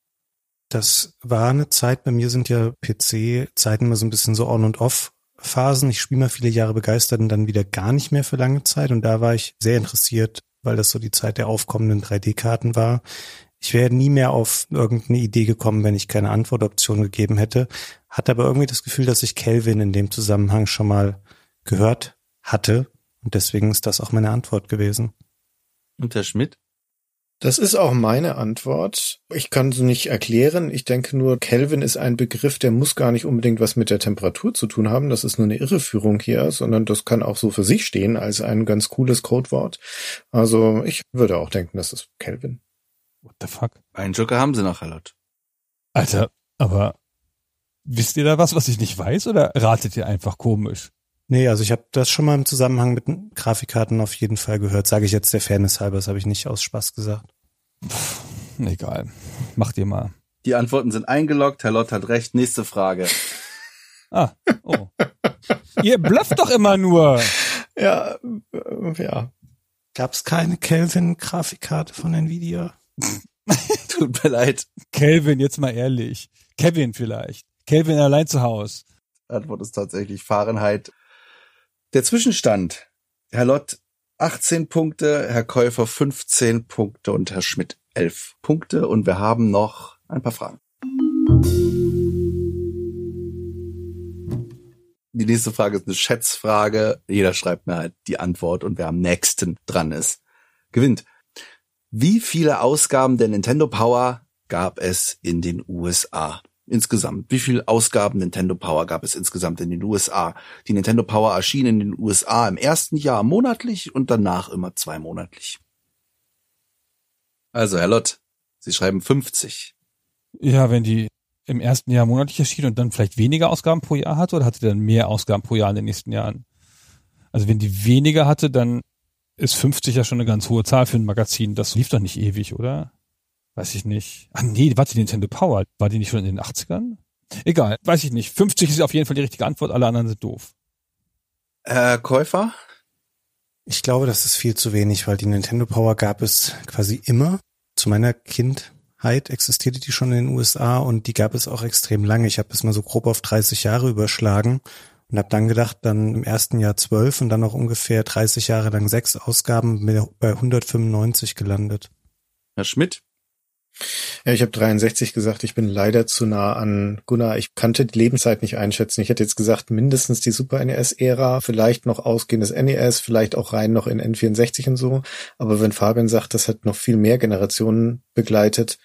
Das war eine Zeit, bei mir sind ja PC-Zeiten immer so ein bisschen so on und off Phasen. Ich spiele mal viele Jahre begeistert und dann wieder gar nicht mehr für lange Zeit. Und da war ich sehr interessiert, weil das so die Zeit der aufkommenden 3D-Karten war. Ich wäre nie mehr auf irgendeine Idee gekommen, wenn ich keine Antwortoption gegeben hätte. Hatte aber irgendwie das Gefühl, dass ich Kelvin in dem Zusammenhang schon mal gehört hatte. Und deswegen ist das auch meine Antwort gewesen.
Und Herr Schmidt?
Das ist auch meine Antwort. Ich kann es nicht erklären. Ich denke nur, Kelvin ist ein Begriff, der muss gar nicht unbedingt was mit der Temperatur zu tun haben. Das ist nur eine Irreführung hier, sondern das kann auch so für sich stehen als ein ganz cooles Codewort. Also ich würde auch denken, das ist Kelvin.
What the fuck?
Einen Joker haben Sie noch, Herr Lott.
Alter, aber wisst ihr da was, was ich nicht weiß oder ratet ihr einfach komisch?
Nee, also ich habe das schon mal im Zusammenhang mit Grafikkarten auf jeden Fall gehört. Sage ich jetzt der Fairness halber, das habe ich nicht aus Spaß gesagt.
Pff, egal. Macht ihr mal.
Die Antworten sind eingeloggt. Herr Lott hat recht. Nächste Frage.
Ah, oh. ihr blufft doch immer nur.
Ja, äh, ja.
Gab es keine Kelvin-Grafikkarte von Nvidia?
Tut mir leid.
Kelvin, jetzt mal ehrlich. Kevin vielleicht. Kelvin allein zu Hause.
Antwort ist tatsächlich Fahrenheit. Der Zwischenstand. Herr Lott 18 Punkte, Herr Käufer 15 Punkte und Herr Schmidt 11 Punkte. Und wir haben noch ein paar Fragen. Die nächste Frage ist eine Schätzfrage. Jeder schreibt mir halt die Antwort und wer am nächsten dran ist, gewinnt. Wie viele Ausgaben der Nintendo Power gab es in den USA? Insgesamt? Wie viele Ausgaben Nintendo Power gab es insgesamt in den USA? Die Nintendo Power erschien in den USA im ersten Jahr monatlich und danach immer zweimonatlich. Also, Herr Lott, Sie schreiben 50.
Ja, wenn die im ersten Jahr monatlich erschien und dann vielleicht weniger Ausgaben pro Jahr hatte oder hatte die dann mehr Ausgaben pro Jahr in den nächsten Jahren? Also wenn die weniger hatte, dann ist 50 ja schon eine ganz hohe Zahl für ein Magazin. Das lief doch nicht ewig, oder? Weiß ich nicht. Ah nee, war die Nintendo Power? War die nicht schon in den 80ern? Egal, weiß ich nicht. 50 ist auf jeden Fall die richtige Antwort, alle anderen sind doof.
Herr Käufer?
Ich glaube, das ist viel zu wenig, weil die Nintendo Power gab es quasi immer. Zu meiner Kindheit existierte die schon in den USA und die gab es auch extrem lange. Ich habe es mal so grob auf 30 Jahre überschlagen und habe dann gedacht, dann im ersten Jahr zwölf und dann noch ungefähr 30 Jahre lang sechs Ausgaben bei 195 gelandet.
Herr Schmidt?
Ja, ich habe 63 gesagt, ich bin leider zu nah an Gunnar. Ich kannte die Lebenszeit nicht einschätzen. Ich hätte jetzt gesagt, mindestens die Super NES-Ära, vielleicht noch ausgehendes NES, vielleicht auch rein noch in N64 und so. Aber wenn Fabian sagt, das hat noch viel mehr Generationen begleitet,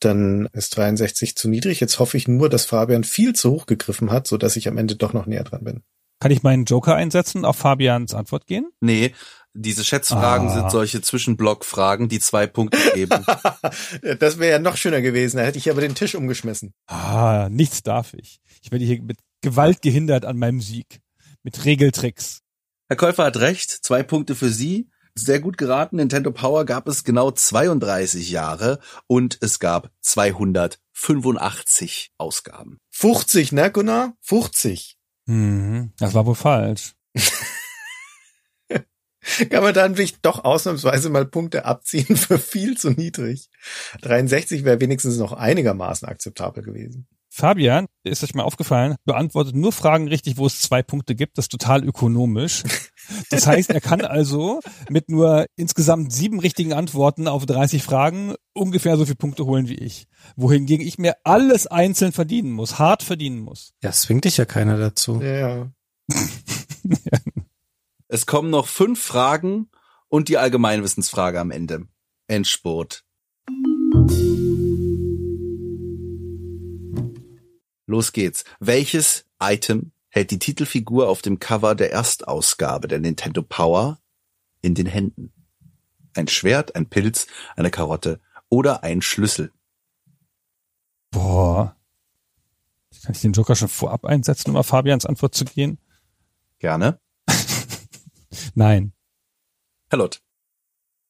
dann ist 63 zu niedrig. Jetzt hoffe ich nur, dass Fabian viel zu hoch gegriffen hat, so dass ich am Ende doch noch näher dran bin.
Kann ich meinen Joker einsetzen, auf Fabians Antwort gehen?
Nee, diese Schätzfragen ah. sind solche Zwischenblockfragen, die zwei Punkte geben.
das wäre ja noch schöner gewesen. Da hätte ich aber den Tisch umgeschmissen.
Ah, nichts darf ich. Ich werde hier mit Gewalt gehindert an meinem Sieg. Mit Regeltricks.
Herr Käufer hat recht. Zwei Punkte für Sie. Sehr gut geraten. Nintendo Power gab es genau 32 Jahre und es gab 285 Ausgaben.
50, ne, Gunnar? 50.
Mhm, das war wohl falsch.
kann man dann wirklich doch ausnahmsweise mal Punkte abziehen für viel zu niedrig. 63 wäre wenigstens noch einigermaßen akzeptabel gewesen.
Fabian, ist euch mal aufgefallen, beantwortet nur Fragen richtig, wo es zwei Punkte gibt. Das ist total ökonomisch. Das heißt, er kann also mit nur insgesamt sieben richtigen Antworten auf 30 Fragen ungefähr so viele Punkte holen wie ich. Wohingegen ich mir alles einzeln verdienen muss, hart verdienen muss.
Ja, zwingt dich ja keiner dazu.
Ja.
Es kommen noch fünf Fragen und die Allgemeinwissensfrage am Ende. Endspurt. Los geht's. Welches Item hält die Titelfigur auf dem Cover der Erstausgabe der Nintendo Power in den Händen? Ein Schwert, ein Pilz, eine Karotte oder ein Schlüssel?
Boah. Kann ich den Joker schon vorab einsetzen, um auf Fabians Antwort zu gehen?
Gerne.
Nein.
Herr Lott.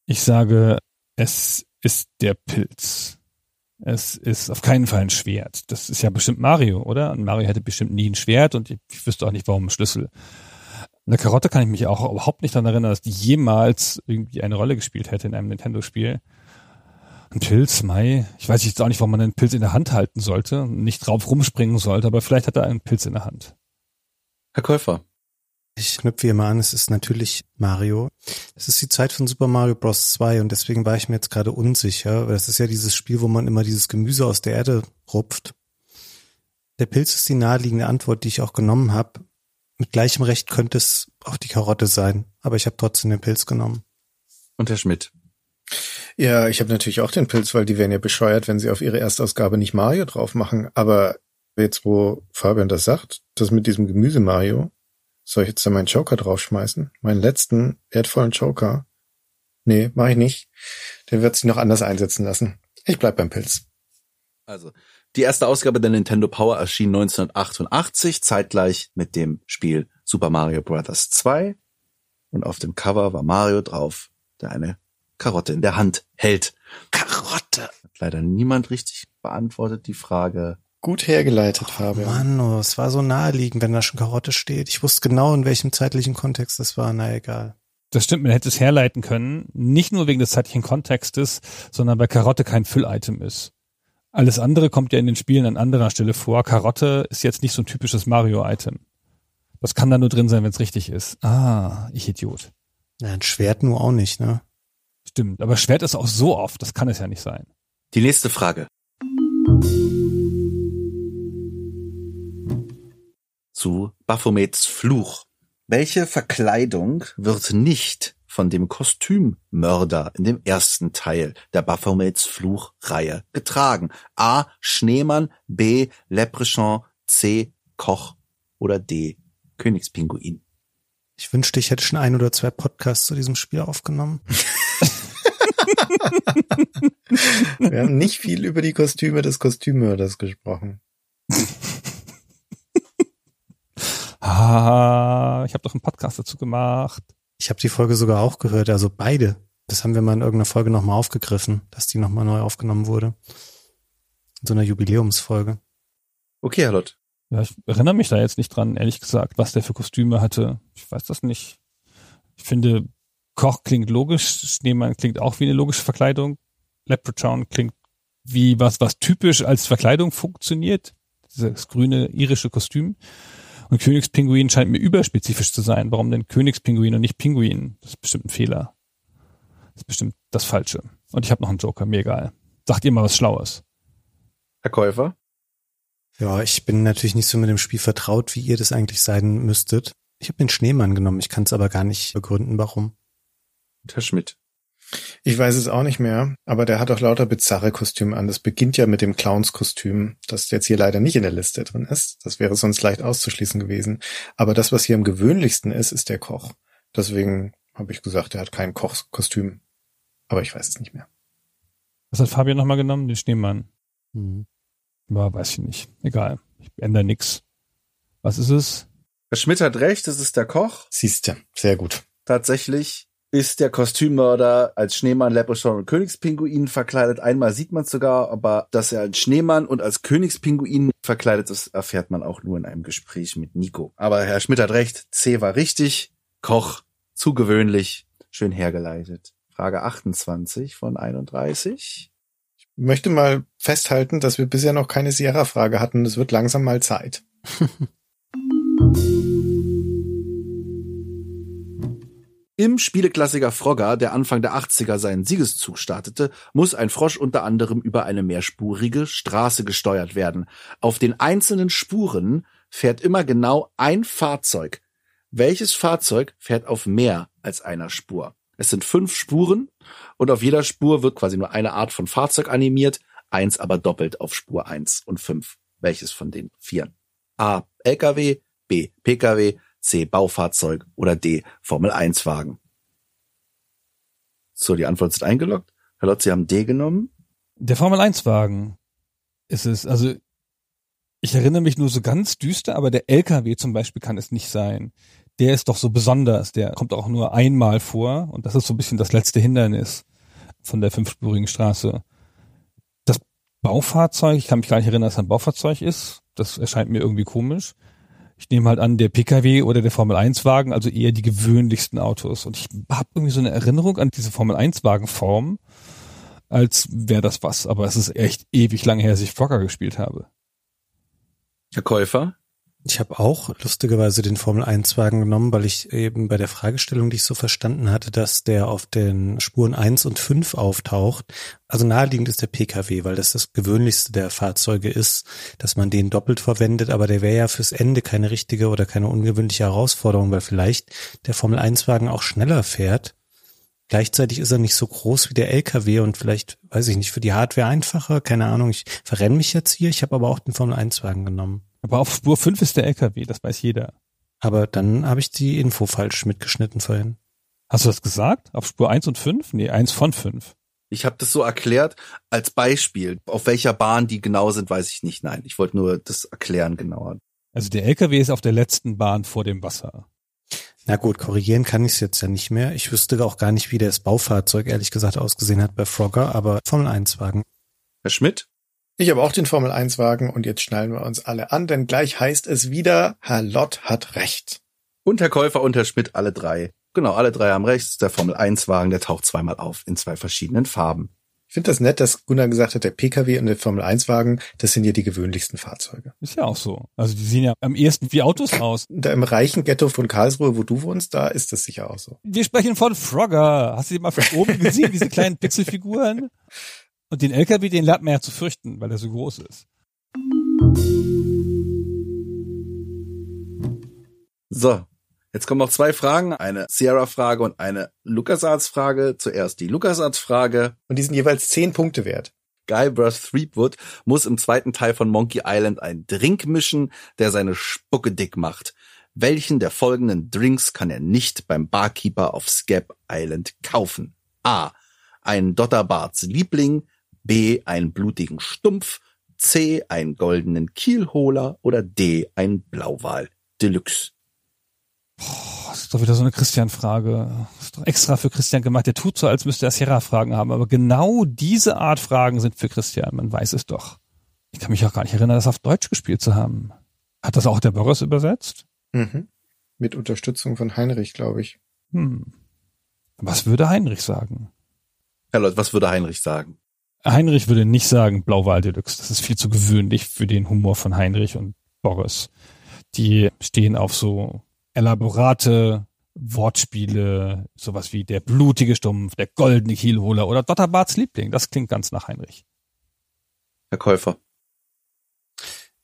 Ich sage, es ist der Pilz. Es ist auf keinen Fall ein Schwert. Das ist ja bestimmt Mario, oder? Und Mario hätte bestimmt nie ein Schwert und ich, ich wüsste auch nicht, warum ein Schlüssel. Eine Karotte kann ich mich auch überhaupt nicht daran erinnern, dass die jemals irgendwie eine Rolle gespielt hätte in einem Nintendo-Spiel. Ein Pilz, Mai. Ich weiß jetzt auch nicht, warum man einen Pilz in der Hand halten sollte, nicht drauf rumspringen sollte, aber vielleicht hat er einen Pilz in der Hand.
Herr Käufer.
Ich knüpfe hier mal an, es ist natürlich Mario. Es ist die Zeit von Super Mario Bros. 2 und deswegen war ich mir jetzt gerade unsicher, weil es ist ja dieses Spiel, wo man immer dieses Gemüse aus der Erde rupft. Der Pilz ist die naheliegende Antwort, die ich auch genommen habe. mit gleichem Recht könnte es auch die Karotte sein, aber ich habe trotzdem den Pilz genommen.
Und Herr Schmidt.
Ja, ich habe natürlich auch den Pilz, weil die wären ja bescheuert, wenn sie auf ihre Erstausgabe nicht Mario drauf machen. Aber jetzt, wo Fabian das sagt, das mit diesem Gemüse Mario, soll ich jetzt da meinen Joker draufschmeißen? Meinen letzten wertvollen Joker? Nee, mache ich nicht. Der wird sich noch anders einsetzen lassen. Ich bleib beim Pilz.
Also, die erste Ausgabe der Nintendo Power erschien 1988, zeitgleich mit dem Spiel Super Mario Bros. 2. Und auf dem Cover war Mario drauf, der eine Karotte in der Hand hält. Karotte! Hat leider niemand richtig beantwortet die Frage.
Gut hergeleitet,
Oh,
Fabian.
Mann, oh, es war so naheliegend, wenn da schon Karotte steht. Ich wusste genau, in welchem zeitlichen Kontext das war. Na egal.
Das stimmt, man hätte es herleiten können, nicht nur wegen des zeitlichen Kontextes, sondern weil Karotte kein Füllitem ist. Alles andere kommt ja in den Spielen an anderer Stelle vor. Karotte ist jetzt nicht so ein typisches Mario-Item. Das kann da nur drin sein, wenn es richtig ist. Ah, ich Idiot.
Na, ein Schwert nur auch nicht, ne?
Stimmt, aber Schwert ist auch so oft, das kann es ja nicht sein.
Die nächste Frage. Zu Baphomets Fluch. Welche Verkleidung wird nicht von dem Kostümmörder in dem ersten Teil der Baphomets Fluch-Reihe getragen? A. Schneemann, B. Leprechaun, C. Koch oder D. Königspinguin.
Ich wünschte, ich hätte schon ein oder zwei Podcasts zu diesem Spiel aufgenommen.
Wir haben nicht viel über die Kostüme des Kostümmörders gesprochen.
Ah, ich habe doch einen Podcast dazu gemacht.
Ich habe die Folge sogar auch gehört, also beide. Das haben wir mal in irgendeiner Folge nochmal aufgegriffen, dass die nochmal neu aufgenommen wurde. In so einer Jubiläumsfolge.
Okay, Herr Lott.
Ja, ich erinnere mich da jetzt nicht dran, ehrlich gesagt, was der für Kostüme hatte. Ich weiß das nicht. Ich finde, Koch klingt logisch, Schneemann klingt auch wie eine logische Verkleidung. Leprechaun klingt wie was, was typisch als Verkleidung funktioniert. Dieses grüne irische Kostüm. Und Königspinguin scheint mir überspezifisch zu sein. Warum denn Königspinguin und nicht Pinguin? Das ist bestimmt ein Fehler. Das ist bestimmt das Falsche. Und ich habe noch einen Joker, mir egal. Sagt ihr mal was Schlaues.
Herr Käufer.
Ja, ich bin natürlich nicht so mit dem Spiel vertraut, wie ihr das eigentlich sein müsstet. Ich habe den Schneemann genommen, ich kann es aber gar nicht begründen, warum.
Und Herr Schmidt.
Ich weiß es auch nicht mehr, aber der hat auch lauter bizarre Kostüme an. Das beginnt ja mit dem Clownskostüm, das jetzt hier leider nicht in der Liste drin ist. Das wäre sonst leicht auszuschließen gewesen. Aber das, was hier am gewöhnlichsten ist, ist der Koch. Deswegen habe ich gesagt, er hat kein Kochkostüm. Aber ich weiß es nicht mehr.
Was hat Fabian nochmal genommen? Den Schneemann.
Hm.
Ja, weiß ich nicht. Egal. Ich ändere nix. Was ist es?
Herr Schmidt hat recht, es ist der Koch.
Siehste, sehr gut.
Tatsächlich ist der Kostümmörder als Schneemann, Leprechaun und Königspinguin verkleidet. Einmal sieht man sogar, aber dass er als Schneemann und als Königspinguin verkleidet ist, erfährt man auch nur in einem Gespräch mit Nico. Aber Herr Schmidt hat recht, C war richtig, Koch, zu gewöhnlich, schön hergeleitet. Frage 28 von 31.
Ich möchte mal festhalten, dass wir bisher noch keine Sierra-Frage hatten. Es wird langsam mal Zeit.
Im Spieleklassiker Frogger, der Anfang der 80er seinen Siegeszug startete, muss ein Frosch unter anderem über eine mehrspurige Straße gesteuert werden. Auf den einzelnen Spuren fährt immer genau ein Fahrzeug. Welches Fahrzeug fährt auf mehr als einer Spur? Es sind fünf Spuren und auf jeder Spur wird quasi nur eine Art von Fahrzeug animiert, eins aber doppelt auf Spur eins und fünf. Welches von den vier? A. LKW, B. PKW, C. Baufahrzeug oder D. Formel 1 Wagen. So, die Antwort sind eingeloggt. Herr Lotz, Sie haben D genommen.
Der Formel 1 Wagen ist es. Also ich erinnere mich nur so ganz düster, aber der LKW zum Beispiel kann es nicht sein. Der ist doch so besonders. Der kommt auch nur einmal vor und das ist so ein bisschen das letzte Hindernis von der fünfspurigen Straße. Das Baufahrzeug, ich kann mich gar nicht erinnern, dass es ein Baufahrzeug ist. Das erscheint mir irgendwie komisch. Ich nehme halt an, der Pkw oder der Formel 1 Wagen, also eher die gewöhnlichsten Autos. Und ich habe irgendwie so eine Erinnerung an diese Formel 1 Wagenform, als wäre das was. Aber es ist echt ewig lange her, dass ich Fokker gespielt habe.
Herr Käufer.
Ich habe auch lustigerweise den Formel 1 Wagen genommen, weil ich eben bei der Fragestellung, die ich so verstanden hatte, dass der auf den Spuren 1 und 5 auftaucht. Also naheliegend ist der PKW, weil das das gewöhnlichste der Fahrzeuge ist, dass man den doppelt verwendet, aber der wäre ja fürs Ende keine richtige oder keine ungewöhnliche Herausforderung, weil vielleicht der Formel 1 Wagen auch schneller fährt. Gleichzeitig ist er nicht so groß wie der LKW und vielleicht, weiß ich nicht, für die Hardware einfacher, keine Ahnung. Ich verrenne mich jetzt hier, ich habe aber auch den Formel 1 Wagen genommen.
Aber auf Spur 5 ist der LKW, das weiß jeder.
Aber dann habe ich die Info falsch mitgeschnitten vorhin.
Hast du das gesagt? Auf Spur 1 und 5? Nee, 1 von 5.
Ich habe das so erklärt als Beispiel. Auf welcher Bahn die genau sind, weiß ich nicht. Nein, ich wollte nur das erklären genauer.
Also der LKW ist auf der letzten Bahn vor dem Wasser.
Na gut, korrigieren kann ich es jetzt ja nicht mehr. Ich wüsste auch gar nicht, wie das Baufahrzeug ehrlich gesagt ausgesehen hat bei Frogger, aber Formel 1 Wagen.
Herr Schmidt?
Ich habe auch den Formel 1 Wagen und jetzt schnallen wir uns alle an, denn gleich heißt es wieder, Herr Lott hat recht.
Und Herr Käufer und Herr Schmidt, alle drei. Genau, alle drei haben recht. Der Formel 1 Wagen, der taucht zweimal auf in zwei verschiedenen Farben.
Ich finde das nett, dass Gunnar gesagt hat, der Pkw und der Formel 1 Wagen, das sind ja die gewöhnlichsten Fahrzeuge.
Ist ja auch so. Also die sehen ja am ehesten wie Autos aus.
Da im reichen Ghetto von Karlsruhe, wo du wohnst, da ist das sicher auch so.
Wir sprechen von Frogger. Hast du die mal von oben gesehen, diese kleinen Pixelfiguren? Und den LKW, den lernt man ja zu fürchten, weil er so groß ist.
So, jetzt kommen noch zwei Fragen. Eine Sierra-Frage und eine LucasArts-Frage. Zuerst die LucasArts-Frage.
Und die sind jeweils zehn Punkte wert.
Guybrush Threepwood muss im zweiten Teil von Monkey Island einen Drink mischen, der seine Spucke dick macht. Welchen der folgenden Drinks kann er nicht beim Barkeeper auf Scab Island kaufen? A. Ein Dotterbarts Liebling, B. einen blutigen Stumpf, C. einen goldenen Kielholer oder D. ein Blauwal Deluxe.
Boah, das ist doch wieder so eine Christian-Frage. Das ist doch extra für Christian gemacht. Der tut so, als müsste er Sierra-Fragen haben. Aber genau diese Art Fragen sind für Christian. Man weiß es doch. Ich kann mich auch gar nicht erinnern, das auf Deutsch gespielt zu haben. Hat das auch der Boris übersetzt?
Mhm. Mit Unterstützung von Heinrich, glaube ich.
Hm. Was würde Heinrich sagen?
Herr Leute, was würde Heinrich sagen?
Heinrich würde nicht sagen Blauwal Deluxe. Das ist viel zu gewöhnlich für den Humor von Heinrich und Boris. Die stehen auf so elaborate Wortspiele, sowas wie der blutige Stumpf, der goldene Kielholer oder Dotterbarts Liebling. Das klingt ganz nach Heinrich.
Herr Käufer.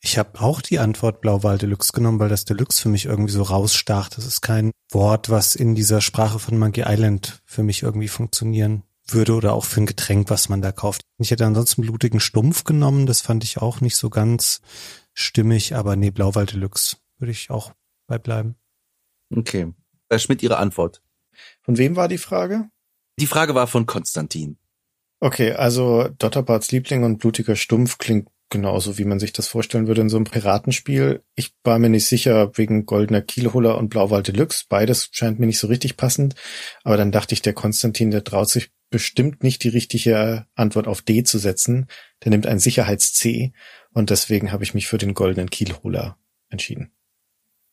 Ich habe auch die Antwort Blauwal Deluxe genommen, weil das Deluxe für mich irgendwie so rausstach. Das ist kein Wort, was in dieser Sprache von Monkey Island für mich irgendwie funktionieren würde oder auch für ein Getränk, was man da kauft. Ich hätte ansonsten blutigen Stumpf genommen, das fand ich auch nicht so ganz stimmig, aber nee, Blauwal Deluxe würde ich auch bei bleiben.
Okay. Herr Schmidt, Ihre Antwort.
Von wem war die Frage?
Die Frage war von Konstantin.
Okay, also Dotterbarts Liebling und blutiger Stumpf klingt genauso, wie man sich das vorstellen würde in so einem Piratenspiel. Ich war mir nicht sicher wegen Goldener Kielholer und Blauwal Deluxe. Beides scheint mir nicht so richtig passend. Aber dann dachte ich, der Konstantin, der traut sich bestimmt nicht die richtige Antwort auf D zu setzen. Der nimmt ein Sicherheits-C. Und deswegen habe ich mich für den Goldenen Kielholer entschieden.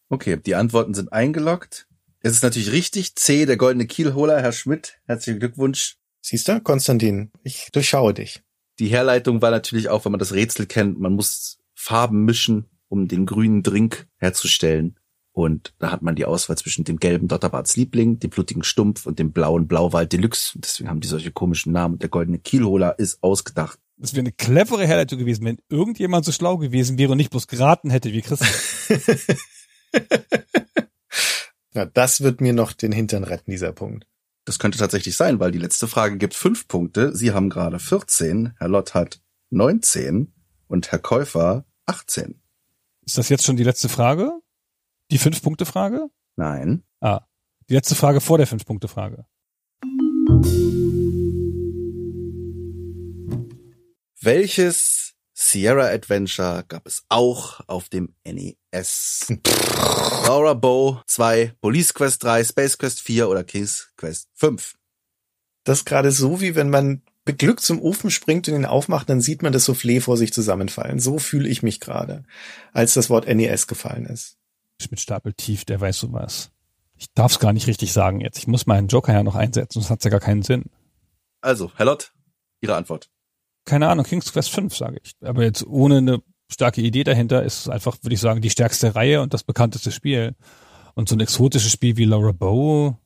Okay, die Antworten sind eingeloggt. Es ist natürlich richtig. C, der Goldene Kielholer. Herr Schmidt, herzlichen Glückwunsch.
Siehst du, Konstantin, ich durchschaue dich.
Die Herleitung war natürlich auch, wenn man das Rätsel kennt, man muss Farben mischen, um den grünen Drink herzustellen. Und da hat man die Auswahl zwischen dem gelben Dotterbarts Liebling, dem blutigen Stumpf und dem blauen Blauwald Deluxe. Deswegen haben die solche komischen Namen. Der goldene Kielholer ist ausgedacht.
Das wäre eine clevere Herleitung gewesen, wenn irgendjemand so schlau gewesen wäre und nicht bloß geraten hätte wie Christian.
ja, das wird mir noch den Hintern retten, dieser Punkt.
Das könnte tatsächlich sein, weil die letzte Frage gibt fünf Punkte. Sie haben gerade 14, Herr Lott hat 19 und Herr Käufer 18.
Ist das jetzt schon die letzte Frage? Die Fünf-Punkte-Frage?
Nein.
Ah, die letzte Frage vor der Fünf-Punkte-Frage.
Welches Sierra Adventure gab es auch auf dem NES? Laura Bow 2, Police Quest 3, Space Quest 4 oder King's Quest 5?
Das ist gerade so, wie wenn man beglückt zum Ofen springt und ihn aufmacht, dann sieht man das Soufflé vor sich zusammenfallen. So fühle ich mich gerade, als das Wort NES gefallen ist.
Schmidt-Stapel tief, der weiß sowas. Ich darf es gar nicht richtig sagen jetzt. Ich muss meinen Joker ja noch einsetzen, sonst hat ja gar keinen Sinn.
Also, Herr Lott, Ihre Antwort.
Keine Ahnung, King's Quest 5, sage ich. Aber jetzt ohne eine starke Idee dahinter, ist einfach, würde ich sagen, die stärkste Reihe und das bekannteste Spiel. Und so ein exotisches Spiel wie Laura Bow,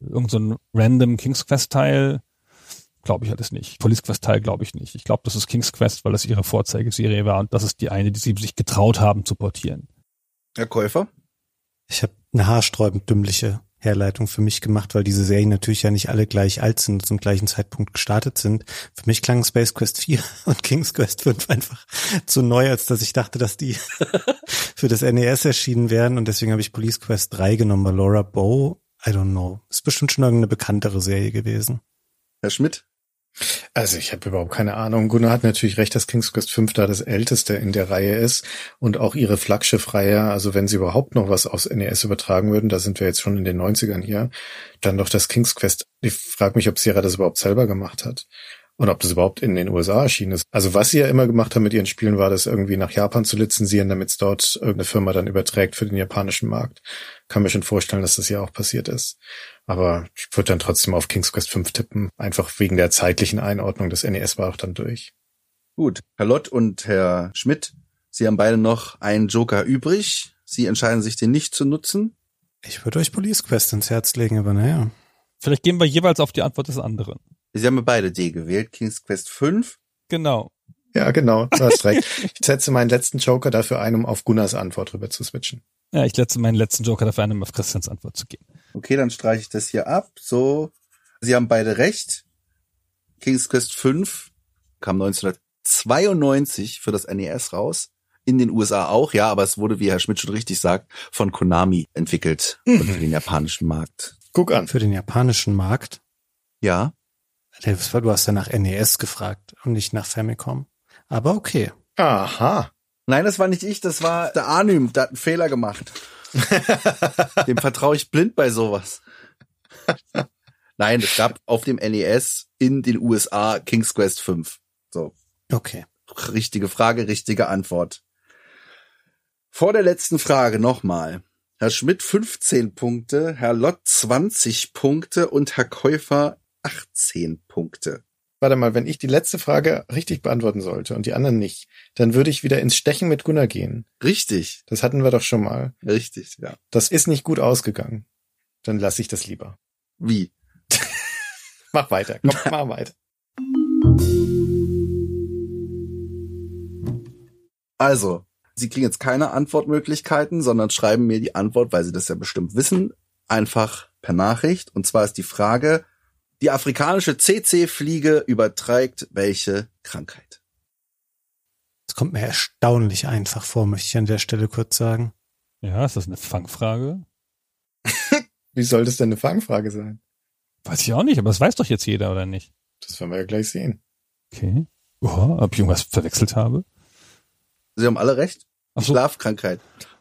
irgend so ein random King's Quest Teil, glaube ich alles nicht. Police Quest Teil glaube ich nicht. Ich glaube, das ist King's Quest, weil das ihre Vorzeigeserie war und das ist die eine, die sie sich getraut haben zu portieren.
Herr Käufer?
Ich habe eine haarsträubend dümmliche Herleitung für mich gemacht, weil diese Serien natürlich ja nicht alle gleich alt sind zum gleichen Zeitpunkt gestartet sind. Für mich klang Space Quest 4 und King's Quest 5 einfach zu neu, als dass ich dachte, dass die für das NES erschienen wären und deswegen habe ich Police Quest 3 genommen bei Laura Bow. I don't know. Ist bestimmt schon irgendeine bekanntere Serie gewesen.
Herr Schmidt?
Also ich habe überhaupt keine Ahnung. Gunnar hat natürlich recht, dass King's Quest 5 da das älteste in der Reihe ist und auch ihre Flaggschiff-Reihe, also wenn sie überhaupt noch was aus NES übertragen würden, da sind wir jetzt schon in den 90ern hier, dann doch das King's Quest. Ich frage mich, ob Sierra das überhaupt selber gemacht hat und ob das überhaupt in den USA erschienen ist. Also was sie ja immer gemacht haben mit ihren Spielen, war das irgendwie nach Japan zu lizenzieren, damit es dort irgendeine Firma dann überträgt für den japanischen Markt. Kann mir schon vorstellen, dass das ja auch passiert ist. Aber ich würde dann trotzdem auf King's Quest 5 tippen, einfach wegen der zeitlichen Einordnung. Das NES war auch dann durch.
Gut, Herr Lott und Herr Schmidt, Sie haben beide noch einen Joker übrig. Sie entscheiden sich, den nicht zu nutzen.
Ich würde euch Police Quest ins Herz legen, aber naja.
Vielleicht gehen wir jeweils auf die Antwort des anderen.
Sie haben ja beide D gewählt, King's Quest 5.
Genau.
Ja, genau, du hast recht. Ich setze meinen letzten Joker dafür ein, um auf Gunnars Antwort rüber zu switchen.
Ja, ich setze meinen letzten Joker dafür ein, um auf Christians Antwort zu gehen.
Okay, dann streiche ich das hier ab. So, Sie haben beide recht. King's Quest 5 kam 1992 für das NES raus. In den USA auch, ja, aber es wurde, wie Herr Schmidt schon richtig sagt, von Konami entwickelt
Mhm.
für den japanischen Markt.
Guck an.
Für den japanischen Markt.
Ja,
Du hast ja nach NES gefragt und nicht nach Famicom. Aber okay.
Aha.
Nein, das war nicht ich, das war der Anym, der hat einen Fehler gemacht. Dem vertraue ich blind bei sowas. Nein, es gab auf dem NES in den USA King's Quest 5. So,
Okay.
richtige Frage, richtige Antwort. Vor der letzten Frage nochmal. Herr Schmidt 15 Punkte, Herr Lott 20 Punkte und Herr Käufer 18 Punkte.
Warte mal, wenn ich die letzte Frage richtig beantworten sollte und die anderen nicht, dann würde ich wieder ins Stechen mit Gunnar gehen.
Richtig,
Das hatten wir doch schon mal.
richtig, ja.
Das ist nicht gut ausgegangen. Dann lasse ich das lieber.
Wie?
Mach weiter. Komm, mach weiter.
Also, Sie kriegen jetzt keine Antwortmöglichkeiten, sondern schreiben mir die Antwort, weil Sie das ja bestimmt wissen, einfach per Nachricht. Und zwar ist die Frage, die afrikanische CC-Fliege überträgt welche Krankheit?
Das kommt mir erstaunlich einfach vor, möchte ich an der Stelle kurz sagen.
Ja, ist das eine Fangfrage?
Wie soll das denn eine Fangfrage sein?
Weiß ich auch nicht, aber das weiß doch jetzt jeder, oder nicht?
Das werden wir ja gleich sehen.
Okay. Oh, ob ich irgendwas verwechselt habe?
Sie haben alle recht.
Ach so.
Schlafkrankheit.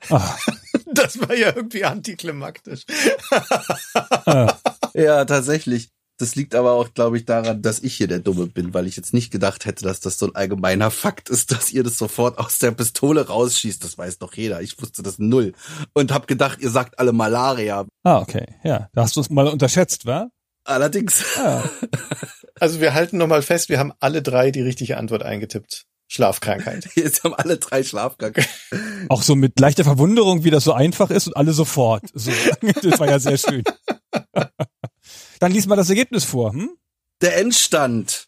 Ah,
Das war ja irgendwie antiklimaktisch.
ah,
Ja, tatsächlich. Das liegt aber auch, glaube ich, daran, dass ich hier der Dumme bin, weil ich jetzt nicht gedacht hätte, dass das so ein allgemeiner Fakt ist, dass ihr das sofort aus der Pistole rausschießt. Das weiß doch jeder. Ich wusste das null. Und hab gedacht, ihr sagt alle Malaria.
ah, okay. Ja, da hast du es mal unterschätzt, wa?
Allerdings.
Ah,
Also wir halten nochmal fest, wir haben alle drei die richtige Antwort eingetippt. Schlafkrankheit.
Jetzt haben alle drei Schlafkrankheit.
auch so mit leichter Verwunderung, wie das so einfach ist und alle sofort. So. Das war ja sehr schön. Dann lies mal das Ergebnis vor. Hm?
Der Endstand.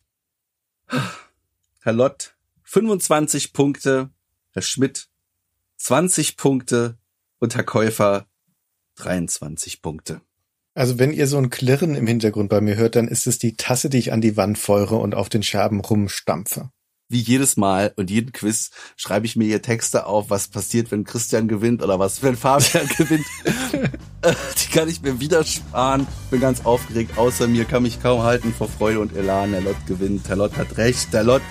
Herr Lott, 25 Punkte. Herr Schmidt, 20 Punkte. Und Herr Käufer, 23 Punkte.
Also wenn ihr so ein Klirren im Hintergrund bei mir hört, dann ist es die Tasse, die ich an die Wand feure und auf den Scherben rumstampfe.
Wie jedes Mal und jeden Quiz schreibe ich mir hier Texte auf, was passiert, wenn Christian gewinnt oder was, wenn Fabian gewinnt. Äh, Die kann ich mir wieder sparen. Bin ganz aufgeregt. Außer mir kann mich kaum halten vor Freude und Elan. Der Lott gewinnt. Der Lott hat recht. Der Lott,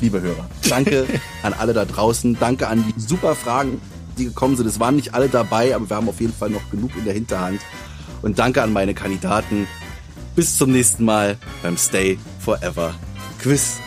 liebe Hörer, danke an alle da draußen. Danke an die super Fragen, die gekommen sind. Es waren nicht alle dabei, aber wir haben auf jeden Fall noch genug in der Hinterhand. Und danke an meine Kandidaten. Bis zum nächsten Mal beim Stay Forever Quiz.